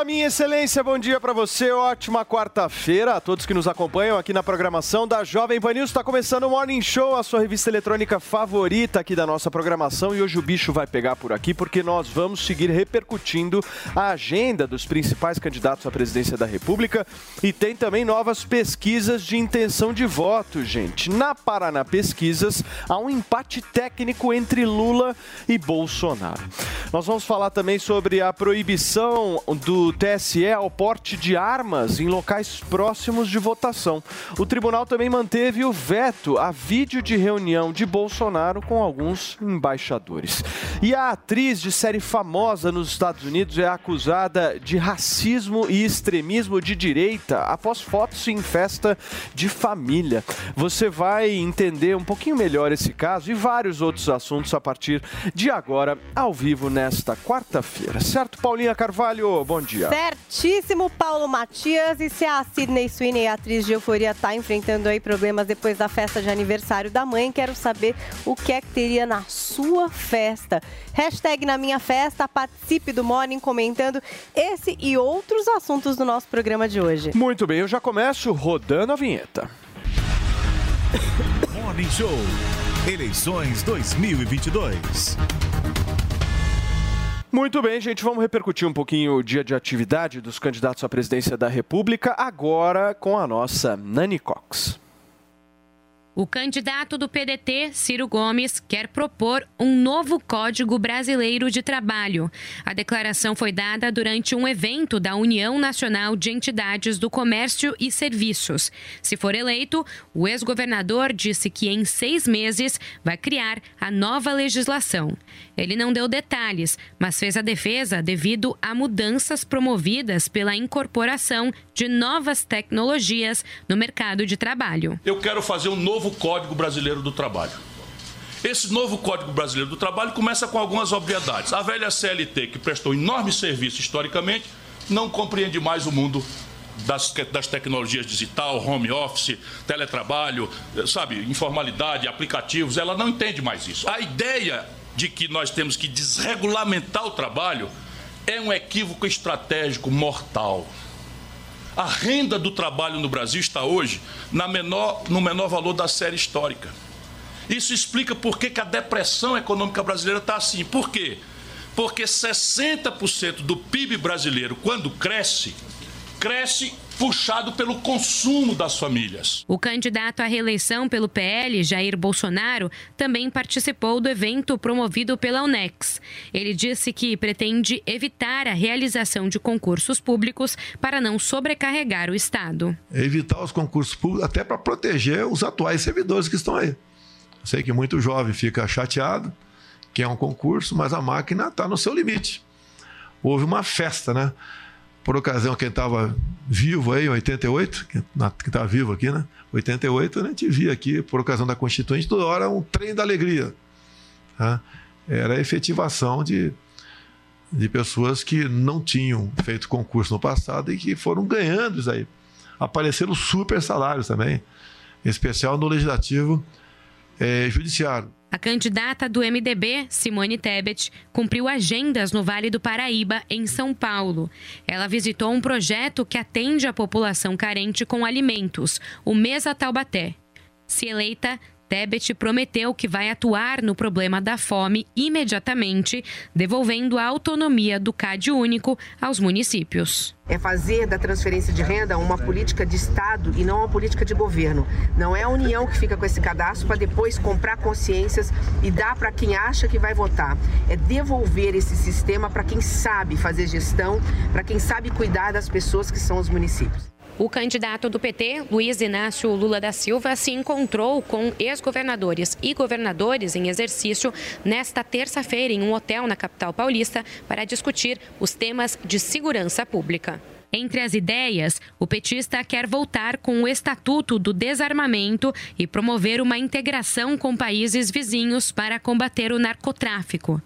Fala, minha excelência, bom dia para você, ótima quarta-feira a todos que nos acompanham aqui na programação da Jovem Pan News. Está começando o Morning Show, a sua revista eletrônica favorita aqui da nossa programação e hoje o bicho vai pegar por aqui porque nós vamos seguir repercutindo a agenda dos principais candidatos à presidência da República e tem também novas pesquisas de intenção de voto, gente. Na Paraná Pesquisas, há um empate técnico entre Lula e Bolsonaro. Nós vamos falar também sobre a proibição do TSE ao porte de armas em locais próximos de votação. O tribunal também manteve o veto a vídeo de reunião de Bolsonaro com alguns embaixadores. E a atriz de série famosa nos Estados Unidos é acusada de racismo e extremismo de direita após fotos em festa de família. Você vai entender um pouquinho melhor esse caso e vários outros assuntos a partir de agora, ao vivo, nesta quarta-feira. Certo, Paulinha Carvalho? Bom dia. Certíssimo, Paulo Matias. E se a Sidney Sweeney, atriz de Euforia, está enfrentando aí problemas depois da festa de aniversário da mãe, quero saber o que é que teria na sua festa. Hashtag na minha festa, participe do Morning comentando esse e outros assuntos do nosso programa de hoje. Muito bem, eu já começo rodando a vinheta. Morning Show. Eleições 2022. Muito bem, gente, vamos repercutir um pouquinho o dia de atividade dos candidatos à presidência da República, agora com a nossa Nani Cox. O candidato do PDT, Ciro Gomes, quer propor um novo Código Brasileiro de Trabalho. A declaração foi dada durante um evento da União Nacional de Entidades do Comércio e Serviços. Se for eleito, o ex-governador disse que em seis meses vai criar a nova legislação. Ele não deu detalhes, mas fez a defesa devido a mudanças promovidas pela incorporação de novas tecnologias no mercado de trabalho. Eu quero fazer um novo Código Brasileiro do Trabalho. Esse novo Código Brasileiro do Trabalho começa com algumas obviedades. A velha CLT, que prestou enorme serviço historicamente, não compreende mais o mundo das, das tecnologias digital, home office, teletrabalho, sabe, informalidade, aplicativos, ela não entende mais isso. A ideia de que nós temos que desregulamentar o trabalho é um equívoco estratégico mortal. A renda do trabalho no Brasil está hoje na menor, no menor valor da série histórica. Isso explica por que, que a depressão econômica brasileira está assim. Por quê? Porque 60% do PIB brasileiro, quando cresce, cresce puxado pelo consumo das famílias. O candidato à reeleição pelo PL, Jair Bolsonaro, também participou do evento promovido pela Unex. Ele disse que pretende evitar a realização de concursos públicos para não sobrecarregar o Estado. Evitar os concursos públicos até para proteger os atuais servidores que estão aí. Sei que muito jovem fica chateado, que é um concurso, mas a máquina está no seu limite. Houve uma festa, né? Por ocasião, quem estava vivo aí, em 88, quem está vivo aqui, né? 88, a gente via aqui, por ocasião da Constituinte, toda hora um trem da alegria. Tá? Era a efetivação de, de pessoas que não tinham feito concurso no passado e que foram ganhando isso aí. Apareceram super salários também, em especial no Legislativo eh, Judiciário. A candidata do MDB, Simone Tebet, cumpriu agendas no Vale do Paraíba, em São Paulo. Ela visitou um projeto que atende a população carente com alimentos, o Mesa Taubaté. Se eleita, Tebet prometeu que vai atuar no problema da fome imediatamente, devolvendo a autonomia do CAD único aos municípios. É fazer da transferência de renda uma política de Estado e não uma política de governo. Não é a União que fica com esse cadastro para depois comprar consciências e dar para quem acha que vai votar. É devolver esse sistema para quem sabe fazer gestão, para quem sabe cuidar das pessoas que são os municípios. O candidato do PT, Luiz Inácio Lula da Silva, se encontrou com ex-governadores e governadores em exercício nesta terça-feira em um hotel na capital paulista para discutir os temas de segurança pública. Entre as ideias, o petista quer voltar com o Estatuto do Desarmamento e promover uma integração com países vizinhos para combater o narcotráfico.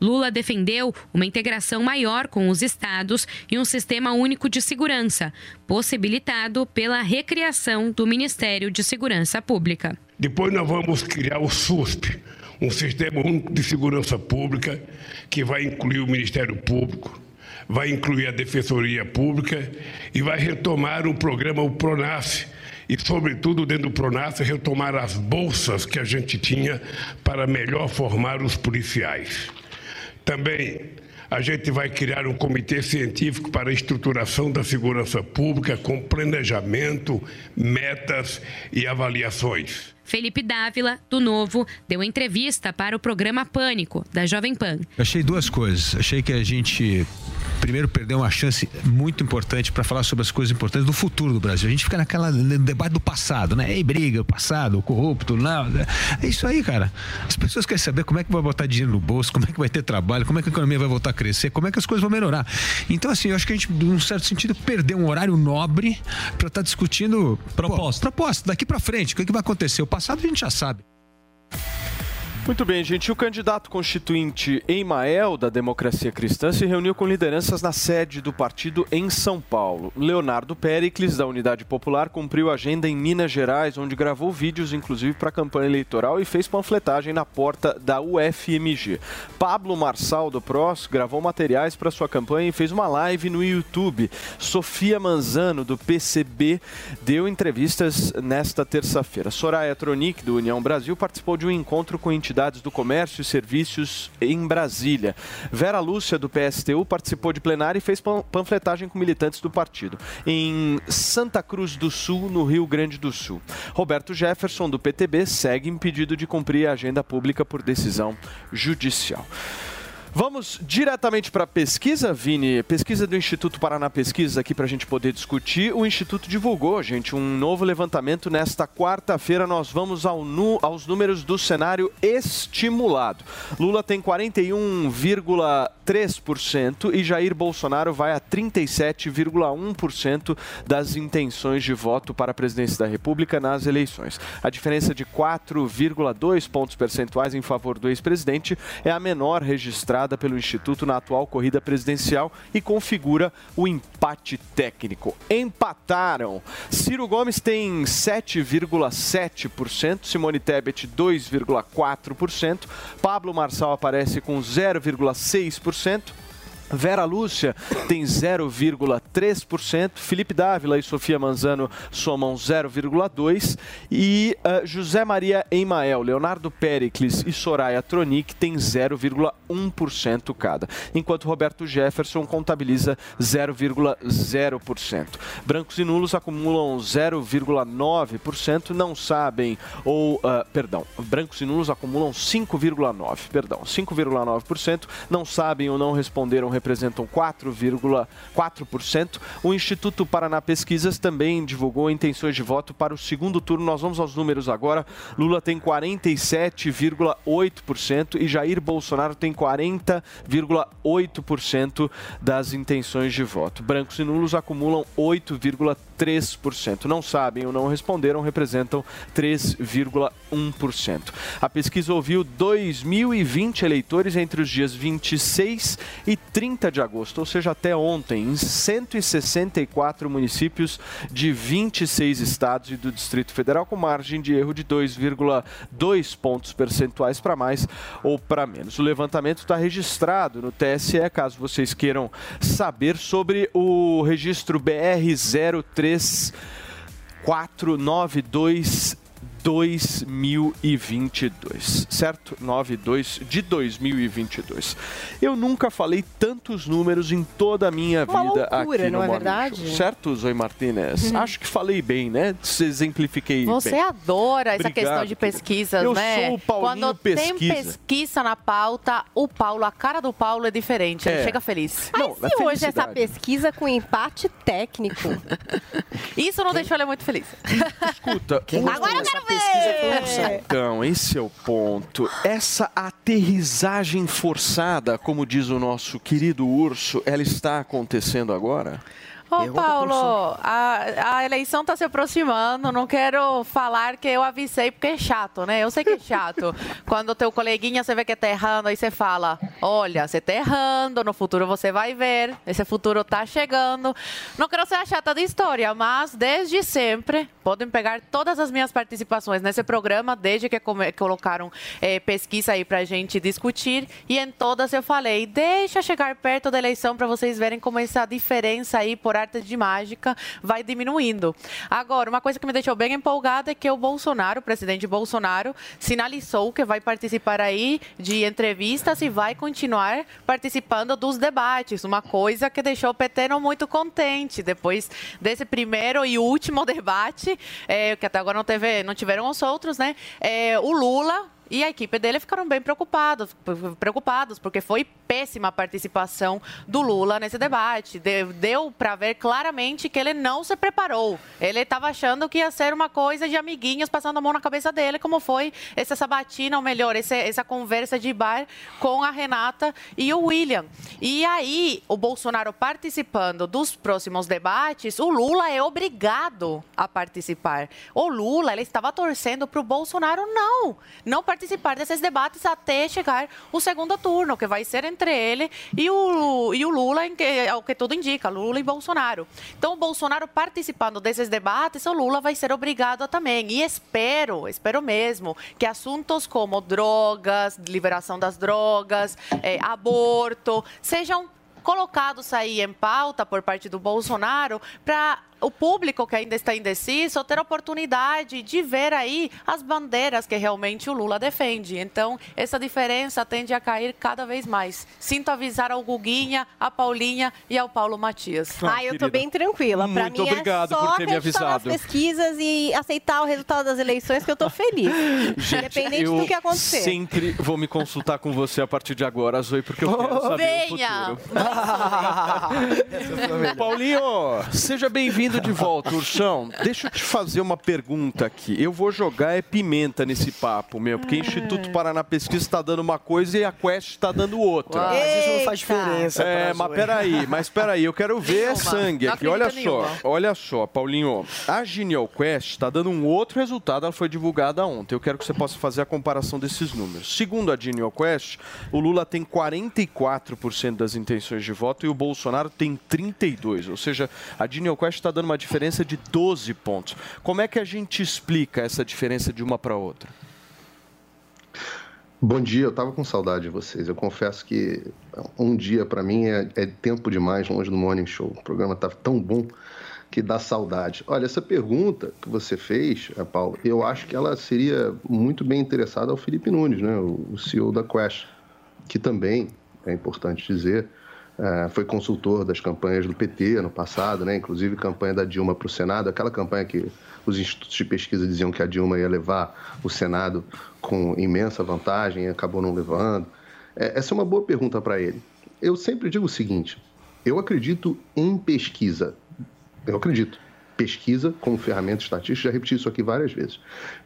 Lula defendeu uma integração maior com os estados e um sistema único de segurança, possibilitado pela recriação do Ministério de Segurança Pública. Depois nós vamos criar o SUSP, um sistema único de segurança pública que vai incluir o Ministério Público vai incluir a Defensoria Pública e vai retomar o programa o Pronaf e, sobretudo, dentro do Pronaf, retomar as bolsas que a gente tinha para melhor formar os policiais. Também a gente vai criar um comitê científico para a estruturação da segurança pública com planejamento, metas e avaliações. Felipe Dávila, do Novo, deu entrevista para o programa Pânico, da Jovem Pan. Achei duas coisas. Achei que a gente primeiro perdeu uma chance muito importante para falar sobre as coisas importantes do futuro do Brasil. A gente fica naquela no debate do passado, né? Ei, briga, o passado, o corrupto, não. É isso aí, cara. As pessoas querem saber como é que vai botar dinheiro no bolso, como é que vai ter trabalho, como é que a economia vai voltar a crescer, como é que as coisas vão melhorar. Então, assim, eu acho que a gente, num certo sentido, perdeu um horário nobre para estar tá discutindo proposta. proposta daqui para frente, o que, é que vai acontecer. O passado a gente já sabe. Muito bem, gente. O candidato constituinte Emael, da Democracia Cristã, se reuniu com lideranças na sede do partido em São Paulo. Leonardo Pericles, da Unidade Popular, cumpriu agenda em Minas Gerais, onde gravou vídeos, inclusive, para a campanha eleitoral e fez panfletagem na porta da UFMG. Pablo Marçal, do PROS, gravou materiais para sua campanha e fez uma live no YouTube. Sofia Manzano, do PCB, deu entrevistas nesta terça-feira. Soraya Tronic, do União Brasil, participou de um encontro com entidades entidades do comércio e serviços em Brasília. Vera Lúcia, do PSTU, participou de plenário e fez panfletagem com militantes do partido. Em Santa Cruz do Sul, no Rio Grande do Sul. Roberto Jefferson, do PTB, segue impedido de cumprir a agenda pública por decisão judicial. Vamos diretamente para a pesquisa, Vini. Pesquisa do Instituto Paraná Pesquisa aqui para a gente poder discutir. O Instituto divulgou, gente, um novo levantamento nesta quarta-feira. Nós vamos ao nu, aos números do cenário estimulado. Lula tem 41,3% e Jair Bolsonaro vai a 37,1% das intenções de voto para a presidência da República nas eleições. A diferença de 4,2 pontos percentuais em favor do ex-presidente é a menor registrada pelo Instituto na atual corrida presidencial e configura o empate técnico. Empataram. Ciro Gomes tem 7,7%, Simone Tebet 2,4%, Pablo Marçal aparece com 0,6%. 100%. Vera Lúcia tem 0,3%, Felipe Dávila e Sofia Manzano somam 0,2% e uh, José Maria Emael, Leonardo Pericles e Soraya Tronic têm 0,1% cada, enquanto Roberto Jefferson contabiliza 0,0%. Brancos e nulos acumulam 0,9%, não sabem ou, uh, perdão, brancos e nulos acumulam 5,9%, perdão, 5,9%, não sabem ou não responderam representam 4,4%. O Instituto Paraná Pesquisas também divulgou intenções de voto para o segundo turno. Nós vamos aos números agora. Lula tem 47,8% e Jair Bolsonaro tem 40,8% das intenções de voto. Brancos e nulos acumulam 8,3%. Não sabem ou não responderam, representam 3,1%. A pesquisa ouviu 2.020 eleitores entre os dias 26 e 30 30 de agosto, ou seja, até ontem, em 164 municípios de 26 estados e do Distrito Federal, com margem de erro de 2,2 pontos percentuais para mais ou para menos. O levantamento está registrado no TSE, caso vocês queiram saber sobre o registro BR 03492 2022, certo? 92 de 2022. Eu nunca falei tantos números em toda a minha Uma vida loucura, aqui no não é verdade? Show. Certo, Zoe Martinez? Uhum. Acho que falei bem, né? Se exemplifiquei Você bem. adora essa Obrigado, questão de pesquisas, Eu né? sou o Paulinho Quando tem Pesquisa. pesquisa na pauta, o Paulo, a cara do Paulo é diferente. Ele É. chega feliz. Mas e hoje essa pesquisa com empate técnico? Isso não deixou ele muito feliz. Escuta, Agora eu quero ver! Então, esse é o ponto. Essa aterrissagem forçada, como diz o nosso querido urso, ela está acontecendo agora? Ô, Pergunta Paulo, a, a eleição está se aproximando. Não quero falar que eu avisei porque é chato, né? Eu sei que é chato. Quando o teu coleguinha você vê que tá errando, aí você fala: Olha, você tá errando, no futuro você vai ver, esse futuro tá chegando. Não quero ser a chata da história, mas desde sempre, podem pegar todas as minhas participações nesse programa, desde que colocaram eh, pesquisa aí pra gente discutir. E em todas eu falei: deixa chegar perto da eleição para vocês verem como essa diferença aí por arte de mágica vai diminuindo. Agora, uma coisa que me deixou bem empolgada é que o Bolsonaro, o presidente Bolsonaro, sinalizou que vai participar aí de entrevistas e vai continuar participando dos debates. Uma coisa que deixou o PT não muito contente depois desse primeiro e último debate, eh, que até agora não teve, não tiveram os outros, né? Eh, o Lula e a equipe dele ficaram bem preocupados, preocupados porque foi péssima a participação do Lula nesse debate. De- Deu para ver claramente que ele não se preparou. Ele estava achando que ia ser uma coisa de amiguinhos passando a mão na cabeça dele, como foi essa sabatina, ou melhor, esse- essa conversa de bar com a Renata e o William. E aí, o Bolsonaro participando dos próximos debates, o Lula é obrigado a participar. O Lula, ele estava torcendo para o Bolsonaro não, não participar desses debates até chegar o segundo turno, que vai ser entre ele e o, e o Lula, em que, ao que tudo indica, Lula e Bolsonaro. Então, o Bolsonaro participando desses debates, o Lula vai ser obrigado a também. E espero, espero mesmo, que assuntos como drogas, liberação das drogas, eh, aborto, sejam colocados aí em pauta por parte do Bolsonaro para o público que ainda está indeciso ter a oportunidade de ver aí as bandeiras que realmente o Lula defende. Então, essa diferença tende a cair cada vez mais. Sinto avisar ao Guguinha, a Paulinha e ao Paulo Matias. Ah, eu tô bem tranquila. Pra Muito mim obrigado é só por ter me nas avisado. pesquisas e aceitar o resultado das eleições que eu tô feliz. Independente eu do que acontecer. sempre vou me consultar com você a partir de agora, Zoe, porque eu quero saber Venha! o futuro. Paulinho, seja bem-vindo de volta, Urchão. Deixa eu te fazer uma pergunta aqui. Eu vou jogar é pimenta nesse papo, meu, porque o Instituto Paraná Pesquisa está dando uma coisa e a Quest está dando outra. Uau, mas isso não faz diferença É, mas peraí, mas peraí, eu quero ver sangue aqui. Olha só, nenhuma. olha só, Paulinho. A Genial Quest está dando um outro resultado, ela foi divulgada ontem. Eu quero que você possa fazer a comparação desses números. Segundo a Genial Quest, o Lula tem 44% das intenções de voto e o Bolsonaro tem 32%. Ou seja, a Genial Quest está dando uma diferença de 12 pontos. Como é que a gente explica essa diferença de uma para outra? Bom dia, eu tava com saudade de vocês. Eu confesso que um dia para mim é, é tempo demais longe do Morning Show. O programa tá tão bom que dá saudade. Olha, essa pergunta que você fez, eh, Paulo, eu acho que ela seria muito bem interessada ao Felipe Nunes, né, o CEO da Quest, que também, é importante dizer, eh, foi consultor das campanhas do PT no passado, né? inclusive campanha da Dilma para o Senado, aquela campanha que os institutos de pesquisa diziam que a Dilma ia levar o Senado com imensa vantagem e acabou não levando. Eh, essa é uma boa pergunta para ele. Eu sempre digo o seguinte: eu acredito em pesquisa. Eu acredito. Pesquisa como ferramenta estatística, já repeti isso aqui várias vezes.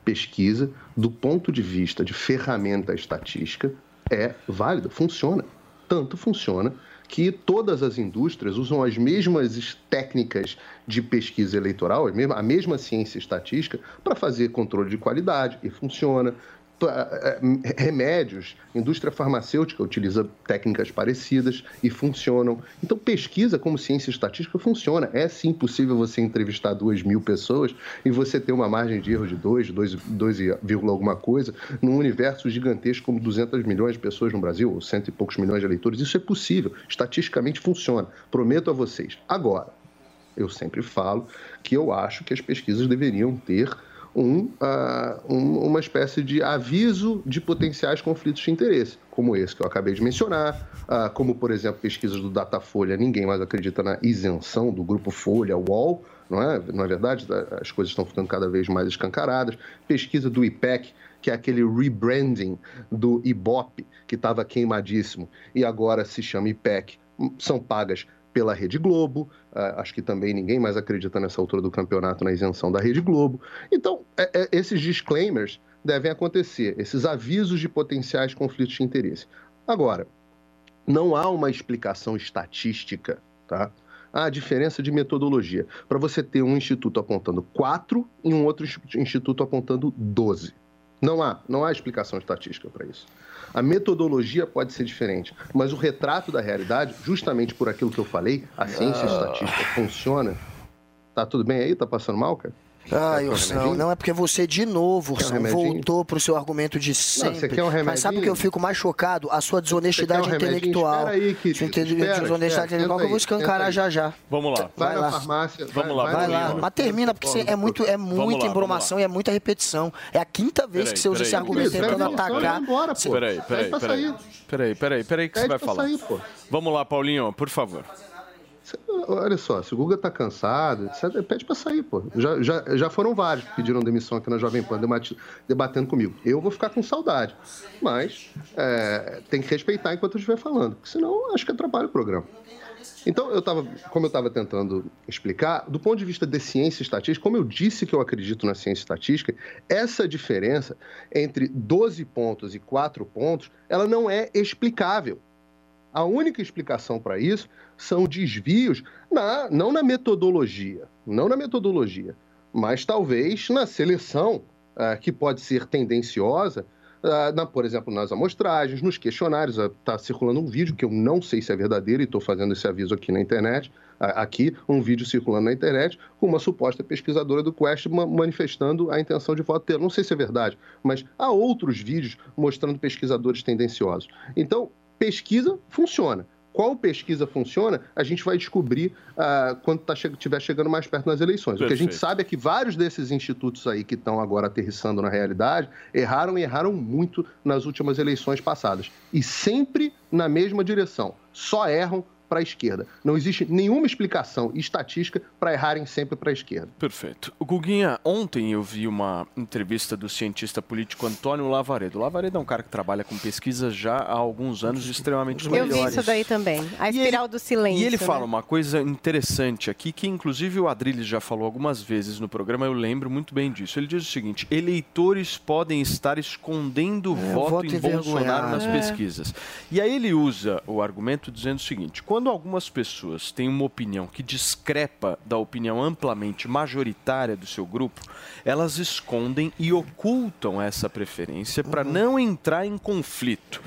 Pesquisa, do ponto de vista de ferramenta estatística, é válida, funciona. Tanto funciona que todas as indústrias usam as mesmas es- técnicas de pesquisa eleitoral, a mesma, a mesma ciência estatística, para fazer controle de qualidade, e funciona. Remédios, indústria farmacêutica utiliza técnicas parecidas e funcionam. Então, pesquisa como ciência estatística funciona. É sim possível você entrevistar duas mil pessoas e você ter uma margem de erro de 2, 2, 2, alguma coisa, num universo gigantesco como 200 milhões de pessoas no Brasil, ou cento e poucos milhões de eleitores. Isso é possível. Estatisticamente funciona. Prometo a vocês. Agora, eu sempre falo que eu acho que as pesquisas deveriam ter um, uh, um, uma espécie de aviso de potenciais conflitos de interesse, como esse que eu acabei de mencionar, uh, como, por exemplo, pesquisas do Datafolha, ninguém mais acredita na isenção do grupo Folha, UOL, não é? Não é verdade? As coisas estão ficando cada vez mais escancaradas. Pesquisa do IPEC, que é aquele rebranding do IBOP, que estava queimadíssimo, e agora se chama IPEC, são pagas pela Rede Globo. Uh, acho que também ninguém mais acredita nessa altura do campeonato na isenção da Rede Globo. Então, é, é, esses disclaimers devem acontecer, esses avisos de potenciais conflitos de interesse. Agora, não há uma explicação estatística, tá? A diferença de metodologia. Para você ter um instituto apontando 4 e um outro instituto apontando 12. Não há, não há explicação estatística para isso. A metodologia pode ser diferente, mas o retrato da realidade, justamente por aquilo que eu falei, a ciência ah. estatística funciona. Tá tudo bem aí? Tá passando mal, cara? Ah, Ursão, não é porque você de novo, Ursão, um voltou pro seu argumento de sempre. Não, você quer um remedinho? Mas sabe o que eu fico mais chocado? A sua desonestidade um intelectual. Aí, que, sua espera, desonestidade espera, intelectual que eu vou escancarar já já. Vamos lá. Vai, vai lá. farmácia. Vamos lá. Vai, lá. Mas termina, porque é muito, é muita embromação e é muita repetição. É a quinta vez que você usa esse argumento tentando atacar. Peraí, peraí, peraí. Peraí, peraí, peraí que você vai falar. Vamos lá, Paulinho, por favor. Olha só, se o Guga tá cansado, pede para sair, pô. Já, já, já foram vários que pediram demissão aqui na Jovem Pan debatendo comigo. Eu vou ficar com saudade. Mas é, tem que respeitar enquanto eu estiver falando, senão acho que atrapalha o programa. Então, eu tava, como eu estava tentando explicar, do ponto de vista de ciência estatística, como eu disse que eu acredito na ciência estatística, essa diferença entre 12 pontos e 4 pontos, ela não é explicável. A única explicação para isso são desvios, na, não na metodologia, não na metodologia, mas talvez na seleção, uh, que pode ser tendenciosa, uh, na, por exemplo, nas amostragens, nos questionários. Está uh, circulando um vídeo que eu não sei se é verdadeiro e estou fazendo esse aviso aqui na internet. Aqui, um vídeo circulando na internet com uma suposta pesquisadora do Quest manifestando a intenção de voto. Não sei se é verdade, mas há outros vídeos mostrando pesquisadores tendenciosos. Então, pesquisa funciona. Qual pesquisa funciona, a gente vai descobrir uh, quando tá che estiver chegando mais perto nas eleições. Perfeito. O que a gente sabe é que vários desses institutos aí que estão agora aterrissando na realidade erraram e erraram muito nas últimas eleições passadas. E sempre na mesma direção. Só erram para a esquerda. Não existe nenhuma explicação estatística para errarem sempre para a esquerda. Perfeito. O Guguinha, ontem eu vi uma entrevista do cientista político Antônio Lavaredo. O Lavaredo é um cara que trabalha com pesquisas já há alguns anos extremamente eu melhores. Eu vi isso daí também. A espiral ele, do silêncio. E ele né? fala uma coisa interessante aqui, que inclusive o Adriles já falou algumas vezes no programa, eu lembro muito bem disso. Ele diz o seguinte: eleitores podem estar escondendo é, voto, voto em Bolsonaro nas é. pesquisas. E aí ele usa o argumento dizendo o seguinte: quando quando algumas pessoas têm uma opinião que discrepa da opinião amplamente majoritária do seu grupo, elas escondem e ocultam essa preferência para uhum. não entrar em conflito.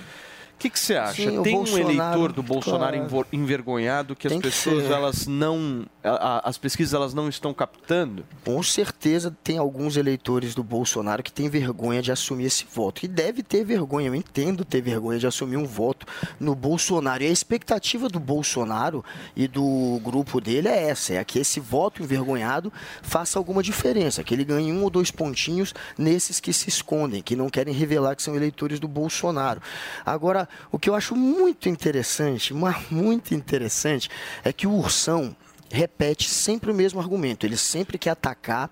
O que, que você acha? Sim, Tem um eleitor do Bolsonaro claro. envergonhado que as pessoas que elas não, a, as pesquisas elas não estão captando? Com certeza tem alguns eleitores do Bolsonaro que têm vergonha de assumir esse voto e deve ter vergonha. Eu entendo ter vergonha de assumir um voto no Bolsonaro. E a expectativa do Bolsonaro e do grupo dele é essa: é que esse voto envergonhado faça alguma diferença, que ele ganhe um ou dois pontinhos nesses que se escondem, que não querem revelar que são eleitores do Bolsonaro. Agora o que eu acho muito interessante, mas muito interessante, é que o Ursão repete sempre o mesmo argumento. Ele sempre quer atacar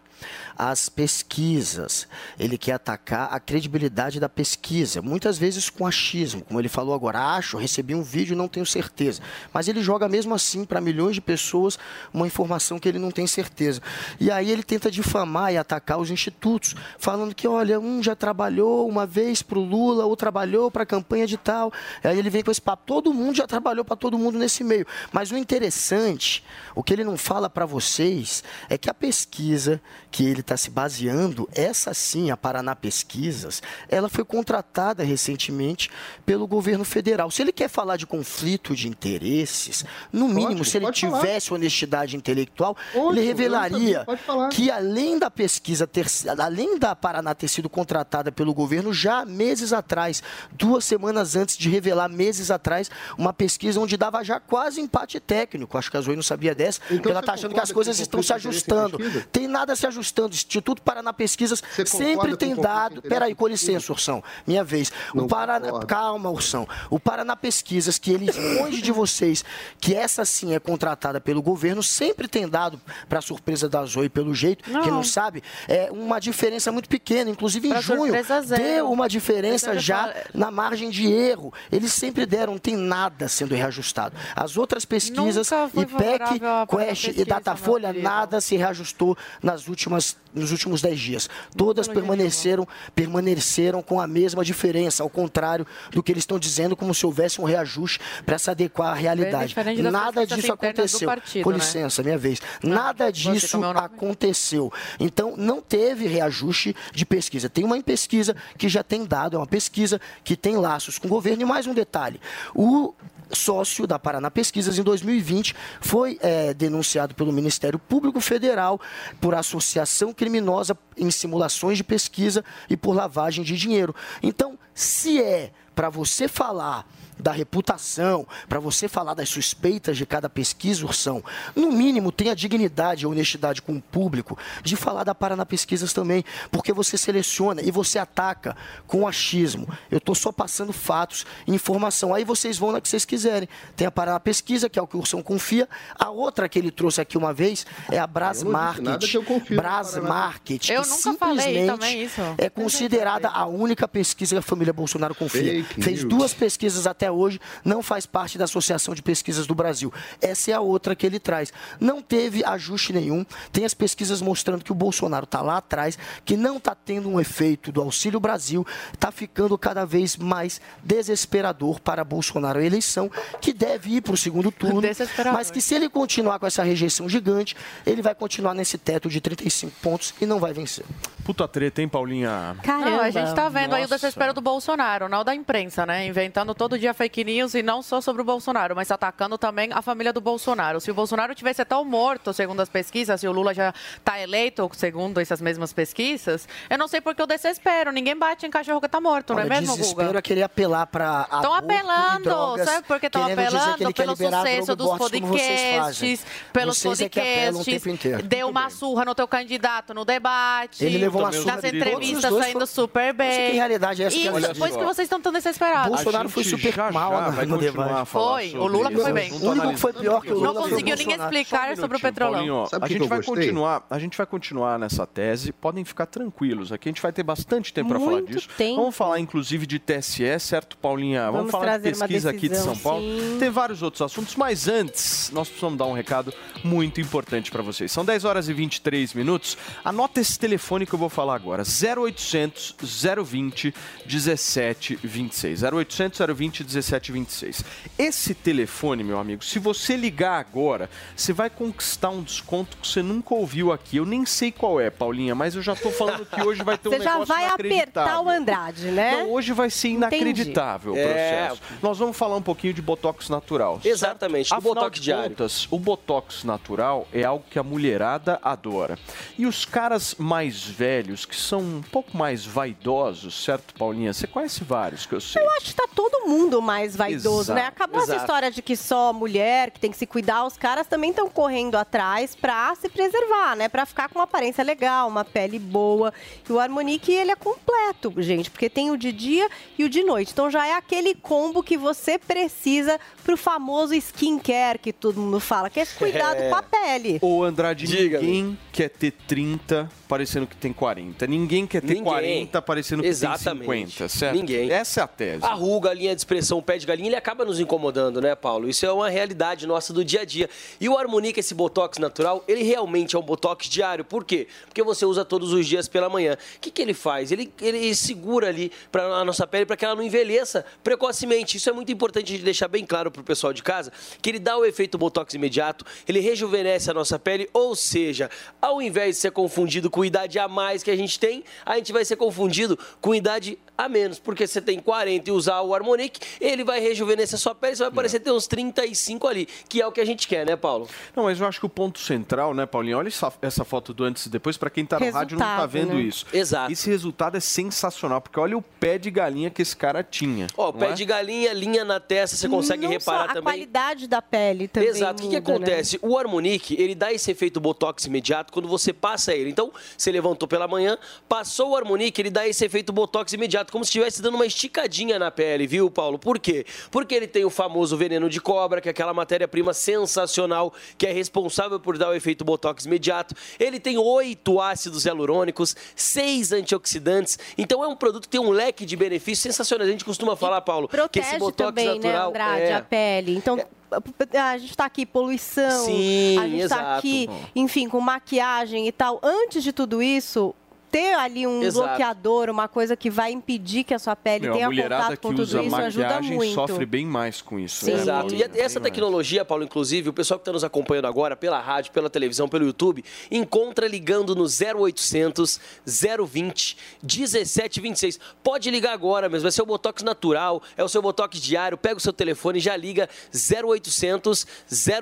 as pesquisas, ele quer atacar a credibilidade da pesquisa, muitas vezes com achismo, como ele falou agora, acho, recebi um vídeo, não tenho certeza. Mas ele joga mesmo assim para milhões de pessoas uma informação que ele não tem certeza. E aí ele tenta difamar e atacar os institutos, falando que, olha, um já trabalhou uma vez para o Lula, ou trabalhou para a campanha de tal. Aí ele vem com esse papo, todo mundo já trabalhou para todo mundo nesse meio. Mas o interessante, o que ele não fala para vocês, é que a pesquisa que ele está se baseando, essa sim, a Paraná Pesquisas, ela foi contratada recentemente pelo governo federal. Se ele quer falar de conflito de interesses, no mínimo, pode, se ele tivesse falar. honestidade intelectual, ele revelaria que além da pesquisa ter, além da Paraná ter sido contratada pelo governo já meses atrás, duas semanas antes de revelar meses atrás, uma pesquisa onde dava já quase empate técnico. Acho que a Zoe não sabia dessa processo, porque ela está achando que as coisas estão se ajustando. Tem nada se ajustando. Instituto Paraná Pesquisas sempre tem dado. Peraí, com licença, Ursão, minha vez. O Paraná, calma, Ursão. O Paraná Pesquisas, que ele longe de vocês, que essa sim é contratada pelo governo, sempre tem dado, para surpresa da Zoe, pelo jeito, Não. que não sabe, é uma diferença muito pequena. Inclusive, em Pra junho, deu uma diferença Eu já na margem de erro. Eles sempre deram, não tem nada sendo reajustado. As outras pesquisas, IPEC, Quest e pesquisa, Datafolha, meu querido. nada se reajustou nas últimas, nos últimos 10 dias. Todas permaneceram, permaneceram com a mesma diferença, ao contrário do que eles estão dizendo, como se houvesse um reajuste para se adequar à realidade. Nada disso aconteceu. partido, Com né? licença, minha vez. Nada disso aconteceu. Então, não teve reajuste de pesquisa. Tem uma pesquisa que já tem dado, é uma pesquisa que tem laços com o governo. E mais um detalhe: o sócio da Paraná Pesquisas em 2020 foi eh, denunciado pelo Ministério Público Federal por associação criminosa em simulações de pesquisa e por lavagem de dinheiro. Então, se é para você falar da reputação, para você falar das suspeitas de cada pesquisa, Ursão, no mínimo tenha dignidade e honestidade com o público de falar da Paraná Pesquisas também, porque você seleciona e você ataca com achismo. Eu estou só passando fatos e informação. Aí vocês vão na que vocês quiserem. Tem a Paraná Pesquisa, que é o que o Ursão confia. A outra que ele trouxe aqui uma vez é a Bras Eu não disse Market. nada que eu confio no Bras Paraná. Market. Eu nunca falei simplesmente também isso. É considerada a única pesquisa que a família Bolsonaro confia. Fake Fez news. duas pesquisas até hoje, não faz parte da Associação de Pesquisas do Brasil. Essa é a outra que ele traz. Não teve ajuste nenhum. Tem as pesquisas mostrando que o Bolsonaro está lá atrás, que não está tendo um efeito do Auxílio Brasil, está ficando cada vez mais desesperador para Bolsonaro a eleição, que deve ir para o segundo turno, Desesperador. mas que se ele continuar com essa rejeição gigante, ele vai continuar nesse teto de 35 pontos e não vai vencer. Puta treta, hein, Paulinha? Não, a gente tá vendo aí o Nossa. desespero do Bolsonaro, não da imprensa, né? Inventando todo dia fake news e não só sobre o Bolsonaro, mas atacando também a família do Bolsonaro. Se o Bolsonaro tivesse tão morto, segundo as pesquisas, se o Lula já tá eleito, segundo essas mesmas pesquisas, eu não sei por que o desespero. Ninguém bate em cachorro que tá morto, não é Olha, mesmo, desespero Guga? é querer apelar para Estão apelando, sabe por que estão apelando? Pelo sucesso dos podcasts, pelos Vocês é que apelam o tempo podcasts, inteiro. deu uma surra no teu candidato no debate, Ele levou uma surra das dele. entrevistas saindo foram- super bem. que realidade é essa que E é por essa. isso que vocês estão tão desesperados. Bolsonaro foi super já mal já vai no continuar a falar Foi, o Lula foi bem. O único que foi pior que o. Lula Não conseguiu nem explicar um sobre o petrolão. A gente vai continuar, a gente vai continuar nessa tese. Podem ficar tranquilos. Aqui a gente vai ter bastante tempo para falar disso. tempo. Vamos falar inclusive de TSE, certo, Paulinha? Vamos, Vamos falar de pesquisa aqui de São Paulo. sim. Tem vários outros assuntos, mas antes nós precisamos dar um recado muito importante para vocês. São 10 horas e 23 minutos. Anota esse telefone que eu vou falar agora. 0800 020 1726. 0800 020 1726. Esse telefone, meu amigo, se você ligar agora, você vai conquistar um desconto que você nunca ouviu aqui. Eu nem sei qual é, Paulinha, mas eu já tô falando que hoje vai ter um Você já negócio vai apertar o Andrade, né? Não, hoje vai ser inacreditável o É. processo. Nós vamos falar um pouquinho de Botox natural. certo? Exatamente, do Afinal Botox de diário. contas, o Botox natural é algo que a mulherada adora. E os caras mais velhos, que são um pouco mais vaidosos, certo, Paulinha? Você conhece vários que eu sei. Eu acho que tá todo mundo mais vaidoso, né? Exato, Acabou essa exato. história de que só mulher que tem que se cuidar, os caras também estão correndo atrás pra se preservar, né? Pra ficar com uma aparência legal, uma pele boa. E o Harmonique, ele é completo, gente, porque tem o de dia e o de noite. Então já é aquele combo que você precisa pro famoso skincare que todo mundo fala, que é cuidado É. com a pele. Ô, Andrade, Diga-me. ninguém quer ter 30 parecendo que tem 40. Ninguém quer ter Ninguém. 40 parecendo que Exatamente. tem 50, certo? Ninguém. Essa é a tese. A ruga, a linha de expressão, o pé de galinha, ele acaba nos incomodando, né, Paulo? Isso é uma realidade nossa do dia a dia. E o Harmonica, esse Botox natural, ele realmente é um Botox diário. Por quê? Porque você usa todos os dias pela manhã. O que, que ele faz? Ele, ele segura ali para a nossa pele para que ela não envelheça precocemente. Isso é muito importante de deixar bem claro para o pessoal de casa, que ele dá o efeito Botox imediato, ele rejuvenesce a nossa pele, ou seja, ao invés de ser confundido com idade a mais que a gente tem, a gente vai ser confundido com idade a menos, porque você tem 40 e usar o Harmonic, ele vai rejuvenescer a sua pele, você vai parecer ter uns 35 ali, que é o que a gente quer, né, Paulo? Não, mas eu acho que o ponto central, né, Paulinho? Olha essa, essa foto do antes e depois, para quem tá no rádio não tá Resultado, vendo né? isso. Exato. Esse resultado é sensacional, porque olha o pé de galinha que esse cara tinha. Ó, pé é? de galinha, linha na testa, você consegue Não reparar só, a também. qualidade da pele também Exato. O que, que né? acontece? O Harmonic, ele dá esse efeito botox imediato quando você passa ele. Então, você levantou pela manhã, passou o Harmonic, ele dá esse efeito botox imediato, como se estivesse dando uma esticadinha na pele, viu, Paulo? Por quê? Porque ele tem o famoso veneno de cobra, que é aquela matéria-prima sensacional que é responsável por dar o efeito botox imediato. Ele tem oito ácidos hialurônicos, seis antioxidantes. Então, é um produto que tem um leque de benefícios sensacionais. A gente costuma falar, Paulo, que esse botox também, né, natural Andrade, é... a pele. Então, a gente está aqui, poluição, Sim, a gente está aqui, enfim, com maquiagem e tal. Antes de tudo isso, ter ali um Exato. bloqueador, uma coisa que vai impedir que a sua pele Meu, a tenha mulherada contato que com tudo usa isso ajuda maquiagem muito. sofre bem mais com isso. né, Exato. E Paulinho? essa tecnologia, Paulo, inclusive, o pessoal que está nos acompanhando agora pela rádio, pela televisão, pelo YouTube, encontra ligando no 0800 020 1726. Pode ligar agora mesmo, vai ser o Botox natural, é o seu Botox diário, pega o seu telefone e já liga 0800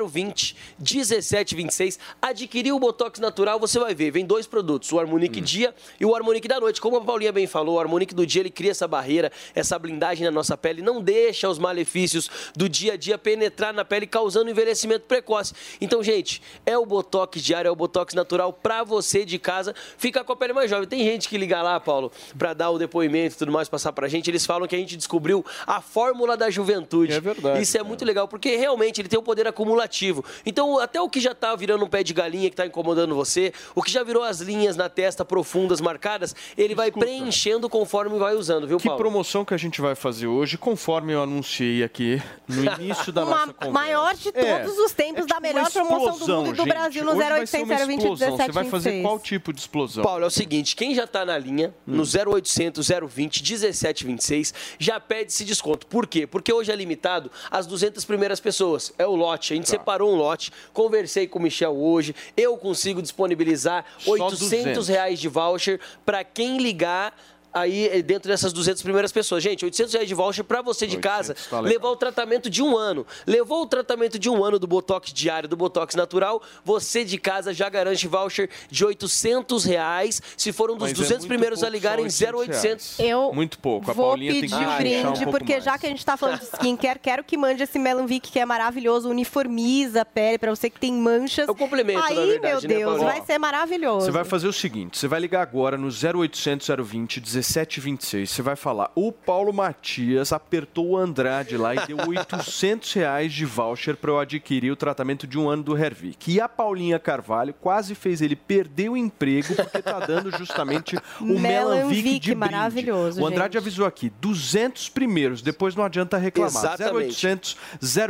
020 1726. Adquirir o Botox natural, você vai ver, vem dois produtos, o Harmonic Dia e o Harmonic da Noite. Como a Paulinha bem falou, o Harmonic do Dia, ele cria essa barreira, essa blindagem na nossa pele, não deixa os malefícios do dia a dia penetrar na pele, causando envelhecimento precoce. Então, gente, é o Botox diário, é o Botox natural pra você de casa ficar com a pele mais jovem. Tem gente que liga lá, Paulo, pra dar o depoimento e tudo mais, passar pra gente, eles falam que a gente descobriu a fórmula da juventude. É verdade. Isso é muito legal, porque realmente ele tem um poder acumulativo. Então, até o que já tá virando um pé de galinha que tá incomodando você, o que já virou as linhas na testa profundas, marcadas, ele vai preenchendo conforme vai usando, viu, Que Paulo? promoção que a gente vai fazer hoje, conforme eu anunciei aqui no início da nossa conversa. maior de É, todos os tempos da melhor Uma promoção do explosão, mundo e do gente. Brasil no Hoje vai ser 0800 uma 020 explosão. Você vai fazer 1726. qual tipo de explosão? Paulo, é o seguinte, quem já tá na linha, Hum. no 0800 020 1726, já pede esse desconto. Por quê? Porque hoje é limitado às 200 primeiras pessoas. É o lote. A gente Tá. separou um lote, conversei com o Michel hoje, eu consigo disponibilizar Só 800 200. reais de voucher para quem ligar aí eh, dentro dessas 200 primeiras pessoas. Gente, 800 reais de voucher para você de casa tá levar o tratamento de um ano. Levou o tratamento de um ano do Botox diário, do Botox natural, você de casa já garante voucher de 800 reais se for um dos Mas é 200 muito primeiros a ligarem só 0800. Eu Muito pouco. A Vou Paulinha tem pedir que inchar um brinde, pouco porque mais. já que a gente tá falando de skincare, quero que mande esse Melanvic, que é maravilhoso, uniformiza a pele, pra você que tem manchas. É o complemento, Aí, na verdade, meu né, Deus, Paulinha? vai ser maravilhoso. Você vai fazer o seguinte: você vai ligar agora no 0800 020 1726. Você vai falar: o Paulo Matias apertou o Andrade lá e deu 800 reais de voucher para eu adquirir o tratamento de um ano do Hervik. E a Paulinha Carvalho quase fez ele perder o emprego porque tá dando justamente o Melanvic de brinde. maravilhoso, O Andrade gente. avisou aqui: 200 primeiros, depois não adianta reclamar. Exatamente. 0800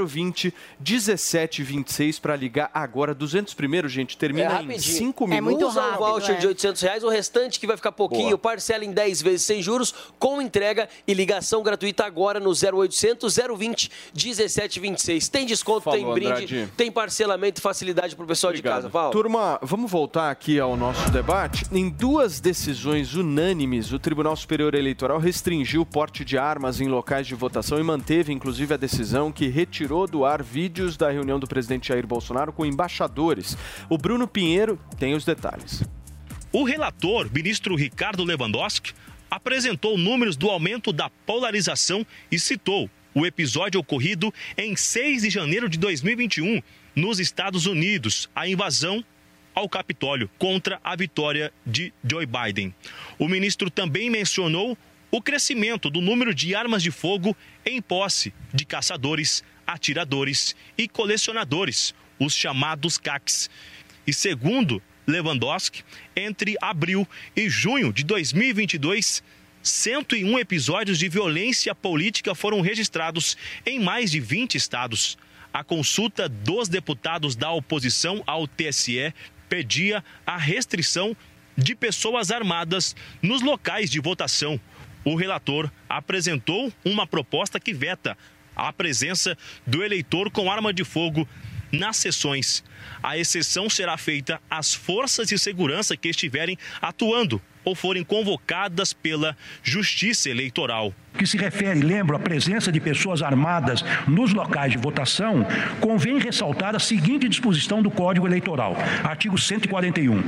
020 1726 para ligar agora. 200 primeiros, gente, É termina em rapidinho. 5 minutos. Usa o voucher de 800 reais, o restante que vai ficar pouquinho, Boa. parcela em 10 vezes sem juros, com entrega e ligação gratuita agora no 0800 020 1726. Tem desconto, tem Falou, brinde, Andrade. tem parcelamento e facilidade pro pessoal de casa, Paulo. Turma, vamos voltar aqui ao nosso debate. Em duas decisões unânimes, o Tribunal Superior Eleitoral restringiu o porte de armas em locais de votação e manteve, inclusive, a decisão que retirou do ar vídeos da reunião do presidente Jair Bolsonaro com embaixadores. O Bruno Pinheiro tem os detalhes. O relator, ministro Ricardo Lewandowski, apresentou números do aumento da polarização e citou o episódio ocorrido em 6 de janeiro de 2021, nos Estados Unidos, a invasão ao Capitólio contra a vitória de Joe Biden. O ministro também mencionou o crescimento do número de armas de fogo em posse de caçadores, atiradores e colecionadores, os chamados CACs. E segundo Lewandowski, entre abril e junho de 2022, 101 episódios de violência política foram registrados em mais de 20 estados. A consulta dos deputados da oposição ao TSE pedia a restrição de pessoas armadas nos locais de votação. O relator apresentou uma proposta que veta a presença do eleitor com arma de fogo nas sessões. A exceção será feita às forças de segurança que estiverem atuando ou forem convocadas pela Justiça Eleitoral. Que se refere, lembro, à presença de pessoas armadas nos locais de votação, convém ressaltar a seguinte disposição do Código Eleitoral, artigo 141.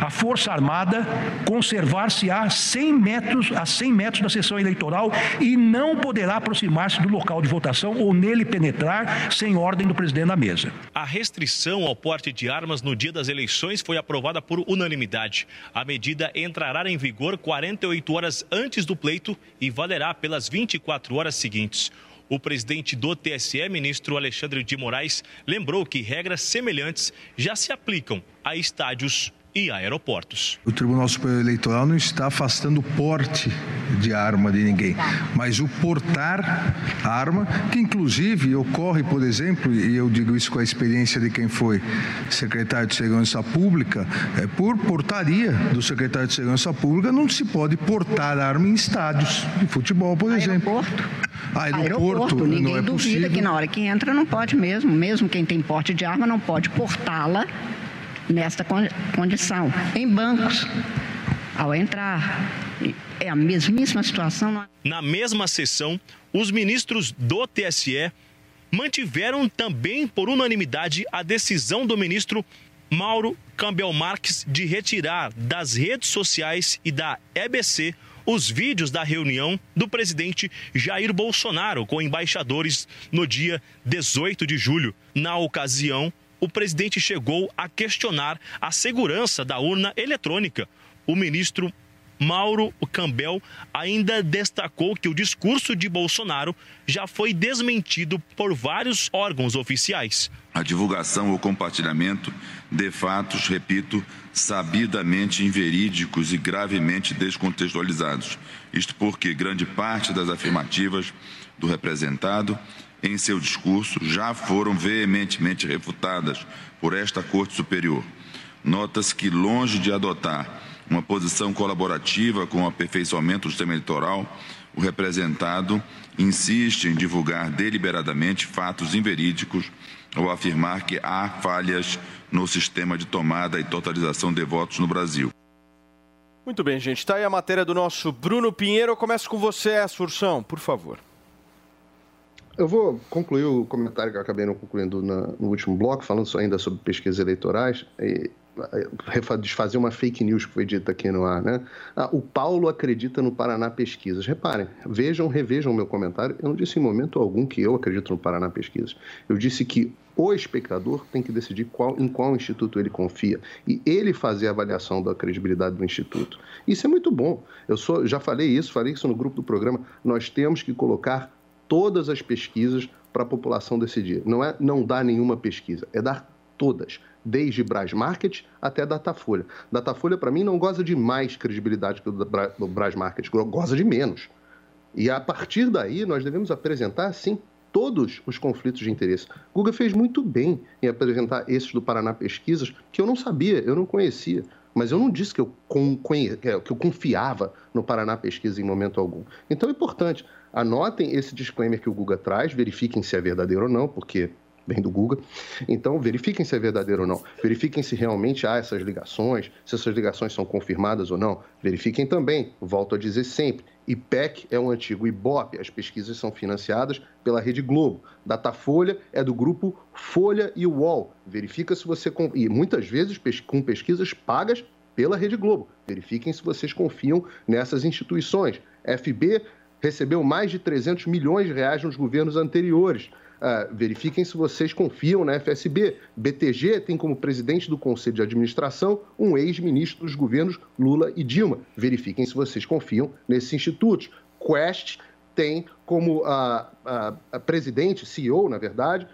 A Força Armada conservar-se-á 100 metros a 100 metros da sessão eleitoral e não poderá aproximar-se do local de votação ou nele penetrar sem ordem do presidente da mesa. A restrição ao porte de armas no dia das eleições foi aprovada por unanimidade. A medida entrará em vigor 48 horas antes do pleito e valerá pelas 24 horas seguintes. O presidente do TSE, ministro Alexandre de Moraes, lembrou que regras semelhantes já se aplicam a estádios e aeroportos. O Tribunal Superior Eleitoral não está afastando o porte de arma de ninguém, mas o portar arma, que inclusive ocorre, por exemplo, e eu digo isso com a experiência de quem foi secretário de Segurança Pública, é, por portaria do secretário de Segurança Pública não se pode portar arma em estádios de futebol, por exemplo. Aeroporto. Aeroporto, Ninguém não é duvida possível. que na hora que entra não pode mesmo. Mesmo quem tem porte de arma não pode portá-la nesta con- condição. Em bancos, ao entrar, é a mesmíssima situação. é? Na mesma sessão, os ministros do TSE mantiveram também por unanimidade a decisão do ministro Mauro Campbell Marques de retirar das redes sociais e da EBC os vídeos da reunião do presidente Jair Bolsonaro com embaixadores no dia 18 de julho. Na ocasião, o presidente chegou a questionar a segurança da urna eletrônica. O ministro Mauro Campbell ainda destacou que o discurso de Bolsonaro já foi desmentido por vários órgãos oficiais. a divulgação ou compartilhamento de fatos, repito, sabidamente inverídicos e gravemente descontextualizados. Isto porque grande parte das afirmativas do representado em seu discurso já foram veementemente refutadas por esta Corte Superior. Nota-se que, longe de adotar uma posição colaborativa com o aperfeiçoamento do sistema eleitoral, o representado insiste em divulgar deliberadamente fatos inverídicos ao afirmar que há falhas no sistema de tomada e totalização de votos no Brasil. Muito bem, gente. Tá aí a matéria do nosso Bruno Pinheiro. Eu começo com você, Assursão, por favor. Eu vou concluir o comentário que eu acabei não concluindo na- no último bloco, falando ainda sobre pesquisas eleitorais. E, eh, desfazer uma fake news que foi dita aqui no ar, né? Ah, o Paulo acredita no Paraná Pesquisas. Reparem, vejam, revejam o meu comentário. Eu não disse em momento algum que eu acredito no Paraná Pesquisas. Eu disse que o espectador tem que decidir qual, em qual instituto ele confia e ele fazer a avaliação da credibilidade do instituto. Isso é muito bom. Eu sou, já falei isso, falei isso no grupo do programa. Nós temos que colocar todas as pesquisas para a população decidir. Não é não dar nenhuma pesquisa, é dar todas, desde Brasmarket até Datafolha. Datafolha, para mim, não goza de mais credibilidade que o Brasmarket, go- goza de menos. E a partir daí, nós devemos apresentar, sim, todos os conflitos de interesse. Guga fez muito bem em apresentar esses do Paraná Pesquisas, que eu não sabia, eu não conhecia. Mas eu não disse que eu, que eu confiava no Paraná Pesquisa em momento algum. Então é importante, anotem esse disclaimer que o Guga traz, verifiquem se é verdadeiro ou não, porque vem do Guga. Então, verifiquem se é verdadeiro ou não. Verifiquem se realmente há essas ligações, se essas ligações são confirmadas ou não. Verifiquem também, volto a dizer sempre, IPEC é um antigo IBOP, as pesquisas são financiadas pela Rede Globo. Datafolha é do grupo Folha e UOL. Verifica se você... E muitas vezes com pesquisas pagas pela Rede Globo. Verifiquem se vocês confiam nessas instituições. FB recebeu mais de 300 milhões de reais nos governos anteriores. Ah, verifiquem se vocês confiam na FSB. BTG tem como presidente do Conselho de Administração um ex-ministro dos governos Lula e Dilma. Verifiquem se vocês confiam nesses institutos. Quest tem como ah, ah, presidente, CEO, na verdade,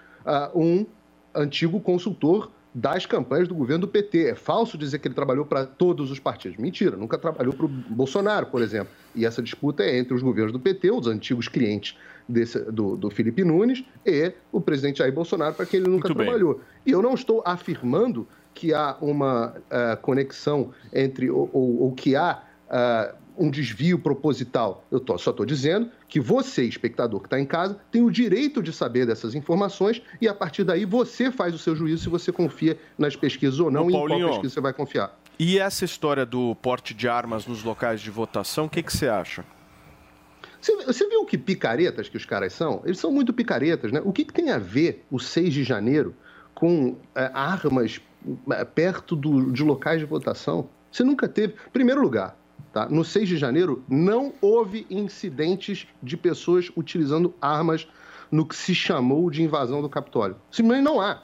um antigo consultor das campanhas do governo do PT. É falso dizer que ele trabalhou para todos os partidos. Mentira, nunca trabalhou para o Bolsonaro, por exemplo. E essa disputa é entre os governos do PT, os antigos clientes desse- do, do Felipe Nunes, e o presidente Jair Bolsonaro, para quem ele nunca Muito bem. trabalhou. E eu não estou afirmando que há uma ah, conexão entre, ou, ou- ou que há ah, um desvio proposital. Eu tô, só estou dizendo que você, espectador que está em casa, tem o direito de saber dessas informações e a partir daí você faz o seu juízo se você confia nas pesquisas ou não Ô, e em qual Paulinho, pesquisa você vai confiar. E essa história do porte de armas nos locais de votação, o que, que você acha? Você, você viu que picaretas que os caras são? Eles são muito picaretas, né? O que, que tem a ver o 6 de janeiro com é, armas é, perto do- de locais de votação? Você nunca teve. Primeiro lugar, tá? no 6 de janeiro não houve incidentes de pessoas utilizando armas no que se chamou de invasão do Capitólio. Simplesmente não há.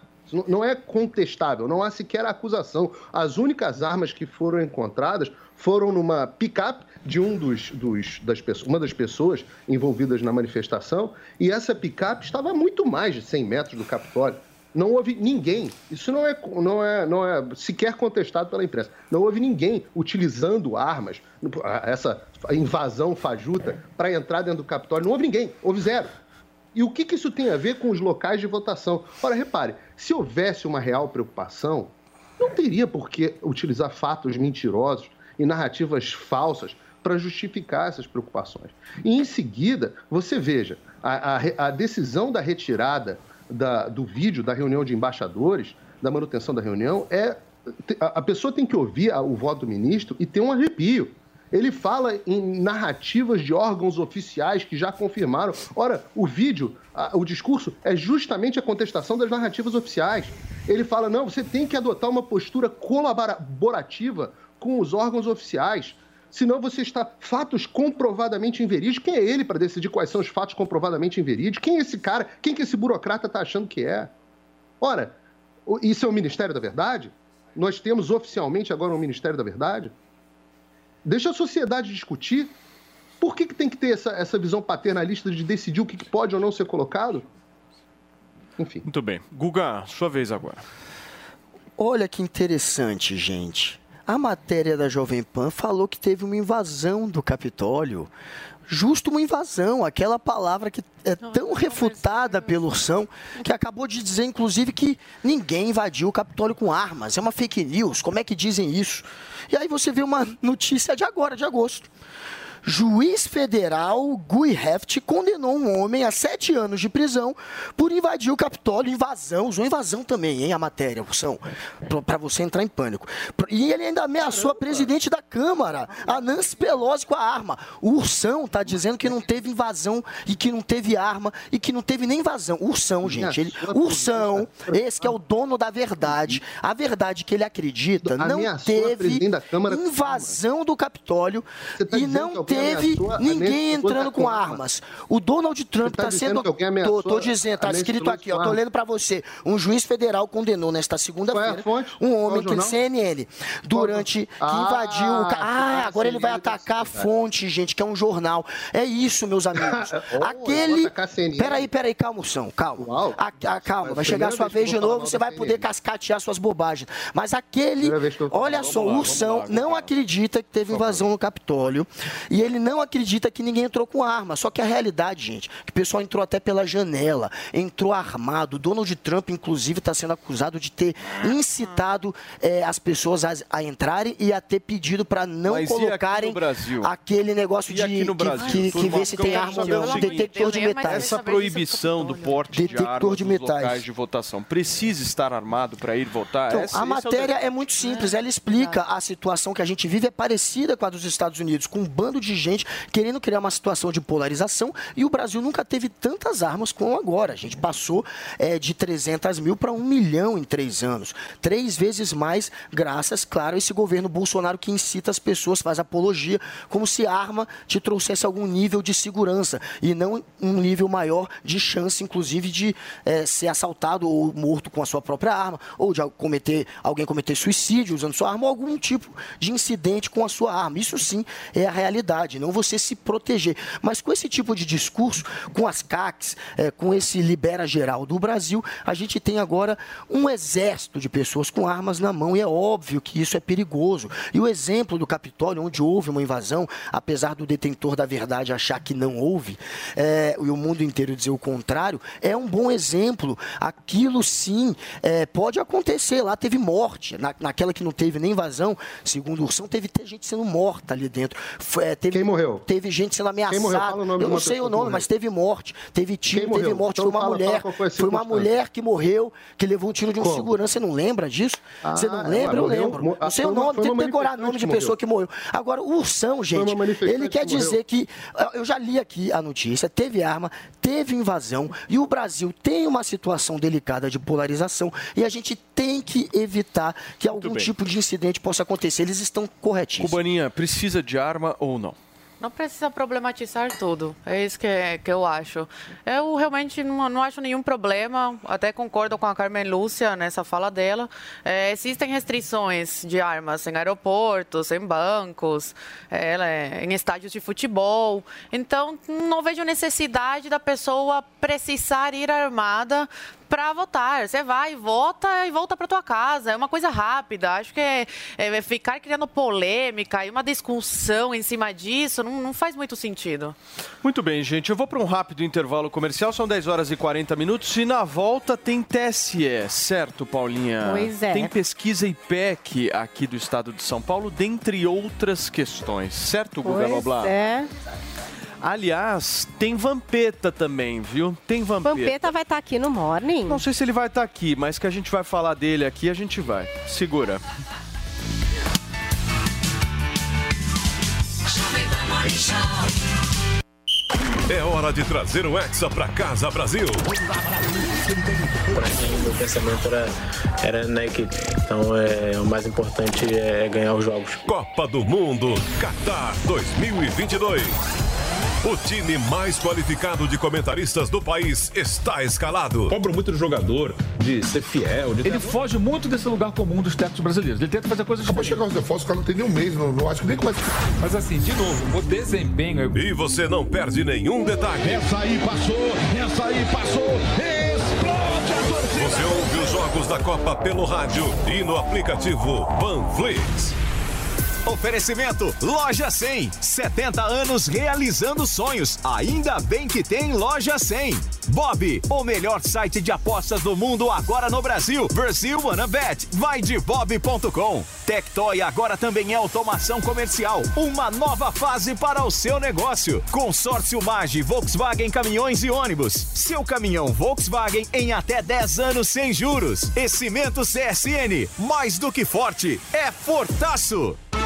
Não- é contestável, não há sequer acusação. As únicas armas que foram encontradas foram numa picape de um dos, dos das uma das pessoas envolvidas na manifestação, e essa picape estava a muito mais de 100 metros do Capitólio. Não houve ninguém, isso não é, não é, não é sequer contestado pela imprensa, não houve ninguém utilizando armas, essa invasão fajuta, para entrar dentro do Capitólio. Não houve ninguém, houve zero. E o que, que isso tem a ver com os locais de votação? Ora, repare, se houvesse uma real preocupação, não teria por que utilizar fatos mentirosos e narrativas falsas para justificar essas preocupações. E em seguida, você veja, a, a a decisão da retirada da- do vídeo da reunião de embaixadores, da manutenção da reunião, é. A, pessoa tem que ouvir o voto do ministro e ter um arrepio. Ele fala em narrativas de órgãos oficiais que já confirmaram. Ora, o vídeo, o discurso é justamente a contestação das narrativas oficiais. Ele fala: não, você tem que adotar uma postura colaborativa com os órgãos oficiais. Senão você está fatos comprovadamente inverídicos. Quem é ele para decidir quais são os fatos comprovadamente inverídicos? Quem é esse cara? Quem que esse burocrata está achando que é? Ora, isso é o Ministério da Verdade? Nós temos oficialmente agora um Ministério da Verdade? Deixa a sociedade discutir. Por que, que tem que ter essa, essa visão paternalista de decidir o que que pode ou não ser colocado? Enfim. Muito bem. Guga, sua vez agora. Olha que interessante, gente. A matéria da Jovem Pan falou que teve uma invasão do Capitólio. Justo uma invasão, aquela palavra que é tão refutada pelo Ursão, que acabou de dizer, inclusive, que ninguém invadiu o Capitólio com armas. É uma fake news. Como é que dizem isso? E aí você vê uma notícia de agora, de agosto. Juiz federal Guy Heft condenou um homem a sete anos de prisão por invadir o Capitólio. Invasão, usou invasão também, hein, a matéria, Ursão, para você entrar em pânico. E ele ainda ameaçou a presidente da Câmara, a Nancy Pelosi, com a arma. O Ursão tá dizendo que não teve invasão e que não teve arma e que não teve nem invasão. Ursão, gente. Ele, Ursão, esse que é o dono da verdade. A verdade que ele acredita não teve invasão do Capitólio tá e não teve ameaçou a ninguém Pelosi entrando com com arma? armas. O Donald Trump tá está dizendo sendo. Tô, tô dizendo, tá Nancy escrito aqui, ó. Tô lendo para você. Um juiz federal condenou nesta segunda-feira um homem que? CNN durante que Ah, invadiu o. Ah, tá, agora ele vai atacar a fonte, gente, que é um jornal. É isso, meus amigos. Aquele. Peraí, peraí, calma, Moção, calma. A- a- calma, vai chegar a sua vez de novo, você vai poder cascatear suas bobagens. Mas aquele. Olha só, o Ursão não acredita que teve invasão no Capitólio e ele não acredita que ninguém entrou com arma. Só que a realidade, gente, que o pessoal entrou até pela janela, entrou armado. Donald Trump, inclusive, está sendo acusado de ter incitado eh, as pessoas a, a entrarem e a ter pedido para não Mas colocarem aquele negócio de que- Brasil? que, que, vê se tem arma ou não. Detector de metais. Essa proibição do porte de Detector armas de metais. locais de votação precisa estar armado para ir votar? Então, Esse- a é matéria de- é, muito simples. Ela explica a situação que a gente vive é parecida com a dos Estados Unidos, com um bando de gente querendo criar uma situação de polarização e o Brasil nunca teve tantas armas como agora. A gente passou é, de 300 mil para um milhão em três anos. Três vezes mais, graças, claro, a esse governo Bolsonaro que incita as pessoas, faz apologia, como se arma te trouxesse algum nível de segurança e não um nível maior de chance, inclusive, de é, ser assaltado ou morto com a sua própria arma, ou de cometer, alguém cometer suicídio usando sua arma, ou algum tipo de incidente com a sua arma. Isso sim é a realidade, não você se proteger. Mas com esse tipo de discurso, com as CACs, é, com esse libera geral do Brasil, a gente tem agora um exército de pessoas com armas na mão e é óbvio que isso é perigoso. E o exemplo do Capitólio, onde houve uma invasão, apesar do detentor da verdade achar que não houve, é, e o mundo inteiro dizer o contrário, é um bom exemplo. Aquilo sim é, pode acontecer. Lá teve morte. Na, naquela que não teve nem invasão, segundo o Ursão, teve gente sendo morta ali dentro. Foi, é, teve, Quem morreu? Teve gente sendo ameaçada. Quem morreu? Fala o nome de Eu não sei o nome, mas teve morte, teve tiro, Quem teve morreu? morte. Então foi uma fala- mulher. fala foi foi uma mulher que morreu, que levou um tiro de um Como? segurança. Você não lembra disso? Você Ah, não lembra? Eu lembro. Não sei o nome, tem que decorar nome de pessoa que morreu. Agora, o Ursão, gente, ele quer que dizer que. Eu já li aqui a notícia, teve arma, teve invasão, e o Brasil tem uma situação delicada de polarização, e a gente tem que evitar que algum tipo de incidente possa acontecer. Eles estão corretíssimos. Cubaninha, precisa de arma ou não? Não precisa problematizar tudo. É isso que, que eu acho. Eu realmente não, não acho nenhum problema. Até concordo com a Carmen Lúcia nessa fala dela. É, existem restrições de armas em aeroportos, em bancos, é, é, em estádios de futebol. Então, não vejo necessidade da pessoa precisar ir armada para votar. Você vai, vota e volta para tua casa. É uma coisa rápida. Acho que é, é ficar criando polêmica e uma discussão em cima disso não, não faz muito sentido. Muito bem, gente. Eu vou para um rápido intervalo comercial. São 10 horas e 40 minutos. E na volta tem TSE, certo, Paulinha? Pois é. Tem pesquisa IPEC aqui do estado de São Paulo, dentre outras questões. Certo, Guga Pois Noblar? é. Aliás, tem Vampeta também, viu? Tem Vampeta. Vampeta vai estar aqui no Morning? Não sei se ele vai estar aqui, mas que a gente vai falar dele aqui, a gente vai. Segura. É hora de trazer o Hexa pra casa, Brasil. Pra mim, meu pensamento era, era na equipe. Então, é, o mais importante é ganhar os jogos. Copa do Mundo, Qatar 2022. O time mais qualificado de comentaristas do país está escalado. Cobram muito do jogador de ser fiel. Ele foge muito desse lugar comum dos técnicos brasileiros. Ele tenta fazer coisas Acabou de chegar os reforços, o cara não tem nem um mês, não, não acho que nem começa. Mas assim, de novo, o desempenho. E você não perde nenhum detalhe. Essa aí passou, essa aí passou, explode a torcida. Você ouve os jogos da Copa pelo rádio e no aplicativo Panflix. Oferecimento Loja 100. 70 anos realizando sonhos. Ainda bem que tem Loja 100. Bob, o melhor site de apostas do mundo agora no Brasil. Brasil Bet. Vai de bob.com. Tectoy agora também é automação comercial. Uma nova fase para o seu negócio. Consórcio Mage, Volkswagen Caminhões e Ônibus. Seu caminhão Volkswagen em até 10 anos sem juros. E Cimento CSN. Mais do que forte, é fortaço.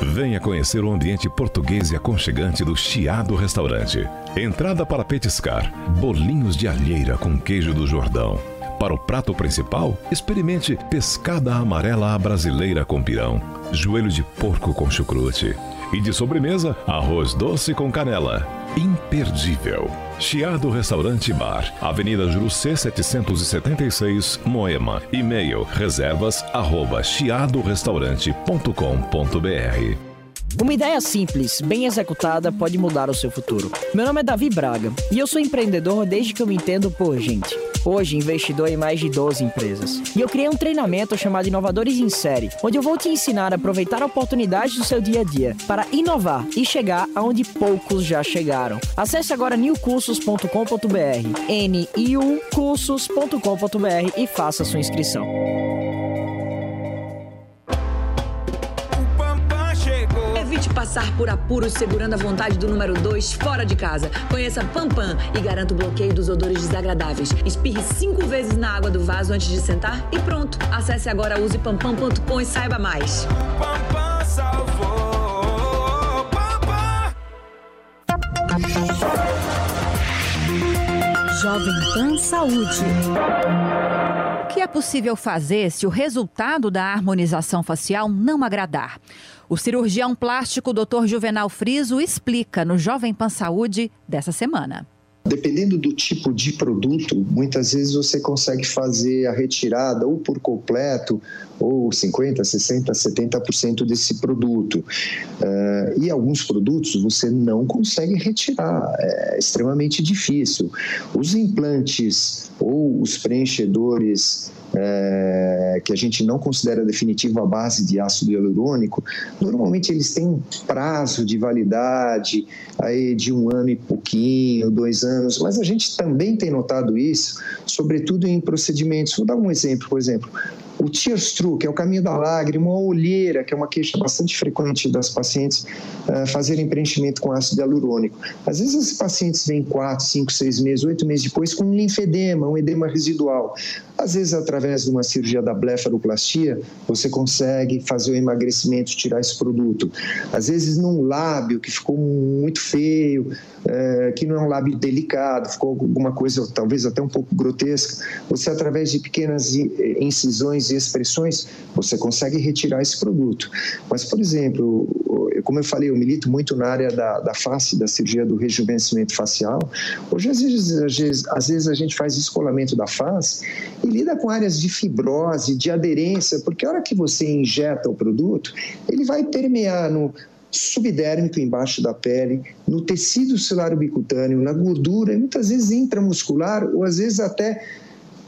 Venha conhecer o ambiente português e aconchegante do Chiado Restaurante. Entrada para petiscar, bolinhos de alheira com queijo do Jordão. Para o prato principal, experimente pescada amarela à brasileira com pirão, joelho de porco com chucrute. E de sobremesa, arroz doce com canela. Imperdível. Chiado Restaurante Bar, Avenida Jurucê 776, Moema. E-mail reservas arroba chiadorestaurante.com.br Uma ideia simples, bem executada, pode mudar o seu futuro. Meu nome é Davi Braga e eu sou empreendedor desde que eu me entendo por gente. Hoje, investidor em mais de 12 empresas. E eu criei um treinamento chamado Inovadores em Série, onde eu vou te ensinar a aproveitar oportunidades do seu dia a dia para inovar e chegar aonde poucos já chegaram. Acesse agora newcursos.com.br, niucursos.com.br e faça sua inscrição. passar por apuros segurando a vontade do número 2 fora de casa. Conheça Pampam e garanta o bloqueio dos odores desagradáveis. Espirre cinco vezes na água do vaso antes de sentar e pronto. Acesse agora usepampam.com e saiba mais. Pampam salvou. Jovem Pan Saúde. O que é possível fazer se o resultado da harmonização facial não agradar? O cirurgião plástico Dr. Juvenal Friso explica no Jovem Pan Saúde dessa semana. Dependendo do tipo de produto, muitas vezes você consegue fazer a retirada ou por completo, ou 50%, 60%, 70% desse produto. Uh, e alguns produtos você não consegue retirar, é extremamente difícil. Os implantes ou os preenchedores é, que a gente não considera definitivo a base de ácido hialurônico, normalmente eles têm um prazo de validade aí de um ano e pouquinho, dois anos, mas a gente também tem notado isso, sobretudo em procedimentos. Vou dar um exemplo, por exemplo, o tears through, que é o caminho da lágrima, a olheira, que é uma queixa bastante frequente das pacientes uh, fazerem preenchimento com ácido hialurônico. Às vezes esses pacientes vêm 4, 5, 6 meses, 8 meses depois com um linfedema, um edema residual. Às vezes, através de uma cirurgia da blefaroplastia, você consegue fazer o emagrecimento, tirar esse produto. Às vezes, num lábio que ficou muito feio, é, que não é um lábio delicado, ficou alguma coisa talvez até um pouco grotesca, você, através de pequenas incisões e expressões, você consegue retirar esse produto. Mas, por exemplo, como eu falei, eu milito muito na área da, da face, da cirurgia do rejuvenescimento facial. Hoje, às vezes, às vezes, às vezes a gente faz escolamento da face e lida com áreas de fibrose, de aderência, porque a hora que você injeta o produto, ele vai permear no subdérmico embaixo da pele, no tecido celular bicutâneo, na gordura, muitas vezes intramuscular ou às vezes até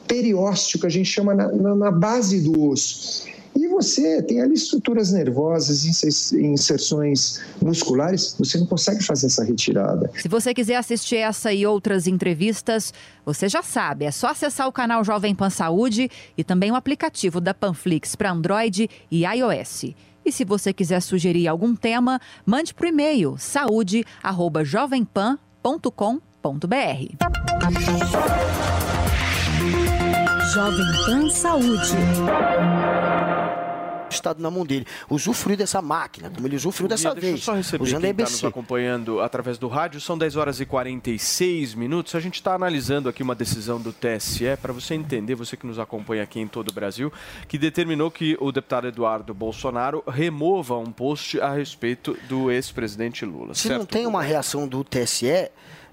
periósteo, que a gente chama na, na, na base do osso. E você tem ali estruturas nervosas, inserções musculares, você não consegue fazer essa retirada. Se você quiser assistir essa e outras entrevistas, você já sabe, é só acessar o canal Jovem Pan Saúde e também o aplicativo da Panflix para Android e iOS. E se você quiser sugerir algum tema, mande o e-mail saúde@jovempan.com.br. Jovem Pan Saúde estado na mão dele. Usufruir dessa máquina, como ele usufruiu dessa Deixa vez. eu só receber usando quem a está nos acompanhando através do rádio. São 10 horas e 46 minutos. A gente está analisando aqui uma decisão do TSE para você entender, você que nos acompanha aqui em todo o Brasil, que determinou que o deputado Eduardo Bolsonaro remova um post a respeito do ex-presidente Lula. Se certo? não tem uma reação do TSE,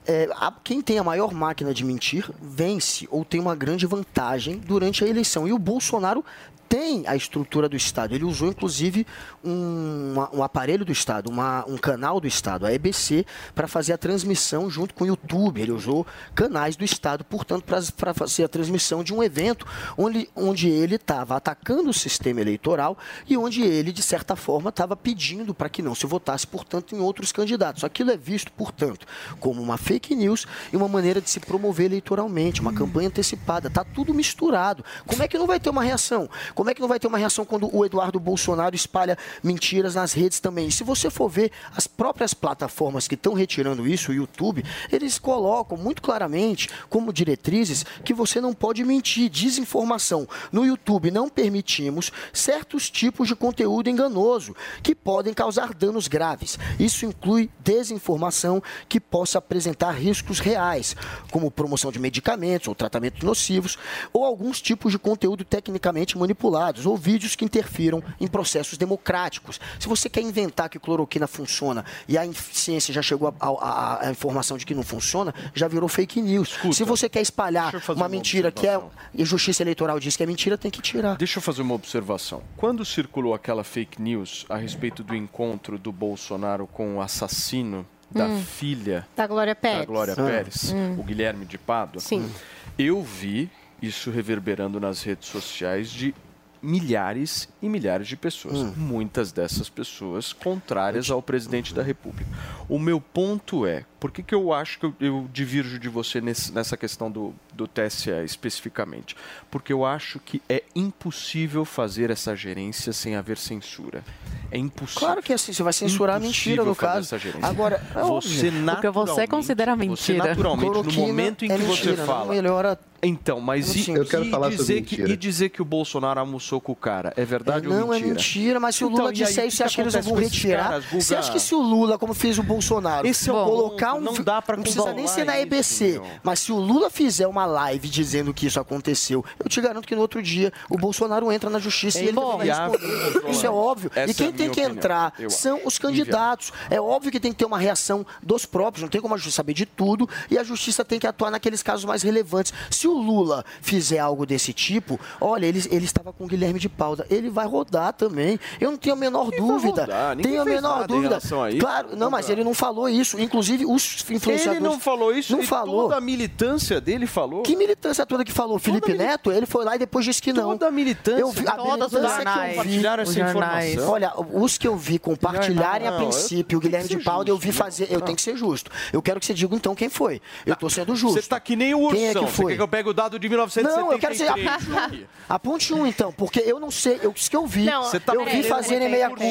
é, a- quem tem a maior máquina de mentir vence ou tem uma grande vantagem durante a eleição. E o Bolsonaro tem a estrutura do Estado. Ele usou, inclusive, um, um aparelho do Estado, uma- um canal do Estado, a EBC, para fazer a transmissão junto com o YouTube. Ele usou canais do Estado, portanto, para fazer a transmissão de um evento onde, onde ele estava atacando o sistema eleitoral e onde ele, de certa forma, estava pedindo para que não se votasse, portanto, em outros candidatos. Aquilo é visto, portanto, como uma fake news e uma maneira de se promover eleitoralmente, uma campanha antecipada. Está tudo misturado. Como é que não vai ter uma reação? Como é que não vai ter uma reação quando o Eduardo Bolsonaro espalha mentiras nas redes também? E se você for ver as próprias plataformas que estão retirando isso, o YouTube, eles colocam muito claramente como diretrizes que você não pode mentir, desinformação. No YouTube não permitimos certos tipos de conteúdo enganoso que podem causar danos graves. Isso inclui desinformação que possa apresentar riscos reais, como promoção de medicamentos ou tratamentos nocivos, ou alguns tipos de conteúdo tecnicamente manipulados, ou vídeos que interfiram em processos democráticos. Se você quer inventar que cloroquina funciona e a ciência já chegou à informação de que não funciona, já virou fake news. Se você quer espalhar uma uma mentira que é e a justiça eleitoral diz que é mentira, tem que tirar. Deixa eu fazer uma observação. Quando circulou aquela fake news a respeito do encontro do Bolsonaro com o assassino da Hum. filha Da Glória Pérez. da Glória Ah. Pérez, Hum. o Guilherme de Pádua, Sim. eu vi isso reverberando nas redes sociais de milhares e milhares de pessoas. Hum. Muitas dessas pessoas contrárias ao presidente da República. O meu ponto é, por que, que eu acho que eu, eu divirjo de você nesse- nessa questão do do TSE especificamente, porque eu acho que é impossível fazer essa gerência sem haver censura. É impossível. Claro que é assim, você vai censurar a mentira, no caso. essa gerência. Agora, é você óbvio. O que você considera Você mentira. naturalmente, no Cloroquina momento em é que você mentira, não fala. melhora Então, mas e, Eu quero e falar sobre dizer que, mentira. e dizer que o Bolsonaro almoçou com o cara é verdade ou Não, mentira? é mentira, mas se o Então, Lula e aí, disser isso, que você acha que eles vão retirar? caras, Guga? Você acha que se o Lula, como fez o Bolsonaro, Esse é o colocar um. não dá pra precisa nem ser na EBC, mas se o Lula fizer uma live dizendo que isso aconteceu, eu te garanto que no outro dia o Bolsonaro entra na justiça É e ele vai inviável responder. controlar Isso é óbvio. Essa e quem é tem que opinião, entrar eu são acho. os candidatos. É óbvio que tem que ter uma reação dos próprios, não tem como a justiça saber de tudo, e a justiça tem que atuar naqueles casos mais relevantes. Se o Lula fizer algo desse tipo, olha, ele, ele estava com o Guilherme de Pauda, ele vai rodar também. Eu não tenho a menor dúvida. rodar, ninguém Tenho a menor dúvida. a. Claro, não, mas ele não falou isso. Inclusive, os influenciadores. Ele não falou isso Não falou. toda a militância dele falou. Que militância toda que falou? Felipe Neto, ele foi lá e depois disse que não. Toda a militância. Eu vi, a os militância que eu jornais. vi. Compartilharam essa Os jornais. informação. Olha, os que eu vi compartilharem Não, a eu- princípio, o Guilherme de ser Paulo, eu vi né? fazer. Eu tenho que ser justo. Eu quero que você diga então quem foi. Eu tô sendo justo. Você tá que nem o ursão. Quem é que Você foi? quer que eu pegue o dado de 1973? Não, eu quero que você aponte, um, então, porque eu não sei, eu, isso que eu vi, Não, Você tá eu vi meter meia culpa.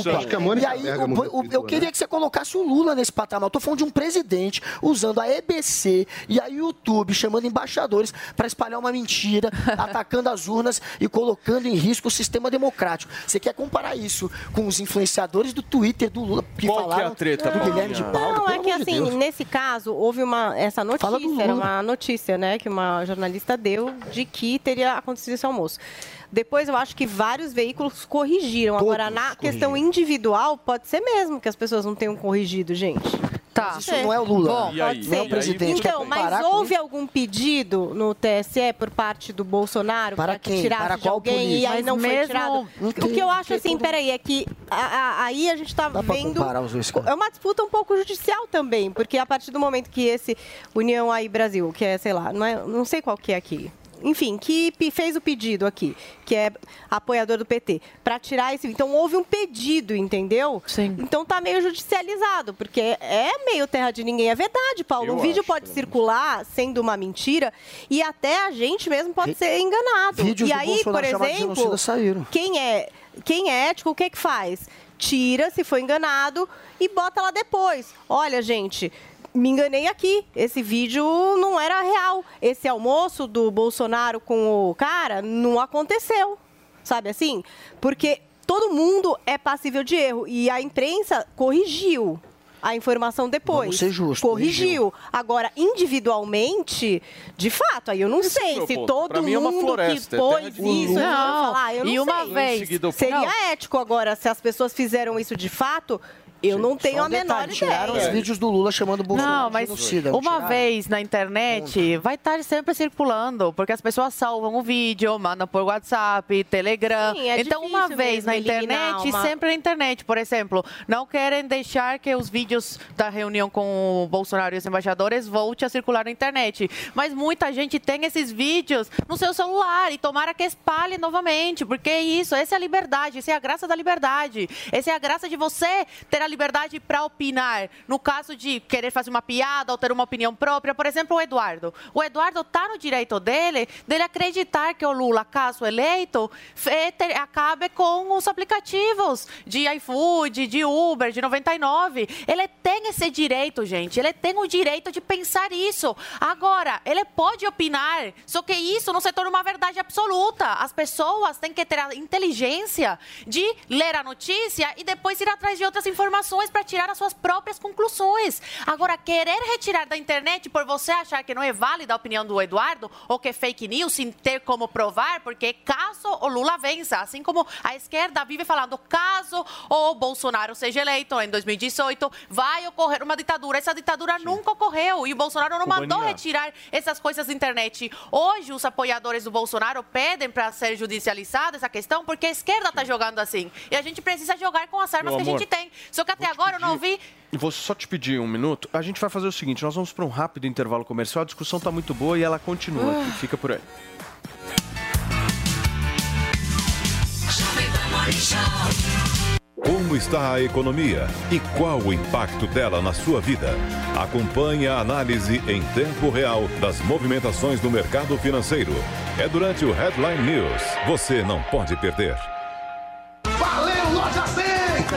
E aí, o- o- eu repetiu, queria né? que você colocasse o Lula nesse patamar. Eu tô falando de um presidente usando a EBC e a YouTube, chamando para espalhar uma mentira, atacando as urnas e colocando em risco o sistema democrático. Você quer comparar isso com os influenciadores do Twitter do Lula que Qual que é a falaram treta, do Guilherme de Paulinha? Paulo? Não, é que de assim, Deus. nesse caso, houve uma essa Fala do notícia, era uma notícia, né, que uma jornalista deu de que teria acontecido esse almoço. Depois eu acho que vários veículos corrigiram. Agora, Todos na corrigiram. questão individual, pode ser mesmo que as pessoas não tenham corrigido, gente. Tá. Isso não é o Lula. Bom, E aí? Não é ser. o presidente. Então, mas houve algum pedido no TSE por parte do Bolsonaro Para que quem? tirasse Para de alguém e político? aí Mas não foi tirado? O que eu acho assim, peraí, é que a- a- aí a gente tá Dá pra vendo é uma disputa um pouco judicial também, porque a partir do momento que esse União aí Brasil, que é, sei lá, não, é, não sei qual que é aqui, enfim, que fez o pedido aqui, que é apoiador do PT, para tirar esse. Então houve um pedido, entendeu? Sim. Então tá meio judicializado, porque é meio terra de ninguém. É verdade, Paulo. Eu um vídeo acho, pode circular sendo uma mentira e até a gente mesmo pode Vi- ser enganado. Vídeos e aí, Bolsonaro por exemplo, saíram. quem é, quem é ético, o que que faz? Tira, se foi enganado, e bota lá depois. Olha, gente, me enganei aqui. Esse vídeo não era real. Esse almoço do Bolsonaro com o cara não aconteceu. Sabe assim? Porque todo mundo é passível de erro. E a imprensa corrigiu a informação depois. Vamos ser justos, Corrigiu. Agora, individualmente, de fato, aí eu não Esse é sei se ponto. todo Pra mim é uma mundo floresta, é que terra pôs isso, Não, falar, eu não e uma sei. vez- seguida, eu- Seria Não. ético agora, se as pessoas fizeram isso de fato, eu não tenho um a menor detalhe, Tiraram ideia. os vídeos do Lula chamando o Bolsonaro Não, de mas genocida. uma tiraram. vez na internet vai estar sempre circulando, porque as pessoas salvam o vídeo, mandam por WhatsApp, Telegram. Sim, é então, uma vez na internet, uma- sempre na internet. Por exemplo, não querem deixar que os vídeos da reunião com o Bolsonaro e os embaixadores volte a circular na internet. Mas muita gente tem esses vídeos no seu celular e tomara que espalhe novamente, porque é isso, essa é a liberdade, essa é a graça da liberdade. Essa é a graça de você ter a liberdade para opinar. No caso de querer fazer uma piada ou ter uma opinião própria, por exemplo, o Eduardo. O Eduardo está no direito dele, dele acreditar que o Lula, caso eleito, acabe com os aplicativos de iFood, de Uber, de 99. Ele tem esse direito, gente. Ele tem o direito de pensar isso. Agora, ele pode opinar, só que isso não se torna uma verdade absoluta. As pessoas têm que ter a inteligência de ler a notícia e depois ir atrás de outras informações para tirar as suas próprias conclusões. Agora, querer retirar da internet por você achar que não é válida a opinião do Eduardo ou que é fake news sem ter como provar, porque caso o Lula vença, assim como a esquerda vive falando, caso o Bolsonaro seja eleito em 2018, vai ocorrer uma ditadura. Essa ditadura nunca ocorreu e o Bolsonaro não mandou Boninho. retirar essas coisas da internet. Hoje, os apoiadores do Bolsonaro pedem para ser judicializada essa questão porque a esquerda está jogando assim. E a gente precisa jogar com as armas Meu que a amor, gente tem. Só que até agora eu não vi vou só te pedir um minuto. A gente vai fazer o seguinte: nós vamos para um rápido intervalo comercial. A discussão está muito boa e ela continua aqui. Fica por aí. Jovem Pan Morning Show. Como está a economia e qual o impacto dela na sua vida? Acompanhe a análise em tempo real das movimentações do mercado financeiro. É durante o Headline News. Você não pode perder. Valeu, Loja 100!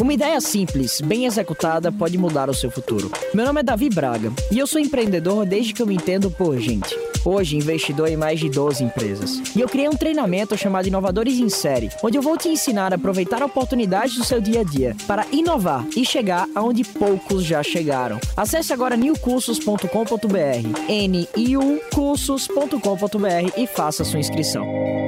Uma ideia simples, bem executada, pode mudar o seu futuro. Meu nome é Davi Braga e eu sou empreendedor desde que eu me entendo por gente. Hoje, investidor em mais de 12 empresas. E eu criei um treinamento chamado Inovadores em Série, onde eu vou te ensinar a aproveitar oportunidades do seu dia a dia para inovar e chegar aonde poucos já chegaram. Acesse agora newcursos.com.br, n-i-u cursos.com.br e faça sua inscrição.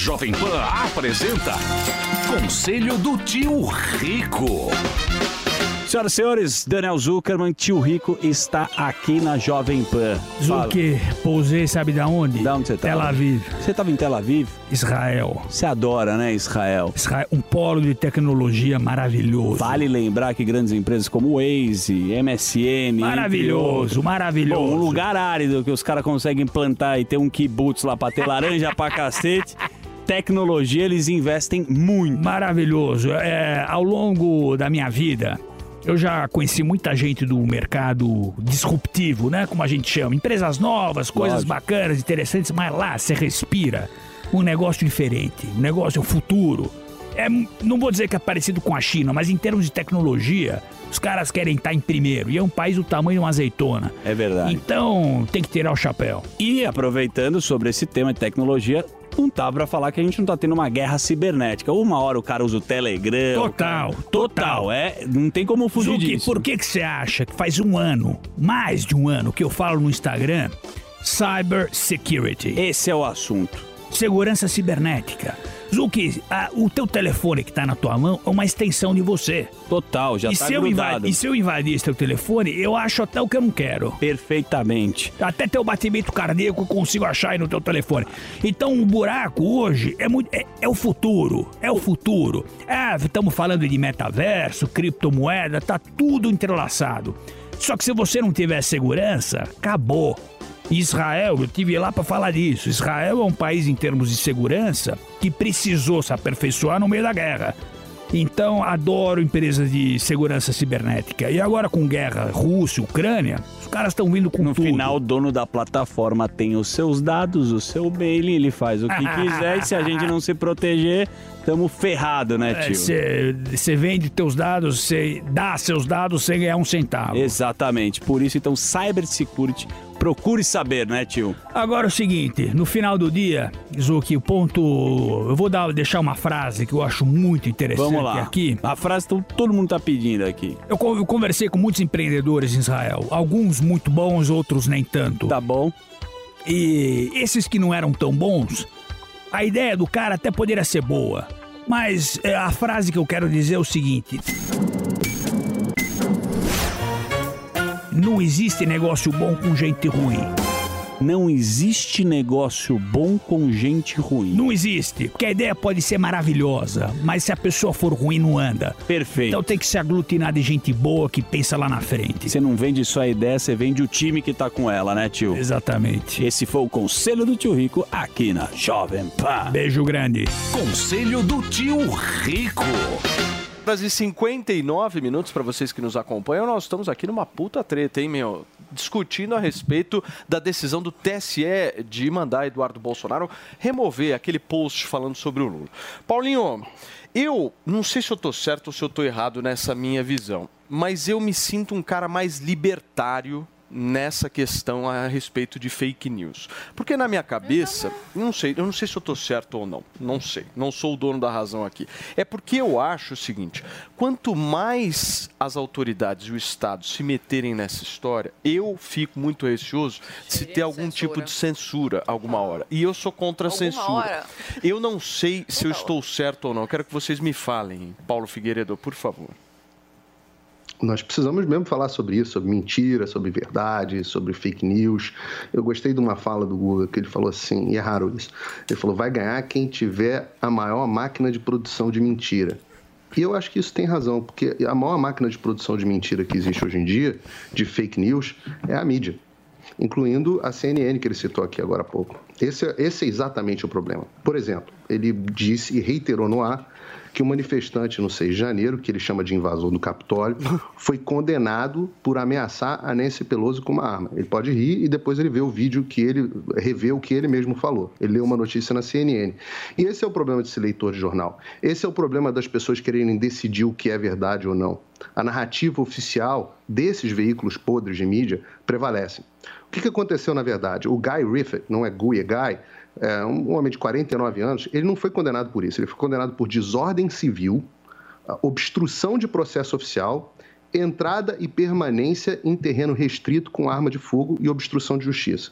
Jovem Pan apresenta Conselho do Tio Rico. Senhoras e senhores, Daniel Zuckerman, tio Rico, está aqui na Jovem Pan. Zuki, pousei, sabe da onde? Da onde você Tel estava? Aviv. Você estava em Tel Aviv? Israel. Você adora, né, Israel? Israel, um polo de tecnologia maravilhoso. Vale lembrar que grandes empresas como Waze, MSN... Maravilhoso, maravilhoso. Bom, um lugar árido que os caras conseguem plantar e ter um kibutz lá pra ter laranja pra cacete. Tecnologia, eles investem muito. Maravilhoso. É, ao longo da minha vida, eu já conheci muita gente do mercado disruptivo, né? Como a gente chama. Empresas novas, coisas Lógico. bacanas, interessantes, mas lá você respira um negócio diferente, um negócio futuro. É, não vou dizer que é parecido com a China, mas em termos de tecnologia, os caras querem estar em primeiro. E é um país do tamanho de uma azeitona. É verdade. Então tem que tirar o chapéu. E aproveitando sobre esse tema de tecnologia, tá pra falar que a gente não tá tendo uma guerra cibernética. Uma hora o cara usa o Telegram. o cara- Total, total. É, não tem como fugir Zuki, disso. por que, que você acha que faz um ano, mais de um ano, que eu falo no Instagram Cyber Security? Esse é o assunto. Segurança cibernética. Zuki, ah, o teu telefone que tá na tua mão é uma extensão de você. Total, já e tá se eu grudado. E se eu invadir teu telefone, eu acho até o que eu não quero. Perfeitamente. Até teu batimento cardíaco eu consigo achar aí no teu telefone. Então o buraco hoje é, muito, é, é o futuro. É o futuro. É, estamos falando de metaverso, criptomoeda, tá tudo entrelaçado. Só que se você não tiver segurança, acabou. Israel, eu tive lá para falar disso. Israel é um país em termos de segurança que precisou se aperfeiçoar no meio da guerra. Então, adoro empresas de segurança cibernética. E agora com guerra Rússia, Ucrânia, os caras estão vindo com No tudo. final, o dono da plataforma tem os seus dados, o seu mailing, ele faz o que quiser e se a gente não se proteger, tamo ferrado, né, tio? Você vende teus dados, você dá seus dados sem ganhar um centavo. Exatamente. Por isso, então, cybersecurity procure saber, né, tio? Agora é o seguinte, no final do dia, Zuki, o ponto. Eu vou dar, deixar uma frase que eu acho muito interessante Vamos lá. aqui. A frase que todo mundo tá pedindo aqui. Eu, eu conversei com muitos empreendedores em Israel. Alguns muito bons, outros nem tanto. Tá bom. E esses que não eram tão bons, a ideia do cara até poderia ser boa. Mas é, a frase que eu quero dizer é o seguinte: Não existe negócio bom com gente ruim. Não existe negócio bom com gente ruim. Não existe. Porque a ideia pode ser maravilhosa, mas se a pessoa for ruim, não anda. Perfeito. Então tem que se aglutinar de gente boa que pensa lá na frente. Você não vende só a ideia, você vende o time que tá com ela, né, tio? Exatamente. Esse foi o conselho do tio Rico aqui na Jovem Pan. Beijo grande. Conselho do tio Rico. Horas e 59 minutos para vocês que nos acompanham. Nós estamos aqui numa puta treta, hein, meu? Discutindo a respeito da decisão do TSE de mandar Eduardo Bolsonaro remover aquele post falando sobre o Lula. Paulinho, eu não sei se eu tô certo ou se eu tô errado nessa minha visão, mas eu me sinto um cara mais libertário nessa questão a respeito de fake news. Porque na minha cabeça, eu não sei, eu não sei se eu estou certo ou não, não sei, não sou o dono da razão aqui. É porque eu acho o seguinte, quanto mais as autoridades e o Estado se meterem nessa história, eu fico muito receoso de se ter algum tipo de censura alguma hora. E eu sou contra a Alguma censura. hora? Eu não sei se eu estou certo ou não. Eu quero que vocês me falem, Paulo Figueiredo, por favor. Nós precisamos mesmo falar sobre isso, sobre mentira, sobre verdade, sobre fake news. Eu gostei de uma fala do Google que ele falou assim, e é raro isso. Ele falou: vai ganhar quem tiver a maior máquina de produção de mentira. E eu acho que isso tem razão, porque a maior máquina de produção de mentira que existe hoje em dia, de fake news, é a mídia, incluindo a CNN que ele citou aqui agora há pouco. Esse é, esse é exatamente o problema. Por exemplo, ele disse e reiterou no ar que o manifestante no 6 de janeiro, que ele chama de invasor do Capitólio, foi condenado por ameaçar a Nancy Pelosi com uma arma. Ele pode rir e depois ele vê o vídeo que ele revê o que ele mesmo falou. Ele leu uma notícia na CNN. E esse é o problema de ser leitor de jornal. Esse é o problema das pessoas quererem decidir o que é verdade ou não. A narrativa oficial desses veículos podres de mídia prevalece. O que aconteceu na verdade? O Guy Riffett, não é Guy, é Guy, é um homem de 49 anos, ele não foi condenado por isso. Ele foi condenado por desordem civil, obstrução de processo oficial, entrada e permanência em terreno restrito com arma de fogo e obstrução de justiça.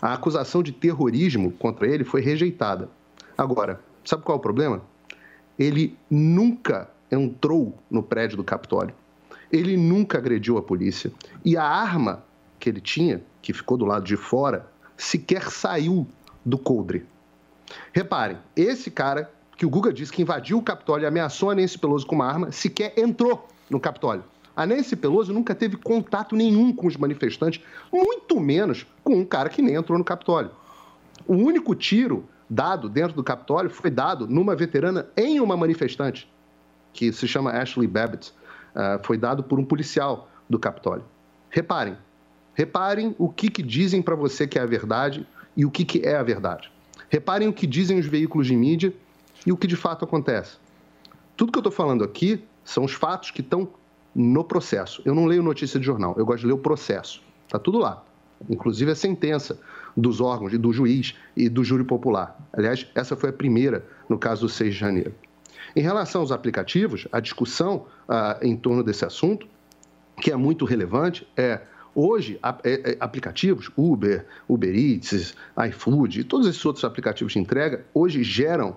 A acusação de terrorismo contra ele foi rejeitada. Agora, sabe qual é o problema? Ele nunca entrou no prédio do Capitólio. Ele nunca agrediu a polícia. E a arma que ele tinha, que ficou do lado de fora, sequer saiu do coldre. Reparem, esse cara que o Guga disse que invadiu o Capitólio e ameaçou a Nancy Pelosi com uma arma, sequer entrou no Capitólio. A Nancy Pelosi nunca teve contato nenhum com os manifestantes, muito menos com um cara que nem entrou no Capitólio. O único tiro dado dentro do Capitólio foi dado numa veterana em uma manifestante, que se chama Ashley Babbitt. Ah, foi dado por um policial do Capitólio. Reparem, reparem o que, que dizem para você que é a verdade e o que, que é a verdade. Reparem o que dizem os veículos de mídia e o que de fato acontece. Tudo que eu estou falando aqui são os fatos que estão no processo. Eu não leio notícia de jornal, eu gosto de ler o processo. Está tudo lá. Inclusive a sentença dos órgãos, e do juiz e do júri popular. Aliás, essa foi a primeira no caso do 6 de janeiro. Em relação aos aplicativos, a discussão ah, em torno desse assunto, que é muito relevante, é hoje é- é, aplicativos, Uber, Uber Eats, iFood e todos esses outros aplicativos de entrega, hoje geram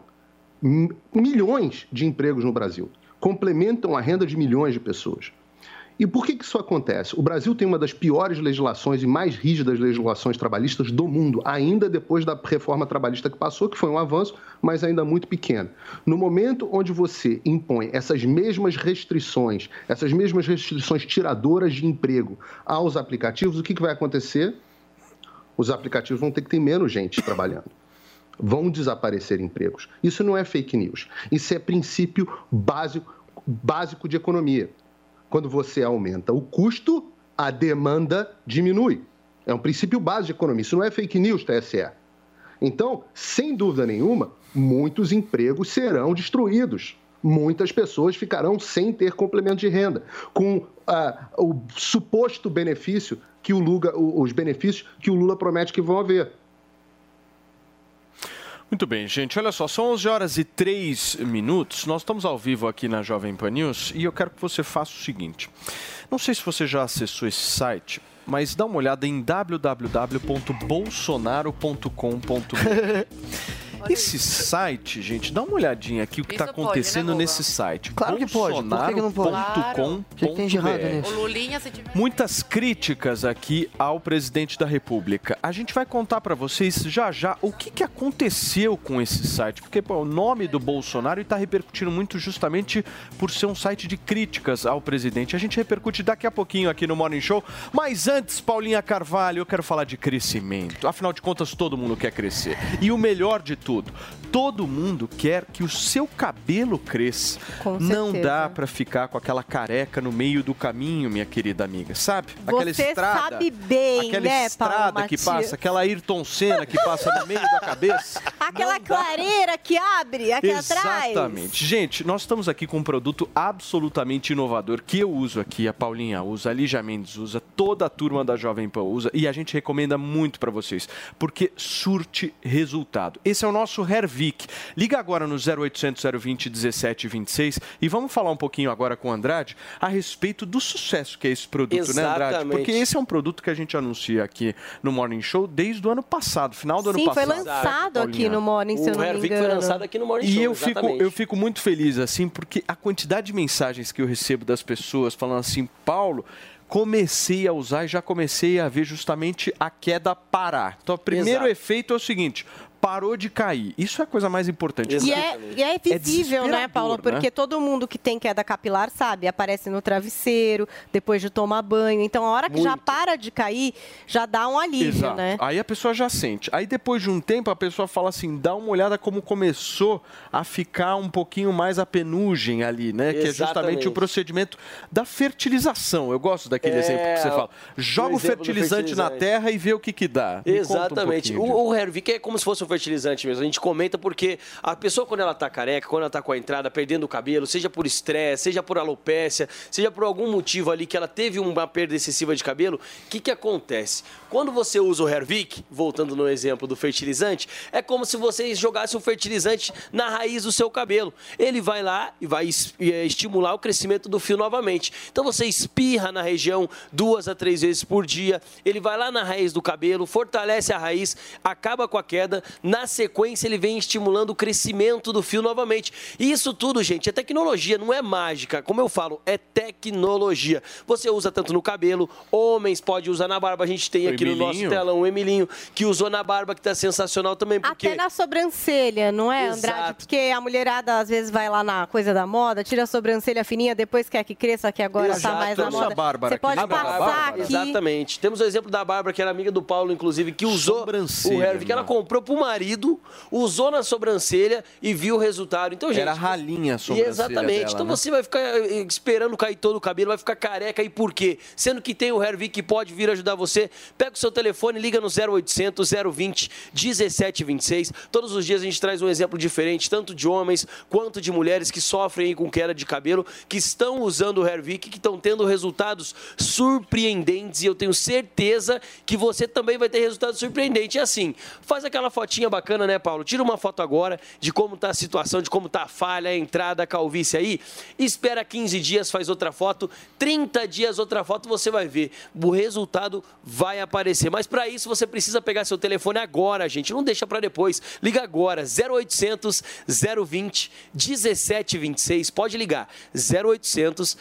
milhões de empregos no Brasil, complementam a renda de milhões de pessoas. E por que, que isso acontece? O Brasil tem uma das piores legislações e mais rígidas legislações trabalhistas do mundo, ainda depois da reforma trabalhista que passou, que foi um avanço, mas ainda muito pequeno. No momento onde você impõe essas mesmas restrições, essas mesmas restrições tiradoras de emprego aos aplicativos, o que, que vai acontecer? Os aplicativos vão ter que ter menos gente trabalhando vão desaparecer empregos. Isso não é fake news. Isso é princípio básico, básico de economia. Quando você aumenta o custo, a demanda diminui. É um princípio básico de economia. Isso não é fake news, TSE. Então, sem dúvida nenhuma, muitos empregos serão destruídos. Muitas pessoas ficarão sem ter complemento de renda, com ah, o suposto benefício que o Lula, os benefícios que o Lula promete que vão haver. Muito bem, gente. Olha só, são 11 horas e 3 minutos. Nós estamos ao vivo aqui na Jovem Pan News e eu quero que você faça o seguinte. Não sei se você já acessou esse site, mas dá uma olhada em www.bolsonaro.com.br. Esse site, gente, dá uma olhadinha aqui o que está Isso pode, acontecendo né, nesse site. Claro que pode. Por que que não pode? Bolsonaro.com.br. O que que tem de errado nisso? O Lulinha, se tiver. Muitas críticas aqui ao presidente da República. A gente vai contar para vocês já já o que, que aconteceu com esse site, porque pô, o nome do Bolsonaro está repercutindo muito justamente por ser um site de críticas ao presidente. A gente repercute daqui a pouquinho aqui no Morning Show. Mas antes, Paulinha Carvalho, eu quero falar de crescimento. Afinal de contas, todo mundo quer crescer. E o melhor de tudo, todo mundo quer que o seu cabelo cresça. Com Não certeza. dá para ficar com aquela careca no meio do caminho, minha querida amiga, sabe? Aquela Você estrada, sabe bem, aquela né, Paulo estrada que Matias? passa, aquela Ayrton Senna que passa no meio da cabeça. Aquela clareira que abre aqui atrás. Exatamente. Gente, nós estamos aqui com um produto absolutamente inovador que eu uso aqui, a Paulinha usa, a Lígia Mendes usa, toda a turma da Jovem Pan usa e a gente recomenda muito para vocês, porque surte resultado. Esse é o nosso Hervik. Liga agora no 0800 020 1726 e vamos falar um pouquinho agora com o Andrade a respeito do sucesso que é esse produto, né, Andrade? Exatamente. Porque esse é um produto que a gente anuncia aqui no Morning Show desde o ano passado, final do ano Sim, foi passado. lançado aqui no Morning, se eu não me Hervik engano. foi lançado aqui no Morning E Show, eu fico, exatamente. eu fico muito feliz, assim, porque a quantidade de mensagens que eu recebo das pessoas falando assim, Paulo, comecei a usar e já comecei a ver justamente a queda parar. Então, o primeiro Exato. efeito é o seguinte. Parou de cair. Isso é a coisa mais importante. E é, e é visível, né, desesperador, Paulo? Porque né? todo mundo que tem queda capilar sabe, aparece no travesseiro, depois de tomar banho. Então, a hora que já para de cair, já dá um alívio, Exato. né? Aí a pessoa já sente. Aí depois de um tempo a pessoa fala assim, dá uma olhada como começou a ficar um pouquinho mais a penugem ali, né? Que é justamente Exatamente. o procedimento da fertilização. Eu gosto daquele É, exemplo que você fala. Joga o do fertilizante, na fertilizante. terra e vê o que que dá. Um Exatamente. disso. o, o Hervik é como se fosse um fertilizante mesmo. A gente comenta porque a pessoa, quando ela tá careca, quando ela tá com a entrada, perdendo o cabelo, seja por estresse, seja por alopécia, seja por algum motivo ali que ela teve uma perda excessiva de cabelo, o que, que acontece? Quando você usa o Hervik, voltando no exemplo do fertilizante, é como se você jogasse um fertilizante na raiz do seu cabelo. Ele vai lá e vai eh, estimular o crescimento do fio novamente. Então você espirra na região duas a três vezes por dia, ele vai lá na raiz do cabelo, fortalece a raiz, acaba com a queda, na sequência ele vem estimulando o crescimento do fio novamente. E isso tudo, gente, é tecnologia, não é mágica. Como eu falo, é tecnologia. Você usa tanto no cabelo, homens pode usar na barba. A gente tem O aqui no nosso telão o Emilinho, que usou na barba, que tá sensacional também, porque... Até na sobrancelha, não é, Andrade? Exato. Porque a mulherada às vezes vai lá na coisa da moda, tira a sobrancelha fininha, depois quer que cresça, que agora tá mais na moda. Bárbara, Você pode A Bárbara, passar aqui. Exatamente. Temos o exemplo da Bárbara, que era amiga do Paulo, inclusive, que usou o Hervik, que ela comprou pro marido, usou na sobrancelha e viu o resultado. Então, gente. Era ralinha a sobrancelha Exatamente. dela, então né? você vai ficar eh, esperando cair todo o cabelo, vai ficar careca. E por quê? Sendo que tem o Hervik que pode vir ajudar você. Pega o seu telefone, liga no 0800 020 1726. Todos os dias a gente traz um exemplo diferente, tanto de homens quanto de mulheres que sofrem com queda de cabelo, que estão usando o Hervik, que estão tendo resultados surpreendentes. E eu tenho certeza que você também vai ter resultados surpreendentes. E assim, faz aquela fotinha bacana, né, Paulo? Tira uma foto agora de como tá a situação, de como tá a falha, a entrada, a calvície aí. Espera 15 dias, faz outra foto. 30 dias, outra foto, você vai ver. O resultado vai aparecer. Mas para isso, você precisa pegar seu telefone agora, gente. Não deixa para depois. Liga agora, 0800 020 1726. Pode ligar, 0800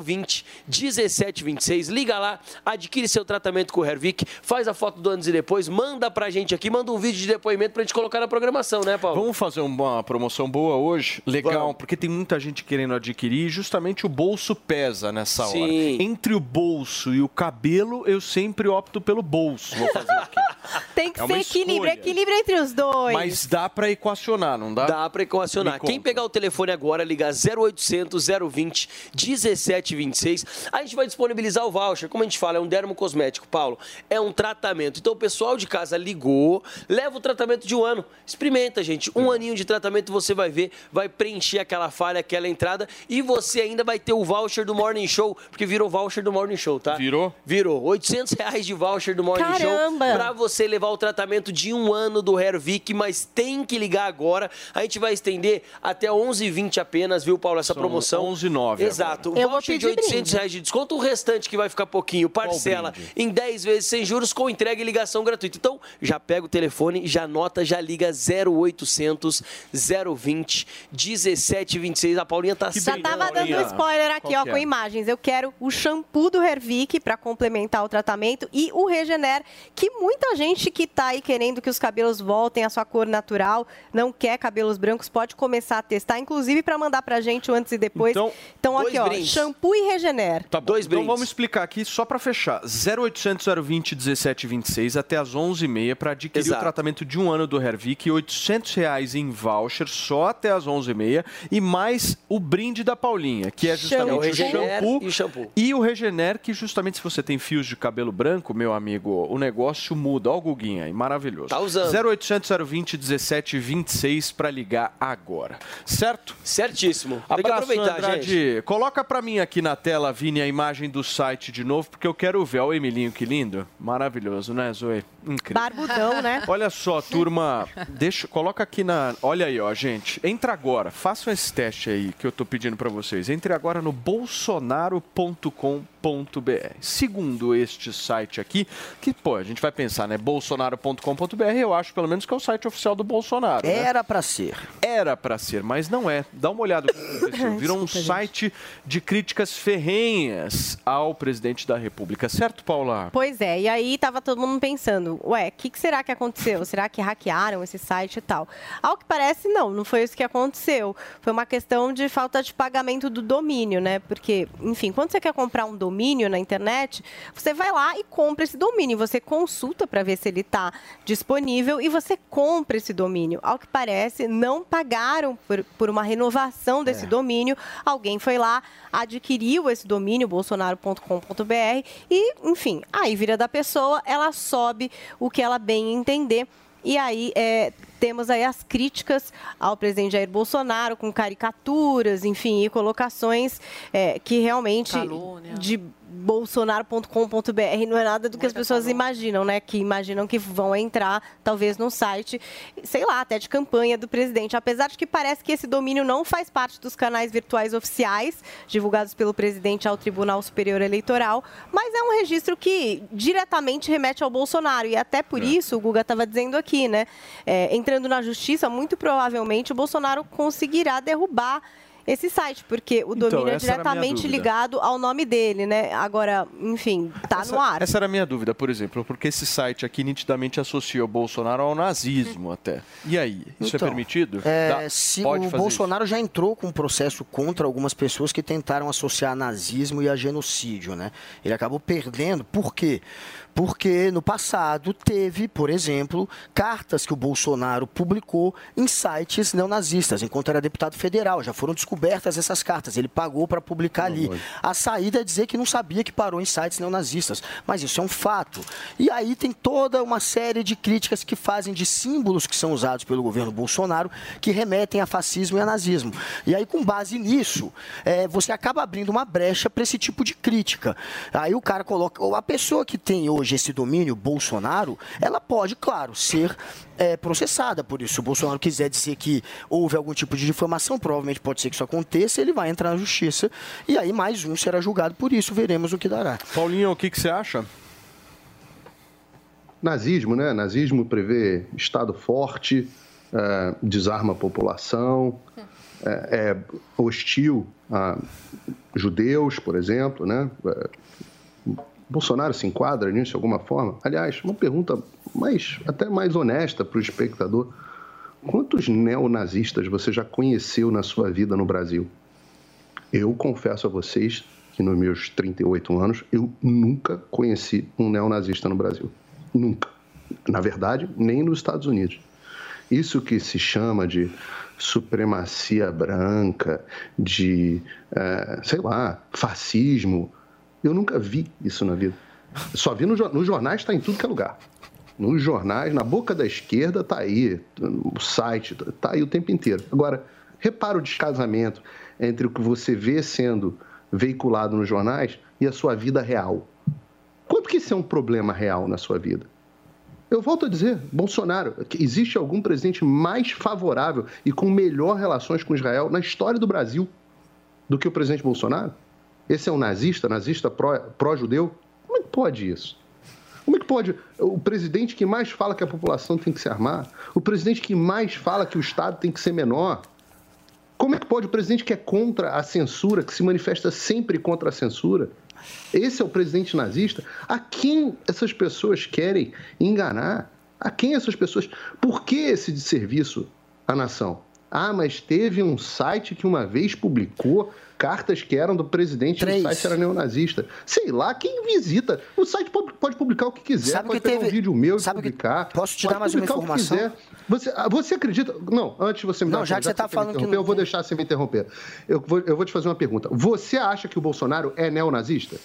020 1726. Liga lá, adquire seu tratamento com o Hervik, faz a foto do antes e depois, manda pra gente aqui, manda um vídeo de depoimento pra gente colocar na programação, né, Paulo? Vamos fazer uma promoção boa hoje? Legal, porque tem muita gente querendo adquirir e justamente o bolso pesa nessa hora. Sim. Entre o bolso e o cabelo, eu sempre opto pelo bolso. Vou fazer o quê? Tem que É ser equilíbrio, escolha. equilíbrio entre os dois. Mas dá pra equacionar, não dá? Dá pra equacionar. Quem pegar o telefone agora, ligar 0800 020 1726, a gente vai disponibilizar o voucher. Como a gente fala, é um dermocosmético, Paulo. É um tratamento. Então o pessoal de casa ligou, leva o tratamento tratamento de um ano. Experimenta, gente. Um aninho de tratamento você vai ver, vai preencher aquela falha, aquela entrada e você ainda vai ter o voucher do Morning Show, porque virou voucher do Morning Show, tá? Virou? Virou. 800 reais de voucher do Morning Caramba! Show pra você levar o tratamento de um ano do Hervik, mas tem que ligar agora. A gente vai estender até 11h20 apenas, viu, Paulo, essa São promoção. 11,9 Exato. Eu vou voucher de pedir 800 brinde. reais de desconto, o restante que vai ficar pouquinho, parcela em 10 vezes sem juros, com entrega e ligação gratuita. Então, já pega o telefone, já anota, já liga 0800 020 1726. A Paulinha tá Já tava dando um spoiler aqui, Qual ó, que com é? imagens. Eu quero o shampoo do Hervik para complementar o tratamento e o Regener, que muita gente que tá aí querendo que os cabelos voltem à sua cor natural, não quer cabelos brancos, pode começar a testar, inclusive para mandar pra gente o antes e depois. Então, Então, dois aqui, ó, shampoo e Regener. Tá bom. então vamos explicar aqui só para fechar. 0800 020 1726 até as 11h30 para adquirir Exato. o tratamento de um ano do Hervik, 800 reais em voucher só até as 11h30 e mais o brinde da Paulinha, que é justamente o shampoo e o shampoo. e o Regener, que justamente se você tem fios de cabelo branco, meu amigo, o negócio muda. Ó o Guguinha aí, maravilhoso. Tá usando. 0800 020 1726 para ligar agora. Certo? Certíssimo. Tem que Abraço, aproveitar, Andrade. gente. Coloca pra mim aqui na tela, Vini, a imagem do site de novo, porque eu quero ver. Olha o Emilinho, que lindo. Maravilhoso, né, Zoe? Incrível. Barbudão, né? Olha só, turma, deixa, coloca aqui na, olha aí, ó, gente. Entra agora, façam esse teste aí que eu tô pedindo pra vocês. Entre agora no bolsonaro.com.br. Segundo este site aqui, que pô, a gente vai pensar, né, bolsonaro.com.br, eu acho pelo menos que é o site oficial do Bolsonaro, né? Era pra ser. Era pra ser, mas não é. Dá uma olhada no que aconteceu. Virou um site de críticas ferrenhas ao presidente da República, certo, Paula? Pois é, e aí tava todo mundo pensando, ué, o que, que será que aconteceu? Será que hackearam esse site e tal? Ao que parece, não, não foi isso que aconteceu. Foi uma questão de falta de pagamento do domínio, né? Porque, enfim, quando você quer comprar um domínio na internet, você vai lá e compra esse domínio. Você consulta para ver se ele está disponível e você compra esse domínio. Ao que parece, não pagaram por, por uma renovação desse domínio. Alguém foi lá, adquiriu esse domínio, bolsonaro.com.br, e, enfim, aí vira da pessoa, ela sobe o que ela bem entender. E aí é, temos aí as críticas ao presidente Jair Bolsonaro com caricaturas, enfim, e colocações é, que realmente de bolsonaro.com.br não é nada do que as pessoas imaginam, né? Que imaginam que vão entrar talvez num site, sei lá, até de campanha do presidente. Apesar de que parece que esse domínio não faz parte dos canais virtuais oficiais divulgados pelo presidente ao Tribunal Superior Eleitoral, mas é um registro que diretamente remete ao Bolsonaro e até por isso o Guga estava dizendo aqui, né? É, entrando na justiça, muito provavelmente o Bolsonaro conseguirá derrubar esse site, porque o Então, domínio é a minha diretamente ligado ao nome dele, né? Agora, enfim, tá essa, no ar. Essa era a minha dúvida, por exemplo, porque esse site aqui nitidamente associa o Bolsonaro ao nazismo até. E aí, isso Então, é permitido? É, Dá- se pode o fazer Bolsonaro já entrou com um processo contra algumas pessoas que tentaram associar nazismo e a genocídio, né? Ele acabou perdendo. Por quê? Porque no passado teve, por exemplo, cartas que o Bolsonaro publicou em sites neonazistas, enquanto era deputado federal. Já foram descobertas essas cartas. Ele pagou para publicar ali. A saída é dizer que não sabia que parou em sites neonazistas. Mas isso é um fato. E aí tem toda uma série de críticas que fazem de símbolos que são usados pelo governo Bolsonaro que remetem a fascismo e a nazismo. E aí, com base nisso, é, você acaba abrindo uma brecha para esse tipo de crítica. Aí o cara coloca. A pessoa que tem hoje esse domínio, Bolsonaro, ela pode, claro, ser é, processada por isso. Se o Bolsonaro quiser dizer que houve algum tipo de difamação, provavelmente pode ser que isso aconteça, ele vai entrar na justiça e aí mais um será julgado por isso. Veremos o que dará. Paulinho, o que, que você acha? Nazismo, né? Nazismo prevê Estado forte, eh, desarma a população, eh, é hostil a judeus, por exemplo, né? Bolsonaro se enquadra nisso de alguma forma? Aliás, uma pergunta mais, até mais honesta para o espectador. Quantos neonazistas você já conheceu na sua vida no Brasil? Eu confesso a vocês que nos meus 38 anos eu nunca conheci um neonazista no Brasil. Nunca. Na verdade, nem nos Estados Unidos. Isso que se chama de supremacia branca, de, eh, sei lá, fascismo, eu nunca vi isso na vida. Só vi no, nos jornais, está em tudo que é lugar. nos jornais, na boca da esquerda, tá aí, o site, tá aí o tempo inteiro. Agora, repara o descasamento entre o que você vê sendo veiculado nos jornais e a sua vida real. Quanto que isso é um problema real na sua vida? Eu volto a dizer, Bolsonaro, existe algum presidente mais favorável e com melhor relações com Israel na história do Brasil do que o presidente Bolsonaro? Esse é um nazista, nazista pró- pró-judeu? Como é que pode isso? Como é que pode o presidente que mais fala que a população tem que se armar, o presidente que mais fala que o Estado tem que ser menor, como é que pode o presidente que é contra a censura, que se manifesta sempre contra a censura? Esse é o presidente nazista? A quem essas pessoas querem enganar? A quem essas pessoas. Por que esse desserviço à nação? Ah, mas teve um site que uma vez publicou cartas que eram do presidente e o site era neonazista. Sei lá, quem visita. O site pode, publicar o que quiser, Sabe pode que pegar teve- um vídeo meu e publicar. Posso te dar mais uma que informação? Você, ah, você acredita. Não, antes de você me Não, dar já que você tá me falando que não Eu vou deixar você me interromper. Eu vou, eu vou te fazer uma pergunta. Você acha que o Bolsonaro é neonazista?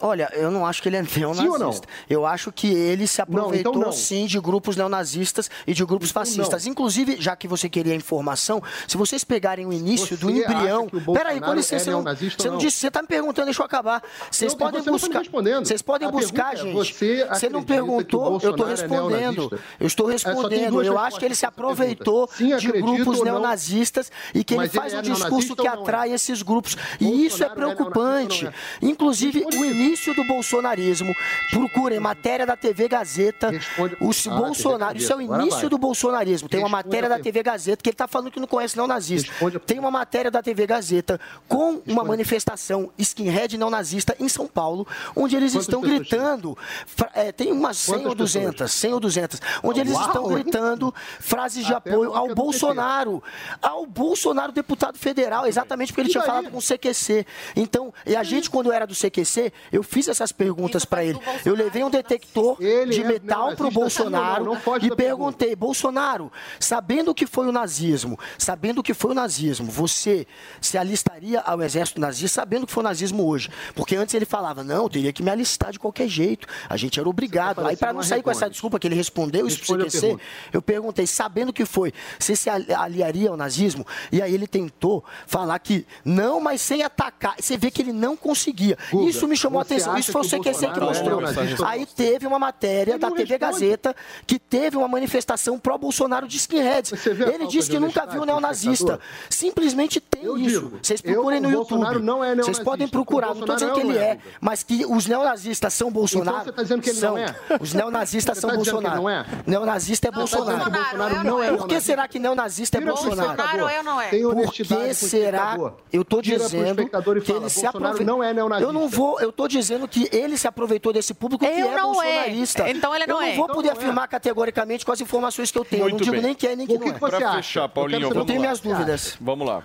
Olha, eu não acho que ele é neonazista. Sim ou não? Eu acho que ele se Não, aproveitou então não. sim de grupos neonazistas e de grupos fascistas. Inclusive, já que você queria informação, se vocês pegarem o início do Você acha embrião. que Peraí, com licença, é você não, neonazista você não não? disse, você tá me perguntando, deixa eu acabar. Vocês Não, podem buscar. respondendo. Vocês podem A buscar, é, gente. você Você não perguntou, eu Bolsonaro é respondendo. neonazista? Eu estou É, respondendo. Eu acho que ele se aproveitou Sim, de grupos neonazistas e que ele faz é um discurso neonazista que é? atrai esses grupos. E isso é é preocupante. neonazista Inclusive, o início do bolsonarismo, procurem matéria da TV Gazeta, o s- Ah, Bolsonaro, isso é o início do bolsonarismo. Tem uma matéria da. TV Gazeta que ele está falando que não conhece não nazista. Tem uma matéria da TV Gazeta com uma manifestação skinhead não nazista em São Paulo, onde eles Quantas estão pessoas gritando, é, tem umas 100 Quantas ou 200, 100 ou 200, onde eles Uau, estão hein? gritando frases de Até apoio ao Bolsonaro, ao Bolsonaro deputado federal, exatamente porque ele E tinha daí? falado com o CQC. Então, e a gente quando era do CQC, eu fiz essas perguntas para ele. Eu levei um detector de é metal pro neonazista, Bolsonaro sim ou não? Não e perguntei, Bolsonaro, sabendo o que foi o nazismo, sabendo o que foi o nazismo, você se alistaria ao exército nazista sabendo que foi o nazismo hoje? Porque antes ele falava, não, eu teria que me alistar de qualquer jeito. A gente era obrigado. Aí para não sair com essa desculpa que ele respondeu isso pro Responde a CQC, pergunta. eu perguntei, sabendo o que foi, você se ali- aliaria ao nazismo? E aí ele tentou falar que não, mas sem atacar. Você vê que ele não conseguia. Guga, isso me chamou a atenção. Isso foi o CQC que é mostrou. não? Aí teve uma matéria da TV Gazeta que teve uma manifestação pró-Bolsonaro de skinheads. Ele disse que nunca viu do neonazista. Simplesmente tem Eu isso. digo, Vocês eu- procurem no YouTube. Bolsonaro não é Vocês podem procurar. O Não estou dizendo que ele é, é. mas que os neonazistas são Bolsonaro. Então você tá dizendo que ele são. não é? Os neonazistas são tá Bolsonaro. não é? Neonazista é Não, tá Bolsonaro. Bolsonaro não é Por que será que neonazista é Bolsonaro? é ou não é? Tem Por que será? Eu pro dizendo que ele se aproveitou. não é neonazista. Eu não vou, eu tô dizendo que ele se aproveitou desse público que Eu é não é. bolsonarista. Então ele não eu é. não vou Então poder é. afirmar categoricamente com as informações que eu tenho. eu não digo nem que é nem que O que não é. acha? fechar, Eu Paulinho, quero Eu vamos tenho lá. minhas dúvidas. Vamos lá.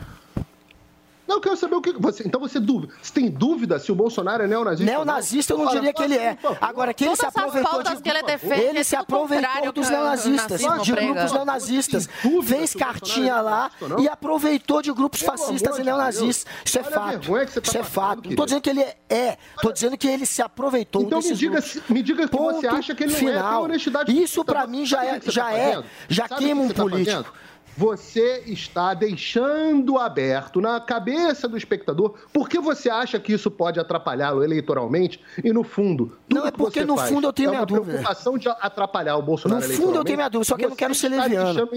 Não, eu quero saber o que você. Então você dúvida. Você tem dúvida se o Bolsonaro é neonazista? ou Neonazista eu não diria que ele é. Agora, que ele se Todas aproveitou de... que ele defende Ele é se aproveitou dos neonazistas, nazismo de prega. grupos neonazistas. Fez Bolsonaro cartinha é lá não? e aproveitou de grupos fascistas e neonazistas. Isso é fato. você tá Isso é fato. Não tô dizendo que ele é. Tô dizendo que ele se aproveitou Então me desses diga, me diga que você Ponto acha que ele não é. Isso pra mim já é, já tá é, já que queima um tá político. Você está deixando aberto na cabeça do espectador porque você acha que isso pode atrapalhá-lo eleitoralmente e no fundo tudo Não, é que porque você no fundo eu tenho é minha dúvida. preocupação de atrapalhar o Bolsonaro No fundo eu tenho minha dúvida, só que eu não quero ser leviano.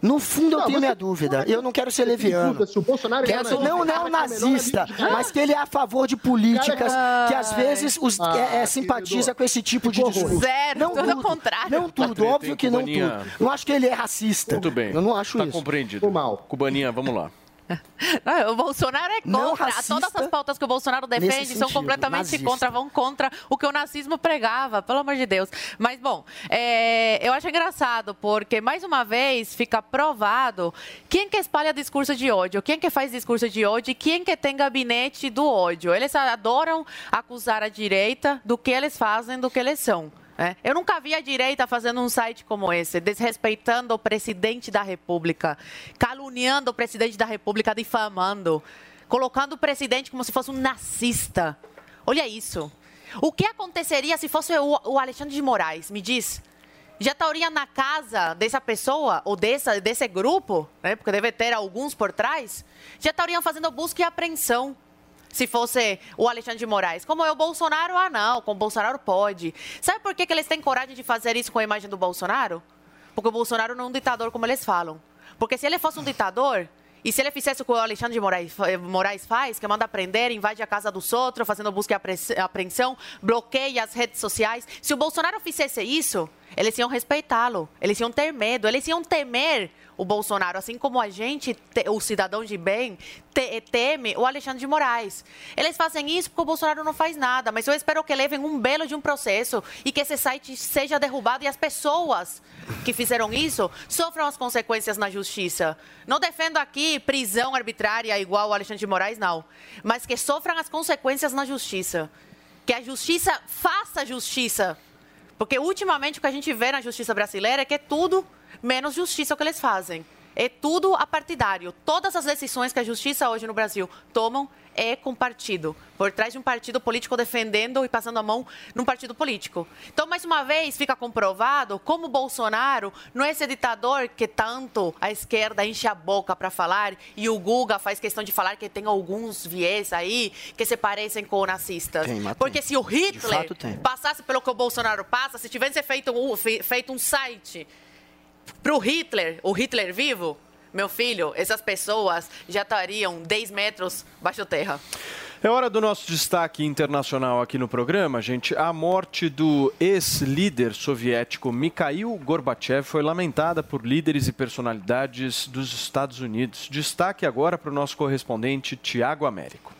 No fundo eu Não, tenho minha dúvida. Eu não quero ser leviano. se o Bolsonaro é neonazista? não, não é um nazista, mas que ele é a favor de políticas que às vezes os, Ah, é, é, simpatiza com esse tipo de discurso. Zero, não tudo contrário. Não tudo, óbvio que não tudo. Não acho que ele é racista. Muito bem. Eu não acho tá isso. compreendido. mal. Cubaninha, vamos lá. Não, o Bolsonaro é Não contra. Todas as pautas que o Bolsonaro defende nesse são sentido, completamente nazista. contra, vão contra o que o nazismo pregava, pelo amor de Deus. Mas, bom, é, eu acho engraçado, porque, mais uma vez, fica provado quem que espalha discurso de ódio, quem que faz discurso de ódio e quem que tem gabinete do ódio. Eles adoram acusar a direita do que eles fazem, do que eles são. Né? Eu nunca vi a direita fazendo um site como esse, desrespeitando o presidente da República, caluniando o presidente da República, difamando, colocando o presidente como se fosse um nazista. Olha isso. O que aconteceria se fosse o, Alexandre de Moraes? Me diz. já estariam na casa dessa pessoa ou dessa, desse grupo, né, porque deve ter alguns por trás, já estariam fazendo busca e apreensão. Se fosse o Alexandre de Moraes. Como é o Bolsonaro, ah, não, com o Bolsonaro pode. Sabe por que, que eles têm coragem de fazer isso com a imagem do Bolsonaro? Porque o Bolsonaro não é um ditador como eles falam. Porque se ele fosse um ditador, e se ele fizesse o que o Alexandre de Moraes, Moraes faz, que manda prender, invade a casa dos outros, fazendo busca e apreensão, bloqueia as redes sociais, se o Bolsonaro fizesse isso, eles iam respeitá-lo, eles iam ter medo, eles iam temer o Bolsonaro, assim como a gente, o cidadão de bem, teme o Alexandre de Moraes. Eles fazem isso porque o Bolsonaro não faz nada, mas eu espero que levem um belo de um processo e que esse site seja derrubado e as pessoas que fizeram isso sofram as consequências na justiça. Não defendo aqui prisão arbitrária igual o Alexandre de Moraes, não, mas que sofram as consequências na justiça. Que a justiça faça justiça. Porque ultimamente o que a gente vê na justiça brasileira é que é tudo menos justiça o que eles fazem. É tudo apartidário. Todas as decisões que a justiça hoje no Brasil tomam é com partido, por trás de um partido político defendendo e passando a mão num partido político. Então, mais uma vez, fica comprovado como Bolsonaro não é esse ditador que tanto a esquerda enche a boca para falar e o Guga faz questão de falar que tem alguns viés aí que se parecem com nazistas. Tem, mas Porque se o Hitler passasse pelo que o Bolsonaro passa, se tivesse feito fe- feito um site para o Hitler, o Hitler vivo, meu filho, essas pessoas já estariam 10 metros baixo terra. É hora do nosso destaque internacional aqui no programa, gente. A morte do ex-líder soviético Mikhail Gorbachev foi lamentada por líderes e personalidades dos Estados Unidos. Destaque agora para o nosso correspondente Tiago Américo.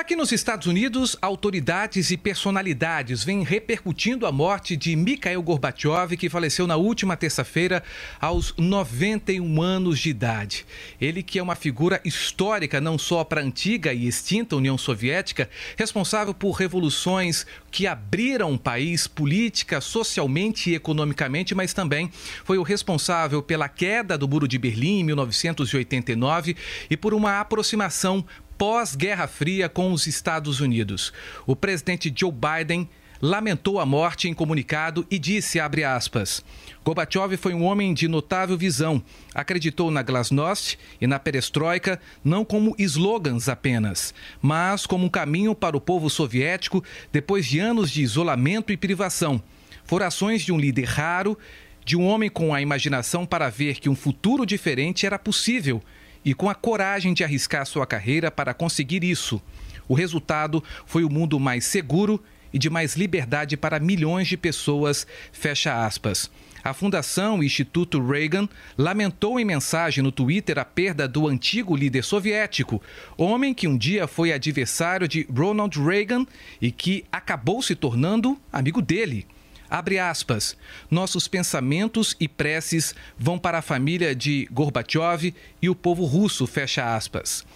Aqui nos Estados Unidos, autoridades e personalidades vêm repercutindo a morte de Mikhail Gorbachev, que faleceu na última terça-feira aos 91 anos de idade. Ele que é uma figura histórica não só para a antiga e extinta União Soviética, responsável por revoluções que abriram o país política, socialmente e economicamente, mas também foi o responsável pela queda do Muro de Berlim em 1989 e por uma aproximação pós-Guerra Fria com os Estados Unidos. O presidente Joe Biden lamentou a morte em comunicado e disse, abre aspas, Gorbachev foi um homem de notável visão, acreditou na glasnost e na perestroika não como slogans apenas, mas como um caminho para o povo soviético depois de anos de isolamento e privação. Foram ações de um líder raro, de um homem com a imaginação para ver que um futuro diferente era possível e com a coragem de arriscar sua carreira para conseguir isso. O resultado foi o mundo mais seguro e de mais liberdade para milhões de pessoas. Fecha aspas. A Fundação Instituto Reagan lamentou em mensagem no Twitter a perda do antigo líder soviético, homem que um dia foi adversário de Ronald Reagan e que acabou se tornando amigo dele. Abre aspas. Nossos pensamentos e preces vão para a família de Gorbachev e o povo russo, fecha aspas.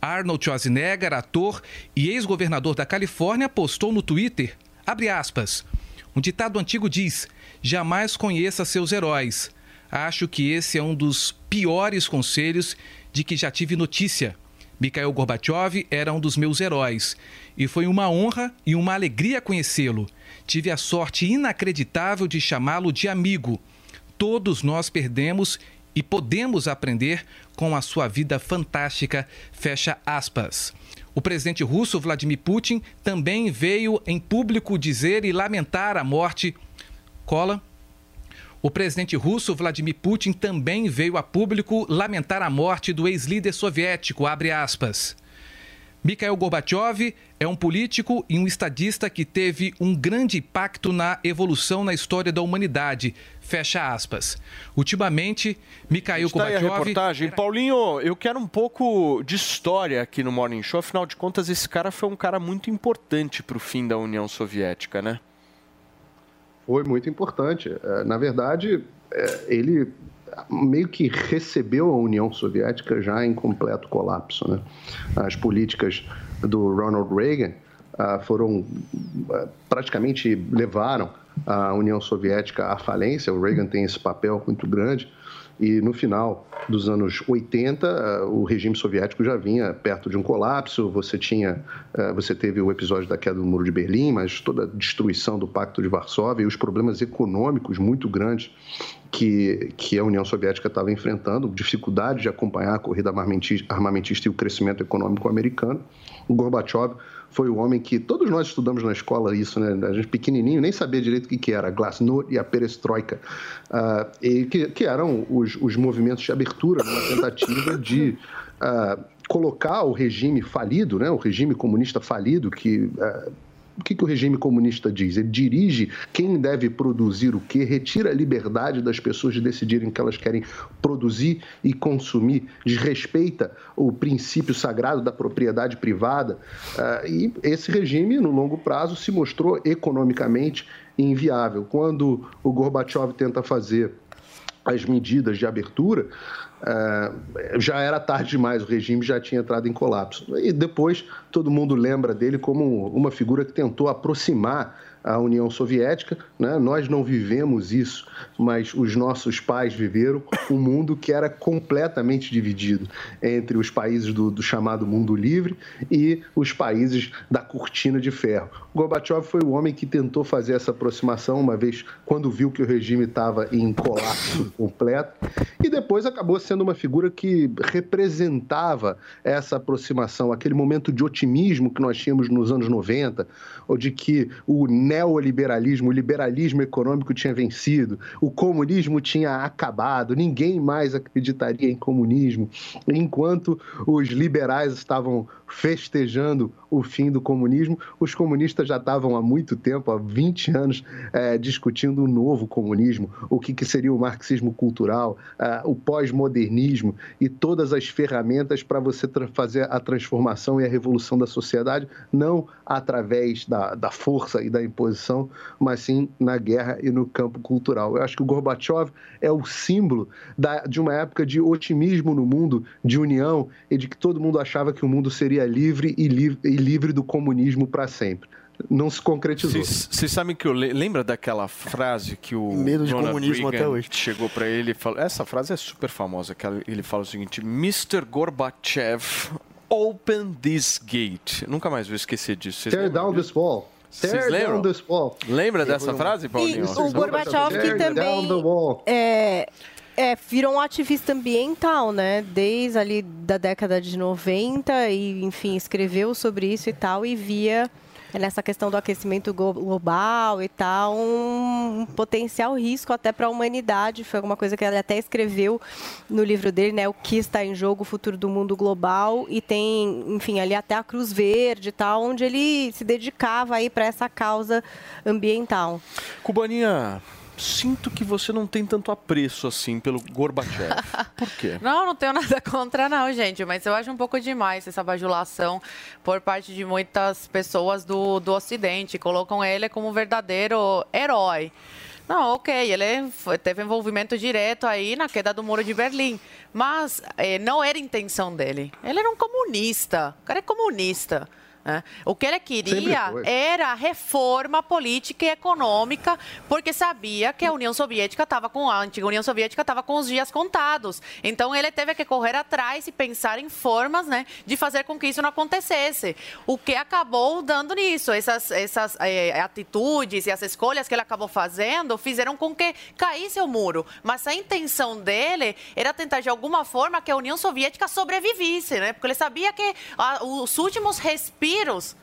Arnold Schwarzenegger, ator e ex-governador da Califórnia, postou no Twitter, abre aspas. Um ditado antigo diz: jamais conheça seus heróis. Acho que esse é um dos piores conselhos de que já tive notícia. Mikhail Gorbachev era um dos meus heróis e foi uma honra e uma alegria conhecê-lo. Tive a sorte inacreditável de chamá-lo de amigo. Todos nós perdemos e podemos aprender com a sua vida fantástica. Fecha aspas. O presidente russo Vladimir Putin também veio em público dizer e lamentar a morte. Cola. O presidente russo Vladimir Putin também veio a público lamentar a morte do ex-líder soviético, abre aspas. Mikhail Gorbachev é um político e um estadista que teve um grande impacto na evolução na história da humanidade. Fecha aspas. Ultimamente, Mikhail Está aí a Gorbachev reportagem. Paulinho, eu quero um pouco de história aqui no Morning Show. Afinal de contas, esse cara foi um cara muito importante para o fim da União Soviética, né? Foi muito importante. É, Na verdade, é, ele meio que recebeu a União Soviética já em completo colapso. Né? As políticas do Ronald Reagan ah, foram ah, praticamente levaram a União Soviética à falência. O Reagan tem esse papel muito grande E no final dos anos 80, eh, o regime soviético já vinha perto de um colapso. Você tinha, eh, você teve o episódio da queda do Muro de Berlim, mas toda a destruição do Pacto de Varsóvia e os problemas econômicos muito grandes que, que a União Soviética estava enfrentando, dificuldade de acompanhar a corrida armamentista, armamentista e o crescimento econômico americano. O Gorbachev foi o homem que todos nós estudamos na escola isso, né? A gente pequenininho nem sabia direito o que, que era, Glasnost e a Perestroika, uh, e que, que eram os, os movimentos de abertura numa tentativa de uh, colocar o regime falido, né? O regime comunista falido que uh, o que, que o regime comunista diz? Ele dirige quem deve produzir o que, retira a liberdade das pessoas de decidirem o que elas querem produzir e consumir, desrespeita o princípio sagrado da propriedade privada. Uh, e esse regime, no longo prazo, se mostrou economicamente inviável. Quando o Gorbachev tenta fazer as medidas de abertura, Uh, já era tarde demais, o regime já tinha entrado em colapso. E depois todo mundo lembra dele como uma figura que tentou aproximar a União Soviética. Né? Nós não vivemos isso, mas os nossos pais viveram um mundo que era completamente dividido entre os países do, do chamado mundo livre e os países da cortina de ferro. Gorbachev foi o homem que tentou fazer essa aproximação, uma vez quando viu que o regime estava em colapso completo, e depois acabou sendo uma figura que representava essa aproximação, aquele momento de otimismo que nós tínhamos nos anos 90, ou de que o neoliberalismo, o liberalismo econômico tinha vencido, o comunismo tinha acabado, ninguém mais acreditaria em comunismo, enquanto os liberais estavam festejando o fim do comunismo, os comunistas já estavam há muito tempo, há 20 anos, é, discutindo o novo comunismo, o que, que seria o marxismo cultural, é, o pós-modernismo e todas as ferramentas para você fazer a transformação e a revolução da sociedade, não através da, da força e da imposição, mas sim na guerra e no campo cultural. Eu acho que o Gorbachev é o símbolo da, de uma época de otimismo no mundo, de união e de que todo mundo achava que o mundo seria livre e, li, e livre do comunismo para sempre não se concretizou. Vocês sabem que eu le lembra daquela frase que o medo de Ronald comunismo Reagan até hoje. chegou para ele e falou. Essa frase é super famosa. Que ele fala o seguinte: Mr. Gorbachev, open this gate. Nunca mais vou esquecer disso. Vocês Tear down disso? this wall. Vocês Tear lembram? down this wall. Lembra dessa frase, E Paulinho? o Gorbachev que Tear down the wall. também é, é, virou um ativista ambiental, né? Desde ali da década de 90 e, enfim, escreveu sobre isso e tal e via nessa questão do aquecimento glo- global e tal um potencial risco até para a humanidade. Foi alguma coisa que ele até escreveu no livro dele, né? O que está em jogo, o futuro do mundo global e tem, enfim, ali até a Cruz Verde e tal, onde ele se dedicava aí para essa causa ambiental. Cubaninha, sinto que você não tem tanto apreço assim pelo Gorbachev. Por quê? Não, não tenho nada contra, não, gente. Mas eu acho um pouco demais essa bajulação por parte de muitas pessoas do, do Ocidente. Colocam ele como um verdadeiro herói. Não, ok, ele foi- teve envolvimento direto aí na queda do Muro de Berlim. Mas eh, não era intenção dele. Ele era um comunista. O cara é comunista. Né? O que ele queria era a reforma política e econômica, porque sabia que a União Soviética estava com a antiga União Soviética estava com os dias contados. Então ele teve que correr atrás e pensar em formas, né, de fazer com que isso não acontecesse. O que acabou dando nisso, essas essas eh, atitudes e as escolhas que ele acabou fazendo fizeram com que caísse o muro. Mas a intenção dele era tentar de alguma forma que a União Soviética sobrevivesse, né? Porque ele sabia que ah, os últimos respiros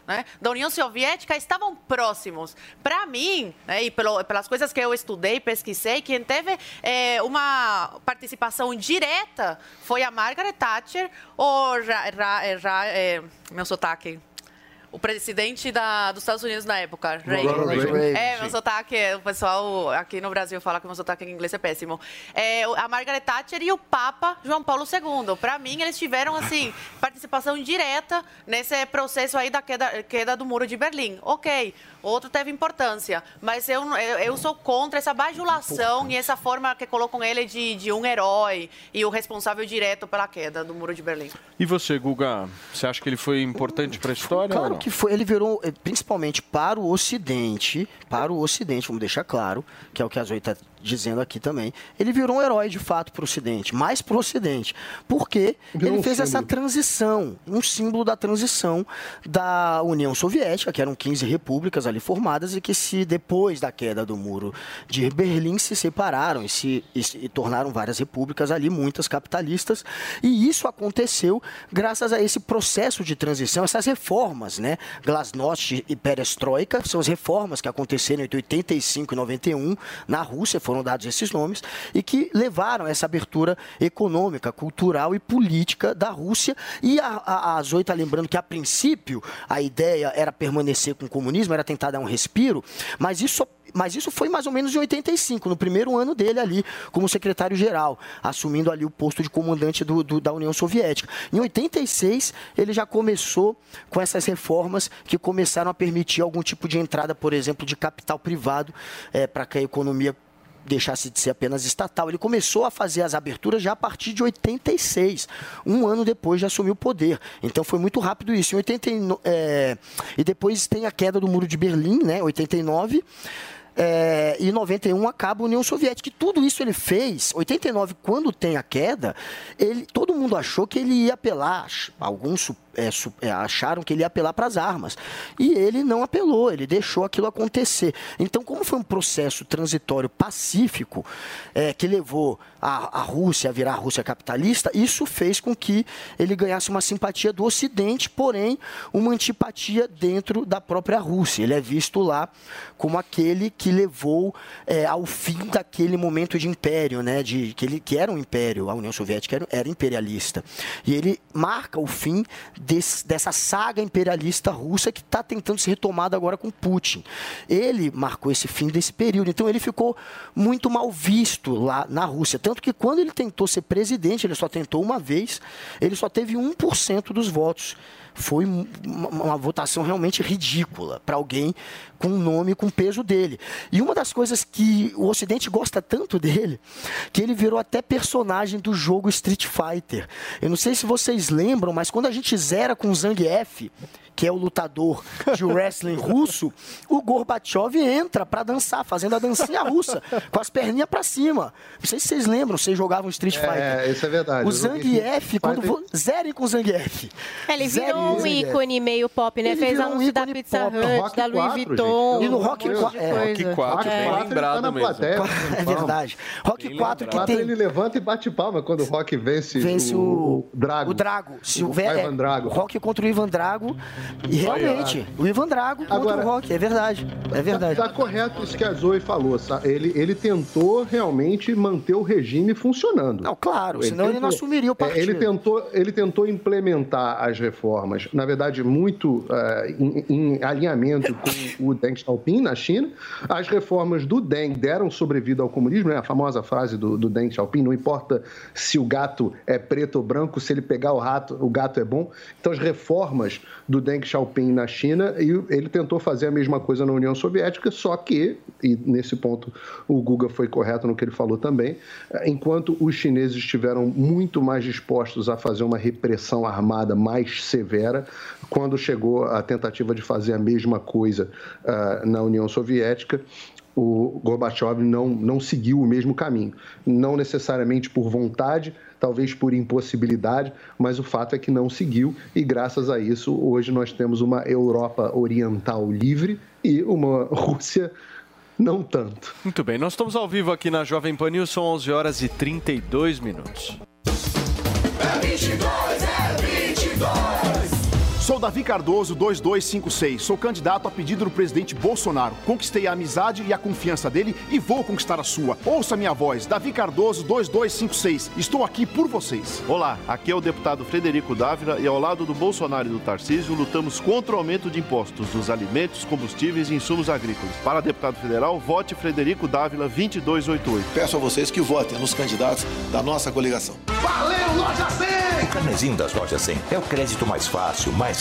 né, da União Soviética estavam próximos. Para mim, né, e pelo- pelas coisas que eu estudei, pesquisei, quem teve eh, uma participação direta foi a Margaret Thatcher ou Ra, Ra, Ra, eh, meu sotaque. O presidente da- dos Estados Unidos na época, Reagan. Ronald Reagan. É, meu sotaque, é- o pessoal aqui no Brasil fala que meu sotaque em inglês é péssimo. É, a Margaret Thatcher e o Papa João Paulo II. Para mim, eles tiveram, assim, participação direta nesse processo aí da queda, queda do Muro de Berlim. Ok, outro teve importância, mas eu, eu, eu sou contra essa bajulação e essa forma que colocam ele de, de um herói e o responsável direto pela queda do Muro de Berlim. E você, Guga? Você acha que ele foi importante para a história? ou Claro não? que foi. Ele virou, eh, principalmente para o Ocidente, para o Ocidente, vamos deixar claro, que é o que a Zoe está dizendo aqui também, ele virou um herói de fato para o Ocidente, mais para o Ocidente, porque Virou ele um fez essa símbolo. transição, um símbolo da transição da União Soviética, que eram 15 repúblicas ali formadas e que se depois da queda do muro de Berlim se separaram e se, e se- e tornaram várias repúblicas ali, muitas capitalistas, e isso aconteceu graças a esse processo de transição, essas reformas, né? Glasnost e Perestroika, são as reformas que aconteceram entre 85 e 91 na Rússia, foram dados esses nomes, e que levaram essa abertura econômica, cultural e política da Rússia. E a, a, a Zoe está lembrando que, a princípio, a ideia era permanecer com o comunismo, era tentar dar um respiro, mas isso mas isso foi mais ou menos em 85, no primeiro ano dele ali, como secretário-geral, assumindo ali o posto de comandante do- do- da União Soviética. Em 86, ele já começou com essas reformas que começaram a permitir algum tipo de entrada, por exemplo, de capital privado, para que a economia deixasse de ser apenas estatal. Ele começou a fazer as aberturas já a partir de 86, um ano depois de assumir o poder. Então foi muito rápido isso. Em 89, é, e depois tem a queda do Muro de Berlim, né, 89. É, e 91 acaba a União Soviética. E tudo isso ele fez. 89, quando tem a queda, ele, todo mundo achou que ele ia apelar. Alguns é, é, acharam que ele ia apelar para as armas. E ele não apelou, ele deixou aquilo acontecer. Então, como foi um processo transitório pacífico é, que levou a, a Rússia a virar a Rússia capitalista, isso fez com que ele ganhasse uma simpatia do Ocidente, porém uma antipatia dentro da própria Rússia. Ele é visto lá como aquele que levou é, ao fim daquele momento de império, né? De, que, ele, que era um império, a União Soviética era, era imperialista. E ele marca o fim desse- dessa saga imperialista russa que está tentando ser retomada agora com Putin. Ele marcou esse fim desse período. Então ele ficou muito mal visto lá na Rússia. Tanto que quando ele tentou ser presidente, ele só tentou uma vez, ele só teve 1% dos votos. Foi um- uma, uma votação realmente ridícula para alguém com o nome, com o peso dele. E uma das coisas que o Ocidente gosta tanto dele, que ele virou até personagem do jogo Street Fighter. Eu não sei se vocês lembram, mas quando a gente zera com o Zangief, que é o lutador de wrestling russo, o Gorbachev entra para dançar, fazendo a dancinha russa, com as perninhas para cima. Não sei se vocês lembram, vocês jogavam Street Fighter. É, isso é verdade. O Zangief, quando Fighter- zerem com o Zangief. Ele Zerem virou um ícone meio pop, né? Ele Fez virou um anúncio da Pizza pop. Hut, Rock da Louis 4, Vuitton. gente. E no Rock monte 4, de é. Rock 4, É. bem lembrado na mesmo. plateia, É verdade. Rock 4 que tem... ele levanta e bate palma quando o Rock vence, Vence o, o- Drago. O Drago. Se o o é, Ivan Drago. O Rock contra o Ivan Drago. E realmente, o Ivan Drago contra Agora- o Rock. É verdade. É verdade. Tá, tá correto isso que a Zoe falou. sa- Ele, ele tentou realmente manter o regime funcionando. Não, claro, senão ele não assumiria o É, partido. Ele tentou, ele tentou implementar as reformas, na verdade, muito eh, em, em alinhamento com o Deng Xiaoping na China. As reformas do Deng deram sobrevida ao comunismo, né? a famosa frase do, do Deng Xiaoping: não importa se o gato é preto ou branco, se ele pegar o rato, o gato é bom. Então, as reformas do Deng Xiaoping na China, e ele tentou fazer a mesma coisa na União Soviética, só que, e nesse ponto o Guga foi correto no que ele falou também, eh, enquanto os chineses estiveram muito mais dispostos a fazer uma repressão armada mais severa, quando chegou a tentativa de fazer a mesma coisa ah, na União Soviética, o Gorbachev não, não seguiu o mesmo caminho. Não necessariamente por vontade, talvez por impossibilidade, mas o fato é que não seguiu e, graças a isso, hoje nós temos uma Europa Oriental livre e uma Rússia não tanto. Muito bem, nós estamos ao vivo aqui na Jovem Pan News, são 11 horas e 32 minutos. É 22, é 22. Sou Davi Cardoso, 2256. Sou candidato a pedido do presidente Bolsonaro. Conquistei a amizade e a confiança dele e vou conquistar a sua. Ouça minha voz, Davi Cardoso, 2256. Estou aqui por vocês. Olá, aqui é o deputado Frederico Dávila e ao lado do Bolsonaro e do Tarcísio lutamos contra o aumento de impostos dos alimentos, combustíveis e insumos agrícolas. Para deputado federal, vote Frederico Dávila 2288. Peço a vocês que votem nos candidatos da nossa coligação. Valeu, Loja 100! O carnezinho das lojas 100 é o crédito mais fácil, mais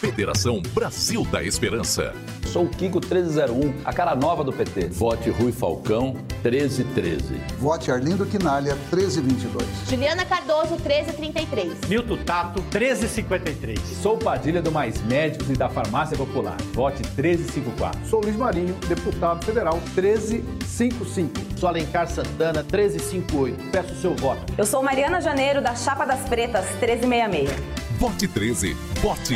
Federação Brasil da Esperança. Sou o Kiko 1301, a cara nova do PT. Vote Rui Falcão 1313. Vote Arlindo Quinalha 1322. Juliana Cardoso, 1333. Milton Tato, 1353. Sou Padilha do Mais Médicos e da Farmácia Popular. Vote 1354. Sou Luiz Marinho, deputado federal 1355. Sou Alencar Santana, 1358. Peço o seu voto. Eu sou Mariana Janeiro, da Chapa das Pretas, 1366. Vote 13. Vote.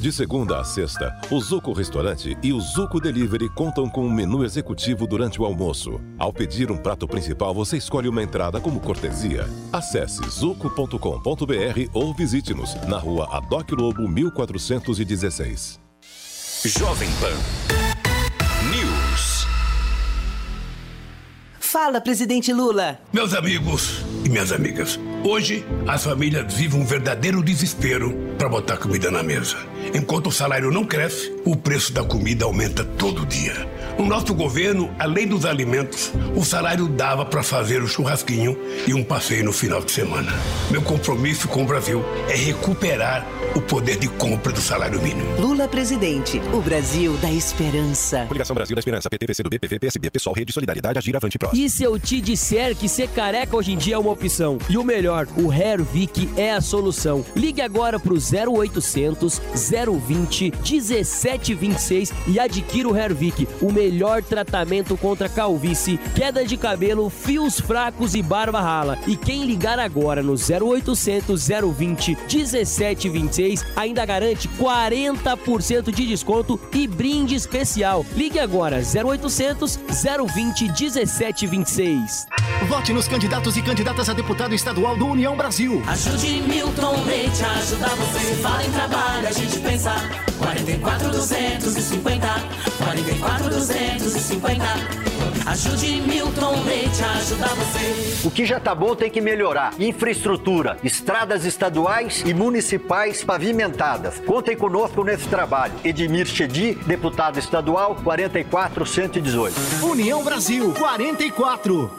De segunda a sexta, o Zuco Restaurante e o Zuco Delivery contam com um menu executivo durante o almoço. Ao pedir um prato principal, você escolhe uma entrada como cortesia. Acesse zuco.com.br ou visite-nos na rua Adoc Lobo 1416. Jovem Pan Fala, presidente Lula. Meus amigos e minhas amigas, hoje as famílias vivem um verdadeiro desespero para botar comida na mesa. Enquanto o salário não cresce, o preço da comida aumenta todo dia. No nosso governo, além dos alimentos, o salário dava para fazer o churrasquinho e um passeio no final de semana. Meu compromisso com o Brasil é recuperar o poder de compra do salário mínimo. Lula presidente, o Brasil da esperança. Coligação Brasil da Esperança, PT, PCdoB, PV, PSB, Pessoal, Rede Solidariedade, Agir Avante Pró. E se eu te disser que ser careca hoje em dia é uma opção? E o melhor, o Hervik é a solução. Ligue agora pro 0800 020 1726 e adquira o Hervik, o melhor tratamento contra calvície, queda de cabelo, fios fracos e barba rala. E quem ligar agora no 0800 020 1726 ainda garante 40% de desconto e brinde especial. Ligue agora 0800 020 1726. Vote nos candidatos e candidatas a deputado estadual do União Brasil. Ajude Milton Leite a ajudar você. Fala em trabalho, a gente pensa. 44 250. 44 250. Ajude Milton Leite a ajudar você. O que já tá bom tem que melhorar. Infraestrutura, estradas estaduais e municipais pavimentadas. Contem conosco nesse trabalho. Edmir Chedi, deputado estadual, 44118. União Brasil 44.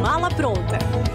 Mala pronta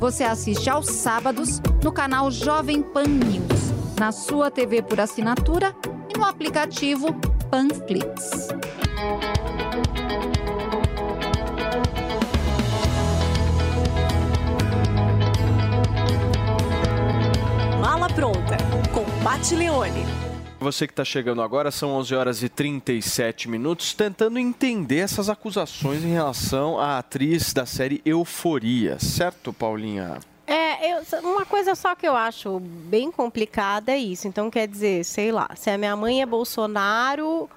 Você assiste aos sábados no canal Jovem Pan News, na sua TV por assinatura e no aplicativo Panflix. Mala pronta com Pat Leone. Você que está chegando agora, são 11 horas e 37 minutos, tentando entender essas acusações em relação à atriz da série Euforia, certo, Paulinha? É, eu- uma coisa só que eu acho bem complicada é isso. Então, quer dizer, sei lá, se a minha mãe é Bolsonaro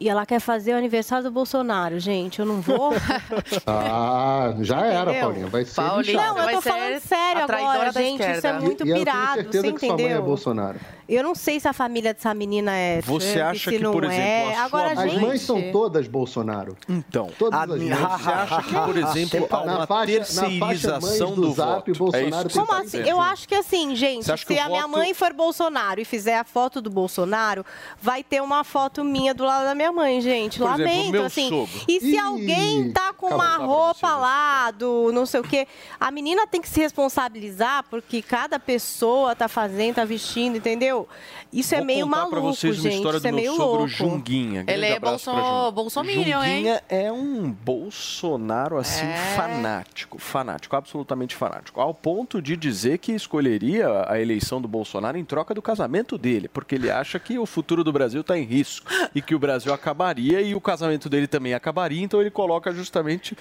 e ela quer fazer o aniversário do Bolsonaro, gente, eu não vou. Ah, já era, Entendeu? Paulinha. Vai ser Paulinha. Não, eu tô falando sério a traidora agora, da gente. Isso é muito E- e eu pirado, tenho você certeza que sua mãe é entendeu? Bolsonaro. Eu não sei se a família dessa menina é Você Trump, acha se que, não por exemplo, é. a sua Agora, As gente... mães são todas Bolsonaro. Então, Todas a as minha- mães. você acha que, por exemplo, há Na uma faixa- terceirização do, do Zap, voto? Bolsonaro é isso que tem você Como assim? Eu acho que assim, gente, Você se a minha voto- mãe for Bolsonaro e fizer a foto do Bolsonaro, vai ter uma foto minha do lado da minha mãe, gente. Por exemplo, Lamento, meu assim. sogro. E se Ih, alguém tá com acabou. uma roupa lá do não sei o quê, a menina tem que se responsabilizar porque cada pessoa tá fazendo, tá vestindo, entendeu? Isso é Vou meio contar maluco, pra vocês uma gente. história Isso é do meu meio sogro louco. Junguinha. Grande Ele é abraço pra bolso- Junguinha. bolsominion, hein? Junguinha é um Bolsonaro, assim, É. fanático. Fanático, absolutamente fanático. Ao ponto de dizer que escolheria a eleição do Bolsonaro em troca do casamento dele, porque ele acha que o futuro do Brasil está em risco e que o Brasil acabaria e o casamento dele também acabaria, então ele coloca justamente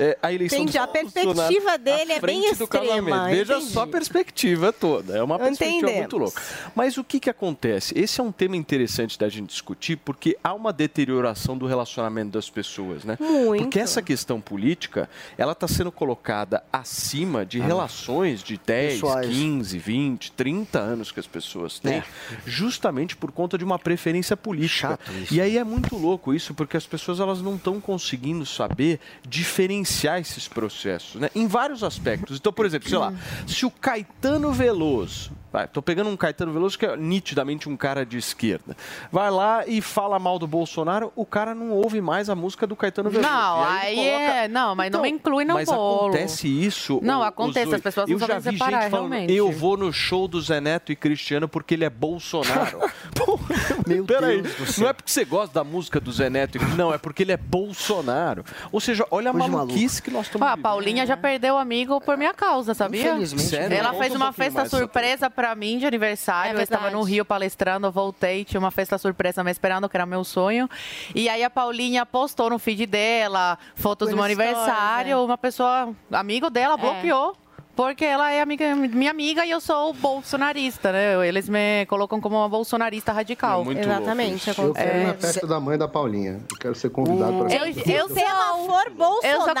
é, a eleição Entendi, do a Bolsonaro perspectiva dele à é bem do extrema, casamento. Veja entendi. só a perspectiva toda. É uma perspectiva Entendemos. muito louca. Mas o que, que acontece? Esse é um tema interessante da gente discutir, porque há uma deterioração do relacionamento das pessoas, né? Muito. Porque essa questão política, ela está sendo colocada acima de relações de 10, Pessoais. 15, 20, 30 anos que as pessoas têm, É. justamente por conta de uma preferência política. E aí é muito louco isso, porque as pessoas elas não estão conseguindo saber diferenciar esses processos, né? Em vários aspectos. Então, por exemplo, sei lá, se o Caetano Veloso Vai, tô pegando um Caetano Veloso que é nitidamente um cara de esquerda. Vai lá e fala mal do Bolsonaro, o cara não ouve mais a música do Caetano Veloso. Não, aí, coloca- é. Não, mas não me inclui no mas bolo. acontece isso. Não, ô acontece, Zoe. as pessoas não Eu já sabem vi separar, gente falando, realmente. eu vou no show do Zé Neto e Cristiano porque ele é Bolsonaro. Meu Peraí, não é porque você gosta da música do Zé Neto, e- não, é porque ele é Bolsonaro. Ou seja, olha a de maluquice que nós estamos Ó, a Paulinha já perdeu amigo por minha causa, sabia? Infelizmente. Sério? Ela Conta fez um uma festa surpresa pra mim de aniversário. É eu estava no. Rio palestrando, eu voltei, tinha uma festa surpresa me esperando, que era meu sonho. E aí a Paulinha postou no feed dela fotos Foi do meu aniversário. é. Uma pessoa, amigo dela, bloqueou. Porque ela é amiga, minha amiga e eu sou bolsonarista, né? Eles me colocam como uma bolsonarista radical. Exatamente. Eu quero ir na festa da mãe da Paulinha. Eu quero ser convidado para Eu, eu se ela for Bolsonaro, Eu sou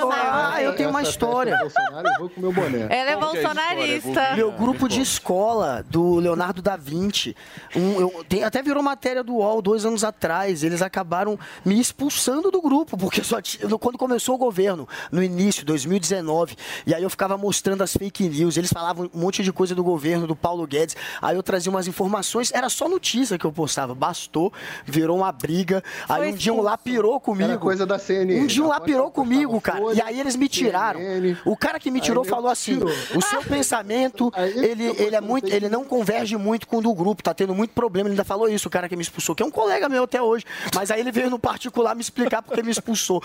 convidada? Ah, eu tenho uma festa história. é Bolsonaro, eu vou com meu boné. Ela é que é bolsonarista. Meu grupo de escola, do Leonardo da Vinci, um, eu- tem- até virou matéria do UOL dois anos atrás. Eles acabaram me expulsando do grupo, porque só tinha- quando começou o governo, no início, 2019, e aí eu ficava mostrando as fake news, eles falavam um monte de coisa do governo, do Paulo Guedes, aí eu trazia umas informações, era só notícia que eu postava, bastou, virou uma briga. Aí um dia um lá pirou comigo. Era coisa da CNN. Um dia um lá pirou comigo, cara. Folha, E aí eles me tiraram. CNN. O cara que me tirou falou assim: tirou. o seu pensamento, ele, ele é muito, ele não converge muito com o do grupo, tá tendo muito problema. Ele ainda falou isso, o cara que me expulsou, que é um colega meu até hoje. Mas aí ele veio no particular me explicar porque me expulsou.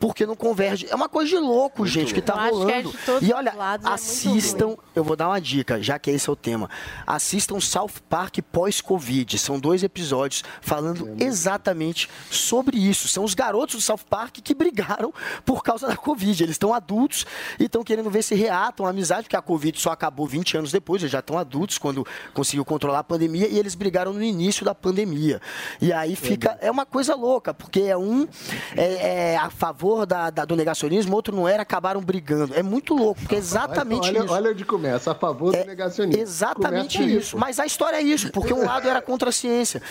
Porque não converge. É uma coisa de louco, gente, que tá é rolando. E olha, os lados, é assistam, eu vou dar uma dica, já que esse é o tema. Assistam South Park pós-Covid. São dois episódios falando exatamente sobre isso. São os garotos do South Park que brigaram por causa da Covid. Eles estão adultos e estão querendo ver se reatam a amizade, porque a Covid só acabou 20 anos depois, eles já estão adultos quando conseguiu controlar a pandemia e eles brigaram no início da pandemia. E aí fica. É uma coisa louca, porque é um é, é a favor da, da- do negacionismo, outro não era, acabaram brigando. É muito louco, porque é exatamente olha, isso. É Olha onde começa, a favor do negacionismo. Exatamente Começa aí, isso. pô. Mas a história é isso, porque um lado era contra a ciência.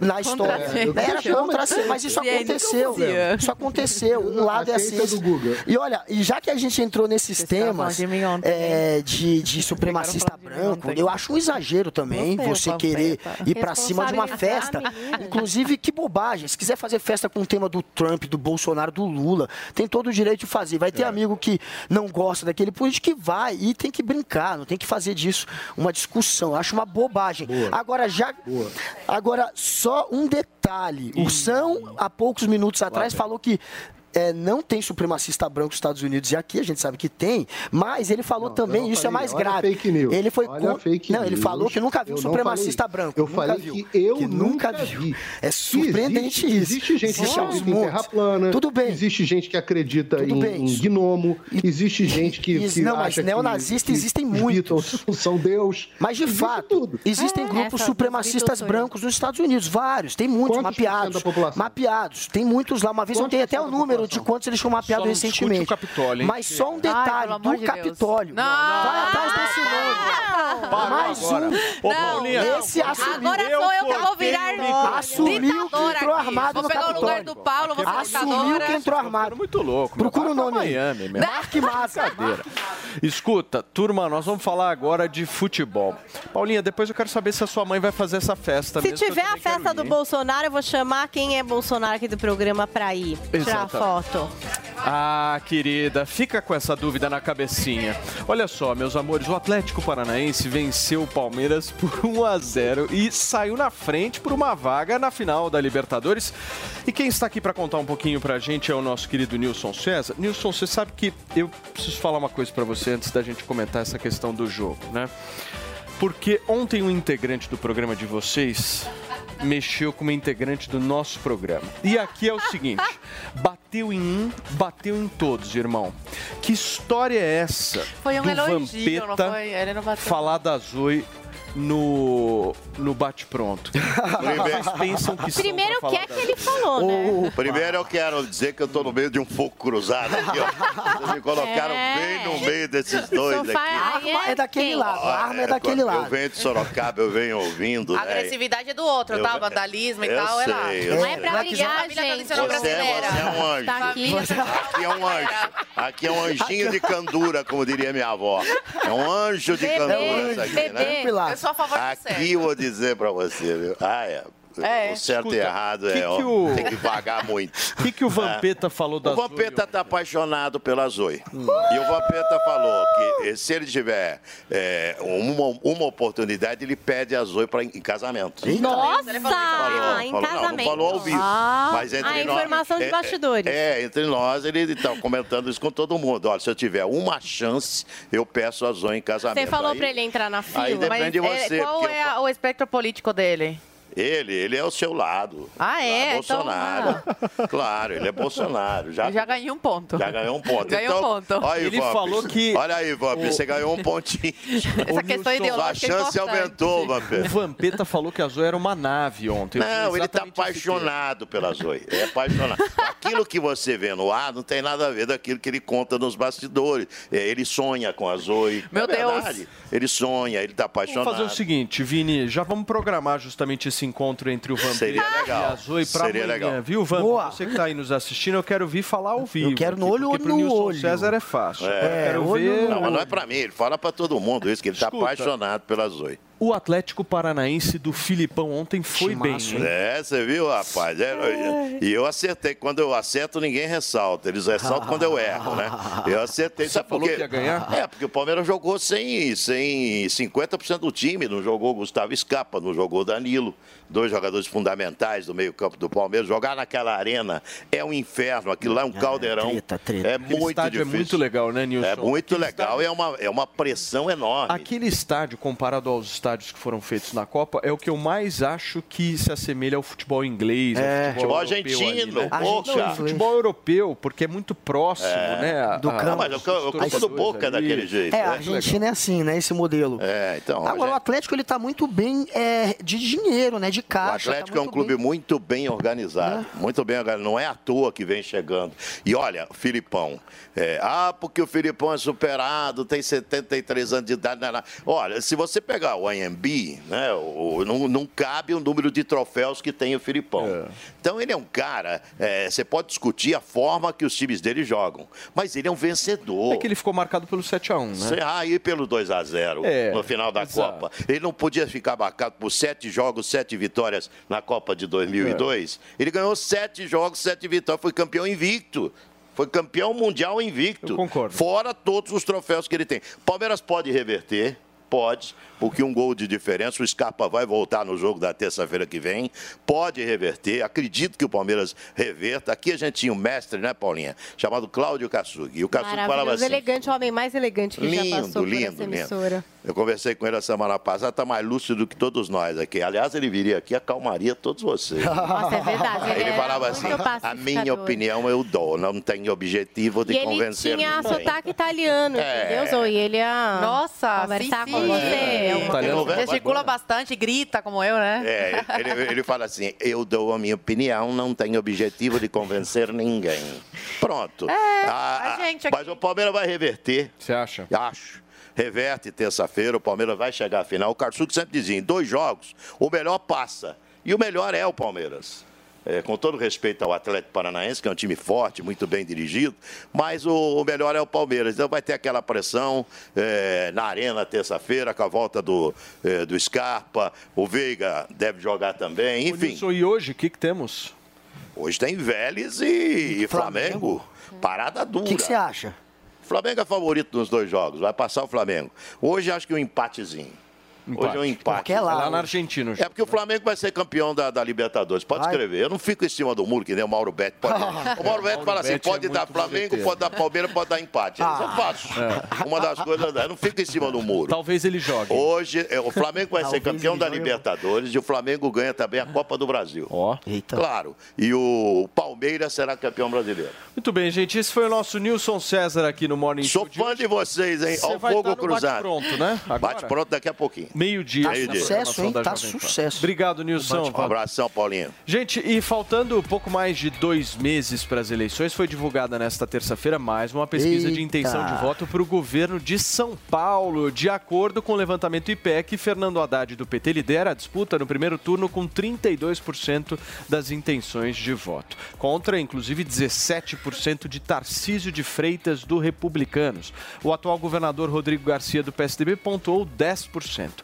Na história. a ciência. Era contra a ciência. Mas isso aconteceu. Isso aconteceu. Um lado é a ciência. E olha, e já que a gente entrou nesses temas é, de, de supremacista branco, eu acho um exagero também você querer panfleta. ir pra cima de uma festa. Inclusive, que bobagem. Se quiser fazer festa com o tema do Trump, do Bolsonaro, do Lula, tem todo o direito de fazer. Vai ter É. amigo que não gosta daquele político que vai e tem que brincar, não tem que fazer disso uma discussão. Eu acho uma bobagem. Agora, já. Agora, só um detalhe. O São, há poucos minutos atrás, falou que é, não tem supremacista branco nos Estados Unidos e aqui a gente sabe que tem, mas ele falou também, eu isso é falei, mais olha grave. fake news, Ele foi olha com- fake Não, ele news. falou que nunca viu Eu um não supremacista falei branco. Eu falei viu. que eu Que nunca viu. vi. É surpreendente existe, isso. Existe gente que Existe aos acredita em terra plana. Tudo bem. Existe gente que acredita Tudo em, em gnomo. Existe gente que, Isso, que não, mas acha que- neonazistas que existem os muitos. São Deus. Mas de fato, existem É, grupos supremacistas brancos nos Estados Unidos, vários, tem muitos mapeados. Mapeados, tem muitos lá. Uma vez eu tenho até o cento número de quantos eles tinham mapeado Só não discute recentemente. o Capitólio, hein? Mas só um detalhe do de. Capitólio. Não. Vai atrás desse nome. Mais agora. um. Ô, Paulinha. Esse assumiu. Agora sou eu que vou virar. Assumiu que entrou armado Vou no pegar o lugar Capitólio. do Paulo, Assumiu que entrou armado. muito louco. Procura o nome aí. Miami, meu. Mark Massa. Escuta, turma, nós vamos falar agora de futebol. Paulinha, depois eu quero saber se a sua mãe vai fazer essa festa Se mesmo, tiver a festa do? Bolsonaro, eu vou chamar quem é Bolsonaro aqui do programa pra ir. Tirar Exatamente. Foto. Ah, querida, fica com essa dúvida na cabecinha. Olha só, meus amores, o Atlético Paranaense venceu o Palmeiras por 1 a 0 e saiu na frente por uma vaga na final da Libertadores. E quem está aqui para contar um pouquinho pra gente é o nosso querido Nilson César. Nilson, você sabe que eu preciso falar uma coisa pra você antes da gente comentar essa questão do jogo, né? Porque ontem um integrante do programa de vocês mexeu com uma integrante do nosso programa. E aqui é o seguinte: bateu em um, bateu em todos, irmão. Que história é essa? Foi um do elogio, não Vampeta foi? Ele não bateu. falar da Zoe no, no bate-pronto. Vocês pensam que Primeiro, o que é que ele falou, né? Primeiro eu quero dizer que eu tô no meio de um fogo cruzado aqui, ó. Vocês me colocaram É. bem no meio desses dois aqui. A arma é daquele lado, a arma é daquele Eu lado. venho de Sorocaba, eu venho ouvindo, A né? agressividade é do outro, Eu- tá? Vandalismo e eu tal, é lá. sei, eu Não sei. é pra Vai brigar, família tradicional Você é, você é um anjo. Tá aqui. Aqui é um anjo. Aqui é um anjinho de candura, como diria minha avó. É um anjo de candura isso aqui, né? bebê. Sou a favor do certo. Aqui eu vou dizer pra você, viu? Ah, é. É. O certo e Escuta, errado que é, que ó, o- tem que pagar muito. O que, que o Vampeta falou da O Vampeta tá apaixonado pela Zoe. E o Vampeta falou que eh, se ele tiver eh, uma, uma oportunidade, ele pede a Zoe pra, em casamento. Nossa! Ele falou. Falou, em falou, não, não casamento. falou ao vivo. Ah, mas entre a nós, informação de é, bastidores. É, entre nós, ele está comentando isso com todo mundo. Olha, se eu tiver uma chance, eu peço a Zoe em casamento. Você falou Aí, pra ele entrar na fila? aí depende Mas de é, você, qual porque é a- o espectro político dele? Ele, ele é o seu lado. Ah, é? Então, Bolsonaro. Claro, ele é Bolsonaro. Já, Já ganhei um ponto. já ganhou um ponto. Ganhou então, um ponto. Olha aí, Ele Vamp. falou que Olha aí, Vamp, o- você ganhou um pontinho. Essa questão Sua ideológica é chance aumentou, Vamp. O Vampeta falou que a Zoe era uma nave ontem. Não, ele está apaixonado pela Zoe. É apaixonado. Aquilo que você vê no ar não tem nada a ver daquilo que ele conta nos bastidores. É, Ele sonha com a Zoe. Meu é Deus. verdade. Ele sonha, ele está apaixonado. Vamos fazer o seguinte, Vini, já vamos programar justamente esse encontro entre o Vampeta Seria e legal. a Zoe pra Seria amanhã, legal. viu, Vamp? Boa. Você que tá aí nos assistindo, eu quero vir falar ao vivo. quero no aqui, olho, porque olho pro no Nilson olho. César é fácil. É, eu quero olho ver... Não, mas não é pra mim, ele fala pra todo mundo isso, que ele está apaixonado pela Zoe. O Atlético Paranaense do Filipão ontem foi bem, Timaço, hein? É, você viu, rapaz? É, e eu acertei. Quando eu acerto, ninguém ressalta. Eles ressaltam quando eu erro, né? Eu acertei. Você Sabe por falou quê? que ia ganhar? É, porque o Palmeiras jogou sem, sem 50% do time. Não jogou Gustavo Scarpa, não jogou Danilo. Dois jogadores fundamentais do meio-campo do Palmeiras. Jogar naquela arena é um inferno. Aquilo lá é um caldeirão. treta, treta. É Aquele muito estádio difícil. é muito legal, né, Nilson? É muito Aquele legal e é uma, é uma pressão enorme. Aquele estádio, comparado aos estádios que foram feitos na Copa, é o que eu mais acho que se assemelha ao futebol inglês, É. ao Futebol futebol europeu ali, argentino, né? poxa. Não, futebol europeu, porque é muito próximo, É. né? a- Do a- campo. Não, mas o, o campo do Boca é ali. daquele jeito. É, a né? Argentina é assim, né? Esse modelo. É, então. a Agora, o gente- Atlético, ele tá muito bem é, de dinheiro, né? De O caixa. Atlético tá é um clube bem. muito bem organizado. Muito bem organizado. Não é à toa que vem chegando. E olha, o Filipão. é, ah, porque o Filipão é superado, tem 73 anos de idade. Não, não. Olha, se você pegar o IMB, né, o- não, não cabe o número de troféus que tem o Filipão. Então ele é um cara, é, você pode discutir a forma que os times dele jogam, mas ele é um vencedor. É que ele ficou marcado pelo 7x1, né? Ah, ir pelo 2 a 0 É, no final da exato. Copa. Ele não podia ficar marcado por sete jogos, sete vitórias na Copa de 2002. É. Ele ganhou sete jogos, sete vitórias, foi campeão invicto. Foi campeão mundial invicto. Eu concordo. Fora todos os troféus que ele tem. Palmeiras pode reverter. pode, porque um gol de diferença, o Scarpa vai voltar no jogo da terça-feira que vem, pode reverter, acredito que o Palmeiras reverta. Aqui a gente tinha um mestre, né, Paulinha, chamado Cláudio Kassug. E o Kassug falava Maravilhoso, assim, elegante, o homem mais elegante que já Lindo, passou por lindo, essa lindo. Eu conversei com ele a semana passada, está mais lúcido do que todos nós aqui. Aliás, ele viria aqui e acalmaria todos vocês. Nossa, é verdade. Ele era falava muito assim: a minha opinião eu dou, não tenho objetivo de E ele convencer tinha ninguém. sotaque italiano, É. entendeu, Zoe? Ele ia Nossa, conversar sim, com sim. você. é uma coisa- vai- Gesticula bastante, grita como eu, né? É, ele, ele fala assim: eu dou a minha opinião, não tenho objetivo de convencer ninguém. Pronto. É, Ah, a gente aqui. Mas o Palmeiras vai reverter. Você acha? Acho. Reverte terça-feira, o Palmeiras vai chegar à final. O Carçuco sempre dizia: em dois jogos, o melhor passa. E o melhor é o Palmeiras. É, com todo respeito ao Atlético Paranaense, que é um time forte, muito bem dirigido, mas o, o melhor é o Palmeiras. Então vai ter aquela pressão é, na arena terça-feira, com a volta do, é, do Scarpa, o Veiga deve jogar também, enfim. Nilson, e hoje, o que, que temos? Hoje tem Vélez e, e Flamengo. Parada dura. O que que você acha? Flamengo é favorito nos dois jogos, vai passar o Flamengo. Hoje acho que um empatezinho. Hoje é um empate. Porque é lá, Lá na? Argentina. É porque o Flamengo vai ser campeão da, da Libertadores. Pode Vai. escrever. Eu não fico em cima do muro, que nem o Mauro Betti pode. o Mauro Betti fala assim: é pode dar muito Flamengo, pode dar Palmeiras, pode dar empate. Isso eu faço. Uma das coisas. Eu não fico em cima do muro. Talvez ele jogue. Hoje, é, o Flamengo vai ser Talvez campeão ele da. Libertadores e o Flamengo ganha também a Copa do Brasil. Ó. Eita. Claro. E o Palmeiras será campeão brasileiro. Muito bem, gente. Esse foi o nosso Nilson César aqui no Morning Sou Show. de fã hoje. de vocês, hein? Você Ao vai fogo estar no cruzado. Bate-pronto, né? Agora? Bate pronto daqui a pouquinho. Meio-dia. Tá da sucesso, hein? Tá sucesso. Obrigado, Nilson. Um abração, Paulinho. Gente, e faltando pouco mais de dois meses para as eleições, foi divulgada nesta terça-feira mais uma pesquisa de Eita. intenção de voto para o governo de São Paulo. De acordo com o levantamento IPEC, Fernando Haddad do PT lidera a disputa no primeiro turno com 32% das intenções de voto. Contra, inclusive, 17% de Tarcísio de Freitas do Republicanos. O atual governador Rodrigo Garcia do PSDB pontuou 10%.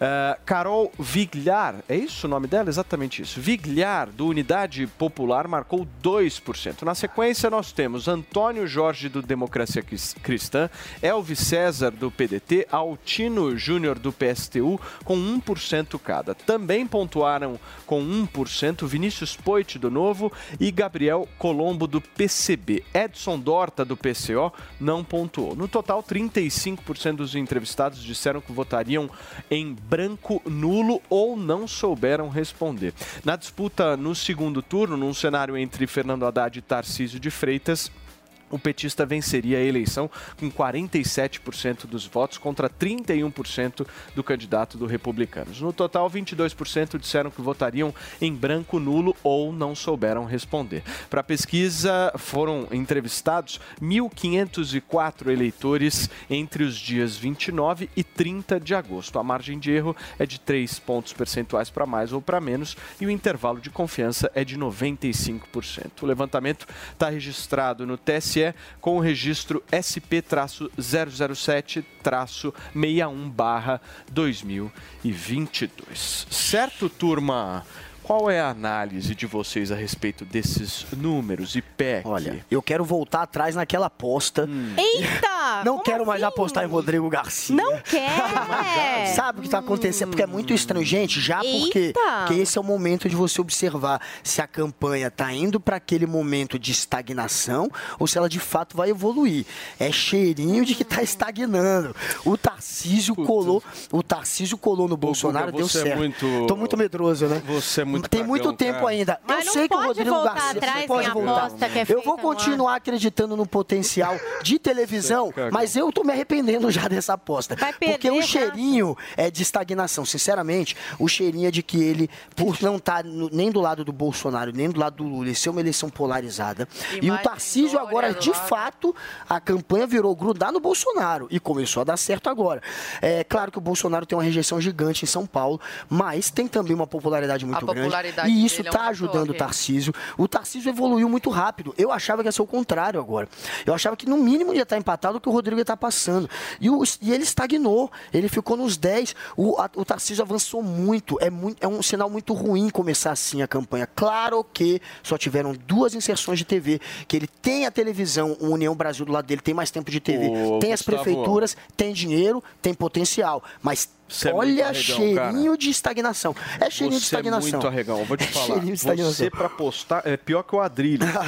Ah, Carol Vigliar, é isso o nome dela? Exatamente isso. Vigliar, do Unidade Popular, marcou 2%. Na sequência, nós temos Antônio Jorge, do Democracia Cris- Cristã, Elvis César, do PDT, Altino Júnior, do PSTU, com 1% cada. Também pontuaram com 1% Vinícius Poit, do Novo, e Gabriel Colombo, do PCB. Edson Dorta, do PCO, não pontuou. No total, 35% dos entrevistados disseram que votariam em branco, nulo ou não souberam responder. Na disputa no segundo turno, num cenário entre Fernando Haddad e Tarcísio de Freitas, o petista venceria a eleição com 47% dos votos contra 31% do candidato do Republicanos. No total, 22% disseram que votariam em branco, nulo ou não souberam responder. Para a pesquisa, foram entrevistados 1.504 eleitores entre os dias 29 e 30 de agosto. A margem de erro é de 3 pontos percentuais para mais ou para menos e o intervalo de confiança é de 95%. O levantamento está registrado no TSE com o registro SP-007-61-2022. Certo, turma? Qual é a análise de vocês a respeito desses números e PEC? Olha, eu quero voltar atrás naquela aposta. Eita! Não como quero mais assim? apostar em Rodrigo Garcia. Não quer! Sabe o que está acontecendo? Porque é muito estranho, gente, já porque, Eita! porque esse é o momento de você observar se a campanha está indo para aquele momento de estagnação ou se ela de fato vai evoluir. É cheirinho de que está estagnando. O Tarcísio colou, o Tarcísio colou no Bolsonaro, deu você é certo. muito- Tô muito medroso, né? Você é muito Tem muito cagão, tempo cara. ainda. Mas eu não sei que o Rodrigo voltar Garcia atrás não pode voltar. aposta que é eu vou no continuar acreditando no potencial de televisão, cagão. mas eu tô me arrependendo já dessa aposta. Vai porque perder, o tá? cheirinho é de estagnação. Sinceramente, o cheirinho é de que ele, por não estar nem do lado do Bolsonaro, nem do lado do Lula, e ser uma eleição polarizada. E, o Imagem Tarcísio agora, de lado. fato, a campanha virou grudar no Bolsonaro. E começou a dar certo agora. É claro que o Bolsonaro tem uma rejeição gigante em São Paulo, mas tem também uma popularidade muito a grande. E isso dele tá aumentou ajudando o. Tarcísio. O Tarcísio evoluiu muito rápido. Eu achava que ia ser o contrário agora. Eu achava que no mínimo ia estar empatado o que o Rodrigo ia estar passando. E, o- e ele estagnou. Ele ficou nos 10. O, a- o Tarcísio avançou muito. É, muito. é um sinal muito ruim começar assim a campanha. Claro que só tiveram duas inserções de TV. Que ele tem a televisão, o União Brasil do lado dele, tem mais tempo de TV. Ô, tem as Gustavo. prefeituras, tem dinheiro, tem potencial. Mas você é Olha, é arregão, cheirinho cara. de estagnação. É cheirinho você de estagnação. É muito arregão, vou te é falar. É você para postar é pior que o Adrilho.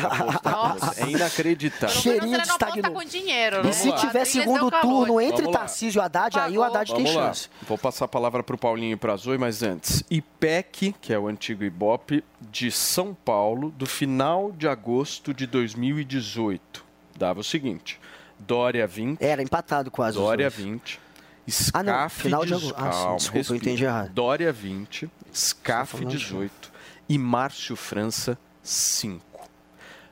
É inacreditável. Cheirinho de estagnação. com dinheiro. E se tiver segundo turno entre Tarcísio e Haddad, Pagou. aí o Haddad Vamos tem lá. chance. Vou passar a palavra para o Paulinho e para a Zoe, mas antes. IPEC, que é o antigo IBOP de São Paulo, do final de agosto de 2018, dava o seguinte: Dória 20. Era empatado quase. Dória 20. SCAF ah. Final de agosto. Ah, desculpa, respira. eu entendi errado. Dória 20, SCAF 18 e Márcio França 5.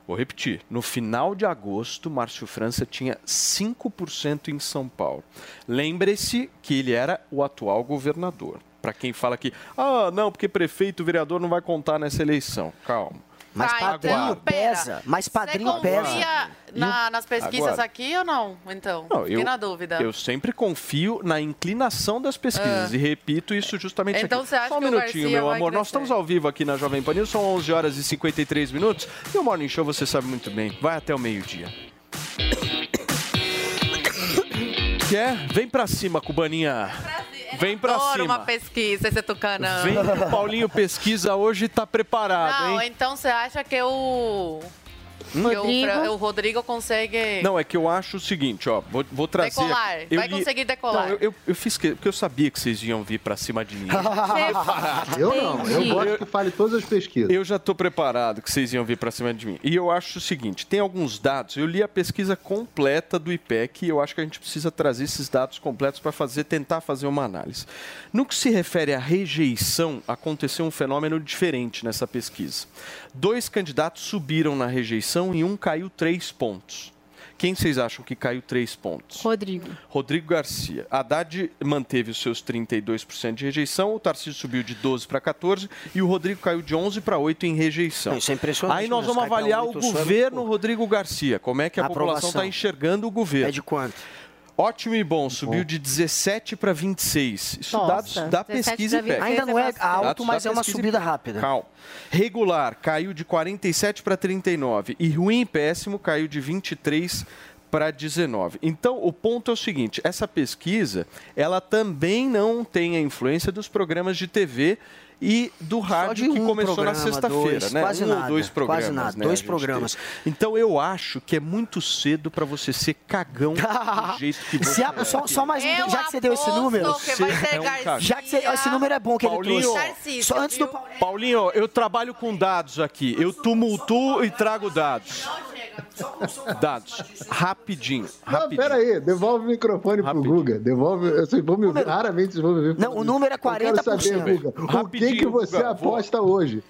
Vou repetir. No final de agosto, Márcio França tinha 5% em São Paulo. Lembre-se que ele era o atual governador. Para quem fala que, ah, não, porque prefeito, vereador não vai contar nessa eleição. Calma. Mas Tá, padrinho então, pera. pesa. Mas padrinho Você pesa. confia na- nas pesquisas Agora. aqui ou não? Então, Não, fiquei eu, na dúvida. eu sempre confio na inclinação das pesquisas Ah. e repito isso justamente Então aqui. você acha Só um minutinho, meu amor. Nós estamos ao vivo aqui na Jovem Pan News, são 11 horas e 53 minutos e o Morning Show você sabe muito bem, vai até o meio-dia. Quer? Vem pra cima, Cubaninha. Vem pra Adoro cima. uma pesquisa, esse tucanão. Vem que o Paulinho Pesquisa hoje tá preparado, Não, hein? então você acha que o... O Rodrigo? Fra- o Rodrigo consegue... Não, é que eu acho o seguinte, ó, vou, vou trazer. Decolar, aqui. Vai conseguir decolar. Não, eu, eu, eu fiz que, porque eu sabia que vocês iam vir pra cima de mim. Eu não, eu gosto que fale todas as pesquisas. Eu já estou preparado que vocês iam vir para cima de mim. E eu acho o seguinte: tem alguns dados. Eu li a pesquisa completa do IPEC e eu acho que a gente precisa trazer esses dados completos para fazer, tentar fazer uma análise. No que se refere à rejeição, aconteceu um fenômeno diferente nessa pesquisa. Dois candidatos subiram na rejeição e um caiu três pontos. Quem vocês acham que caiu três pontos? Rodrigo. Rodrigo Garcia. Haddad manteve os seus 32% de rejeição, o Tarcísio subiu de 12 para 14 e o Rodrigo caiu de 11 para 8 em rejeição. Isso é impressionante Aí nós mesmo, vamos avaliar o 8 só muito governo Rodrigo Garcia. Como é que a, A população está enxergando o governo? É de quanto? Ótimo e bom, subiu de 17 para 26. Isso Nossa, dados da 17 pesquisa IPEC. 26 Ainda não é alto, mas é uma subida rápida. Calma. Regular caiu de 47 para 39 e ruim e péssimo caiu de 23 para 19. Então, o ponto é o seguinte, essa pesquisa, ela também não tem a influência dos programas de TV e do rádio de que um começou na sexta-feira, dois, né? quase um nada, ou dois quase programas, nada, né, dois programas. teve. Então, eu acho que é muito cedo para você ser cagão do jeito que você Se a- é. só, só mais um, Eu já que você deu esse número. que vai ser é um já que você, esse número é bom que Paulinho, ele trouxe. Tarcísio, Só antes do? Paulinho, eu trabalho com dados aqui. Eu tumultuo e trago dados. Dados. Rapidinho. Não, rapidinho. pera aí, devolve o microfone pro Guga. Devolve, vocês vão me ouvir, raramente vocês vão me ouvir. Não, o número é Eu quero 40%. saber, Guga, o que, Rapidinho, que você Guga, vou- aposta hoje?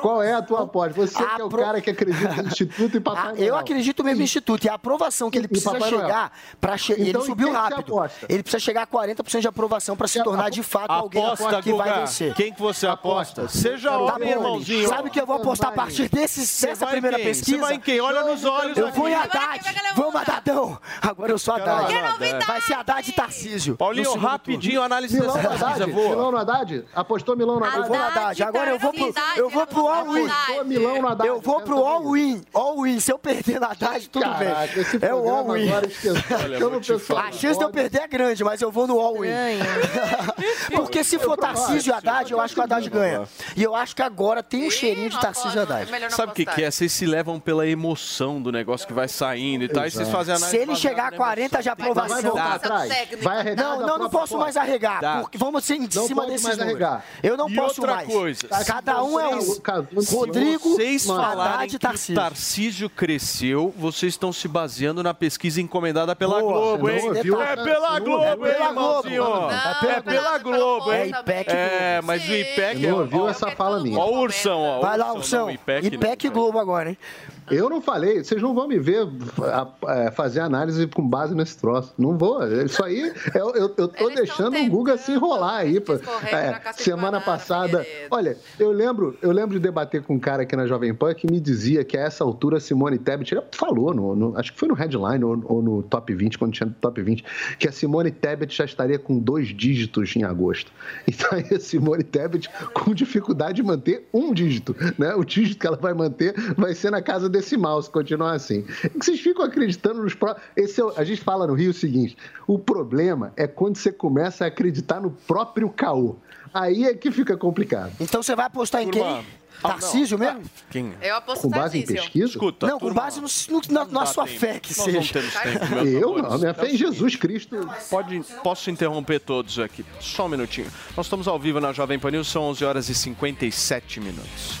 Qual é a tua aposta? Você que é o cara que acredita no Instituto e Papai Ah, Noel. eu acredito mesmo no Instituto. E a aprovação que ele precisa Papai chegar para che... Então, ele subiu rápido. Ele precisa chegar a 40% de aprovação para se tornar de fato alguém Aposta, que vai vencer. Quem que você aposta? Seja Tá homem, irmãozinho. Sabe que eu vou apostar a partir desse, dessa primeira pesquisa? Você vai em quem? Olha nos olhos Eu aqui. vou em Haddad. Vamos, Haddadão. Agora eu sou Haddad. Vai ser Haddad e Tarcísio. Paulinho, no rapidinho, análise Milão dessa no pesquisa. Milão no Haddad? Apostou Milão no Eu Haddad? vou no Haddad. Agora eu vou pro, eu vou pro all-in. Milão no Haddad. Eu vou pro all-in. All-in. Se eu perder na Haddad, tudo bem. É o all-in. A chance de eu perder é grande, mas eu vou no all-in. Porque se for Tarcísio e Haddad, eu acho que o Haddad ganha. E eu acho que agora tem um cheirinho de Tarcísio e Haddad. Sabe o que, que é? Vocês se levam pela emoção do negócio que vai saindo e tal, e vocês fazem análise. Se ele chegar a na 40 de Mas vai aprovação. voltar atrás? Vai arregar Não, não, não posso mais arregar. Dá. porque vamos ser em Não cima desses mais números. arregar. Eu não E posso outra mais. coisa, Cada um é um. Você- Rodrigo, vocês Haddad falarem que o Tarcísio. Tarcísio cresceu, vocês estão se baseando na pesquisa encomendada pela Boa, Globo, hein? não ouviu? É pela Globo, hein, É pela Globo. irmãozinho? Não, É pela Globo, É hein? IPEC É, Globo. mas o IPEC... Não ouviu essa fala minha? Ó o Ursão, ó. Vai lá, Ursão, IPEC, não. Globo agora, hein? Eu não falei, vocês não vão me ver é, fazer análise com base nesse troço. Não vou. Isso aí, eu, eu, eu tô deixando o Guga se enrolar aí. pô. É, semana passada. Olha, eu lembro, eu lembro de debater com um cara aqui na Jovem Pan que me dizia que a essa altura Simone Tebet ele falou, no, no- acho que foi no headline ou, ou no top 20, quando tinha top 20, que a Simone Tebet já estaria com dois dígitos em agosto. Então aí a Simone Tebet com dificuldade de manter um dígito, né? O dígito que ela vai manter vai ser na casa decimal, se continuar assim. É que vocês ficam acreditando nos pró- Esse é o- A gente fala no Rio o seguinte: o problema é quando você começa a acreditar no próprio caô. Aí é que fica complicado. Então você vai apostar em quem? Tarcísio mesmo? Quem? Eu aposto Com base em Tarcísio. pesquisa? Escuta, não, com base no, no- na, na sua fé que Nós seja. tempo, Eu amores. não, minha fé É o em Jesus Cristo. Pode, posso interromper todos aqui? Só um minutinho. Nós estamos ao vivo na Jovem Pan News, são 11 horas e 57 minutos.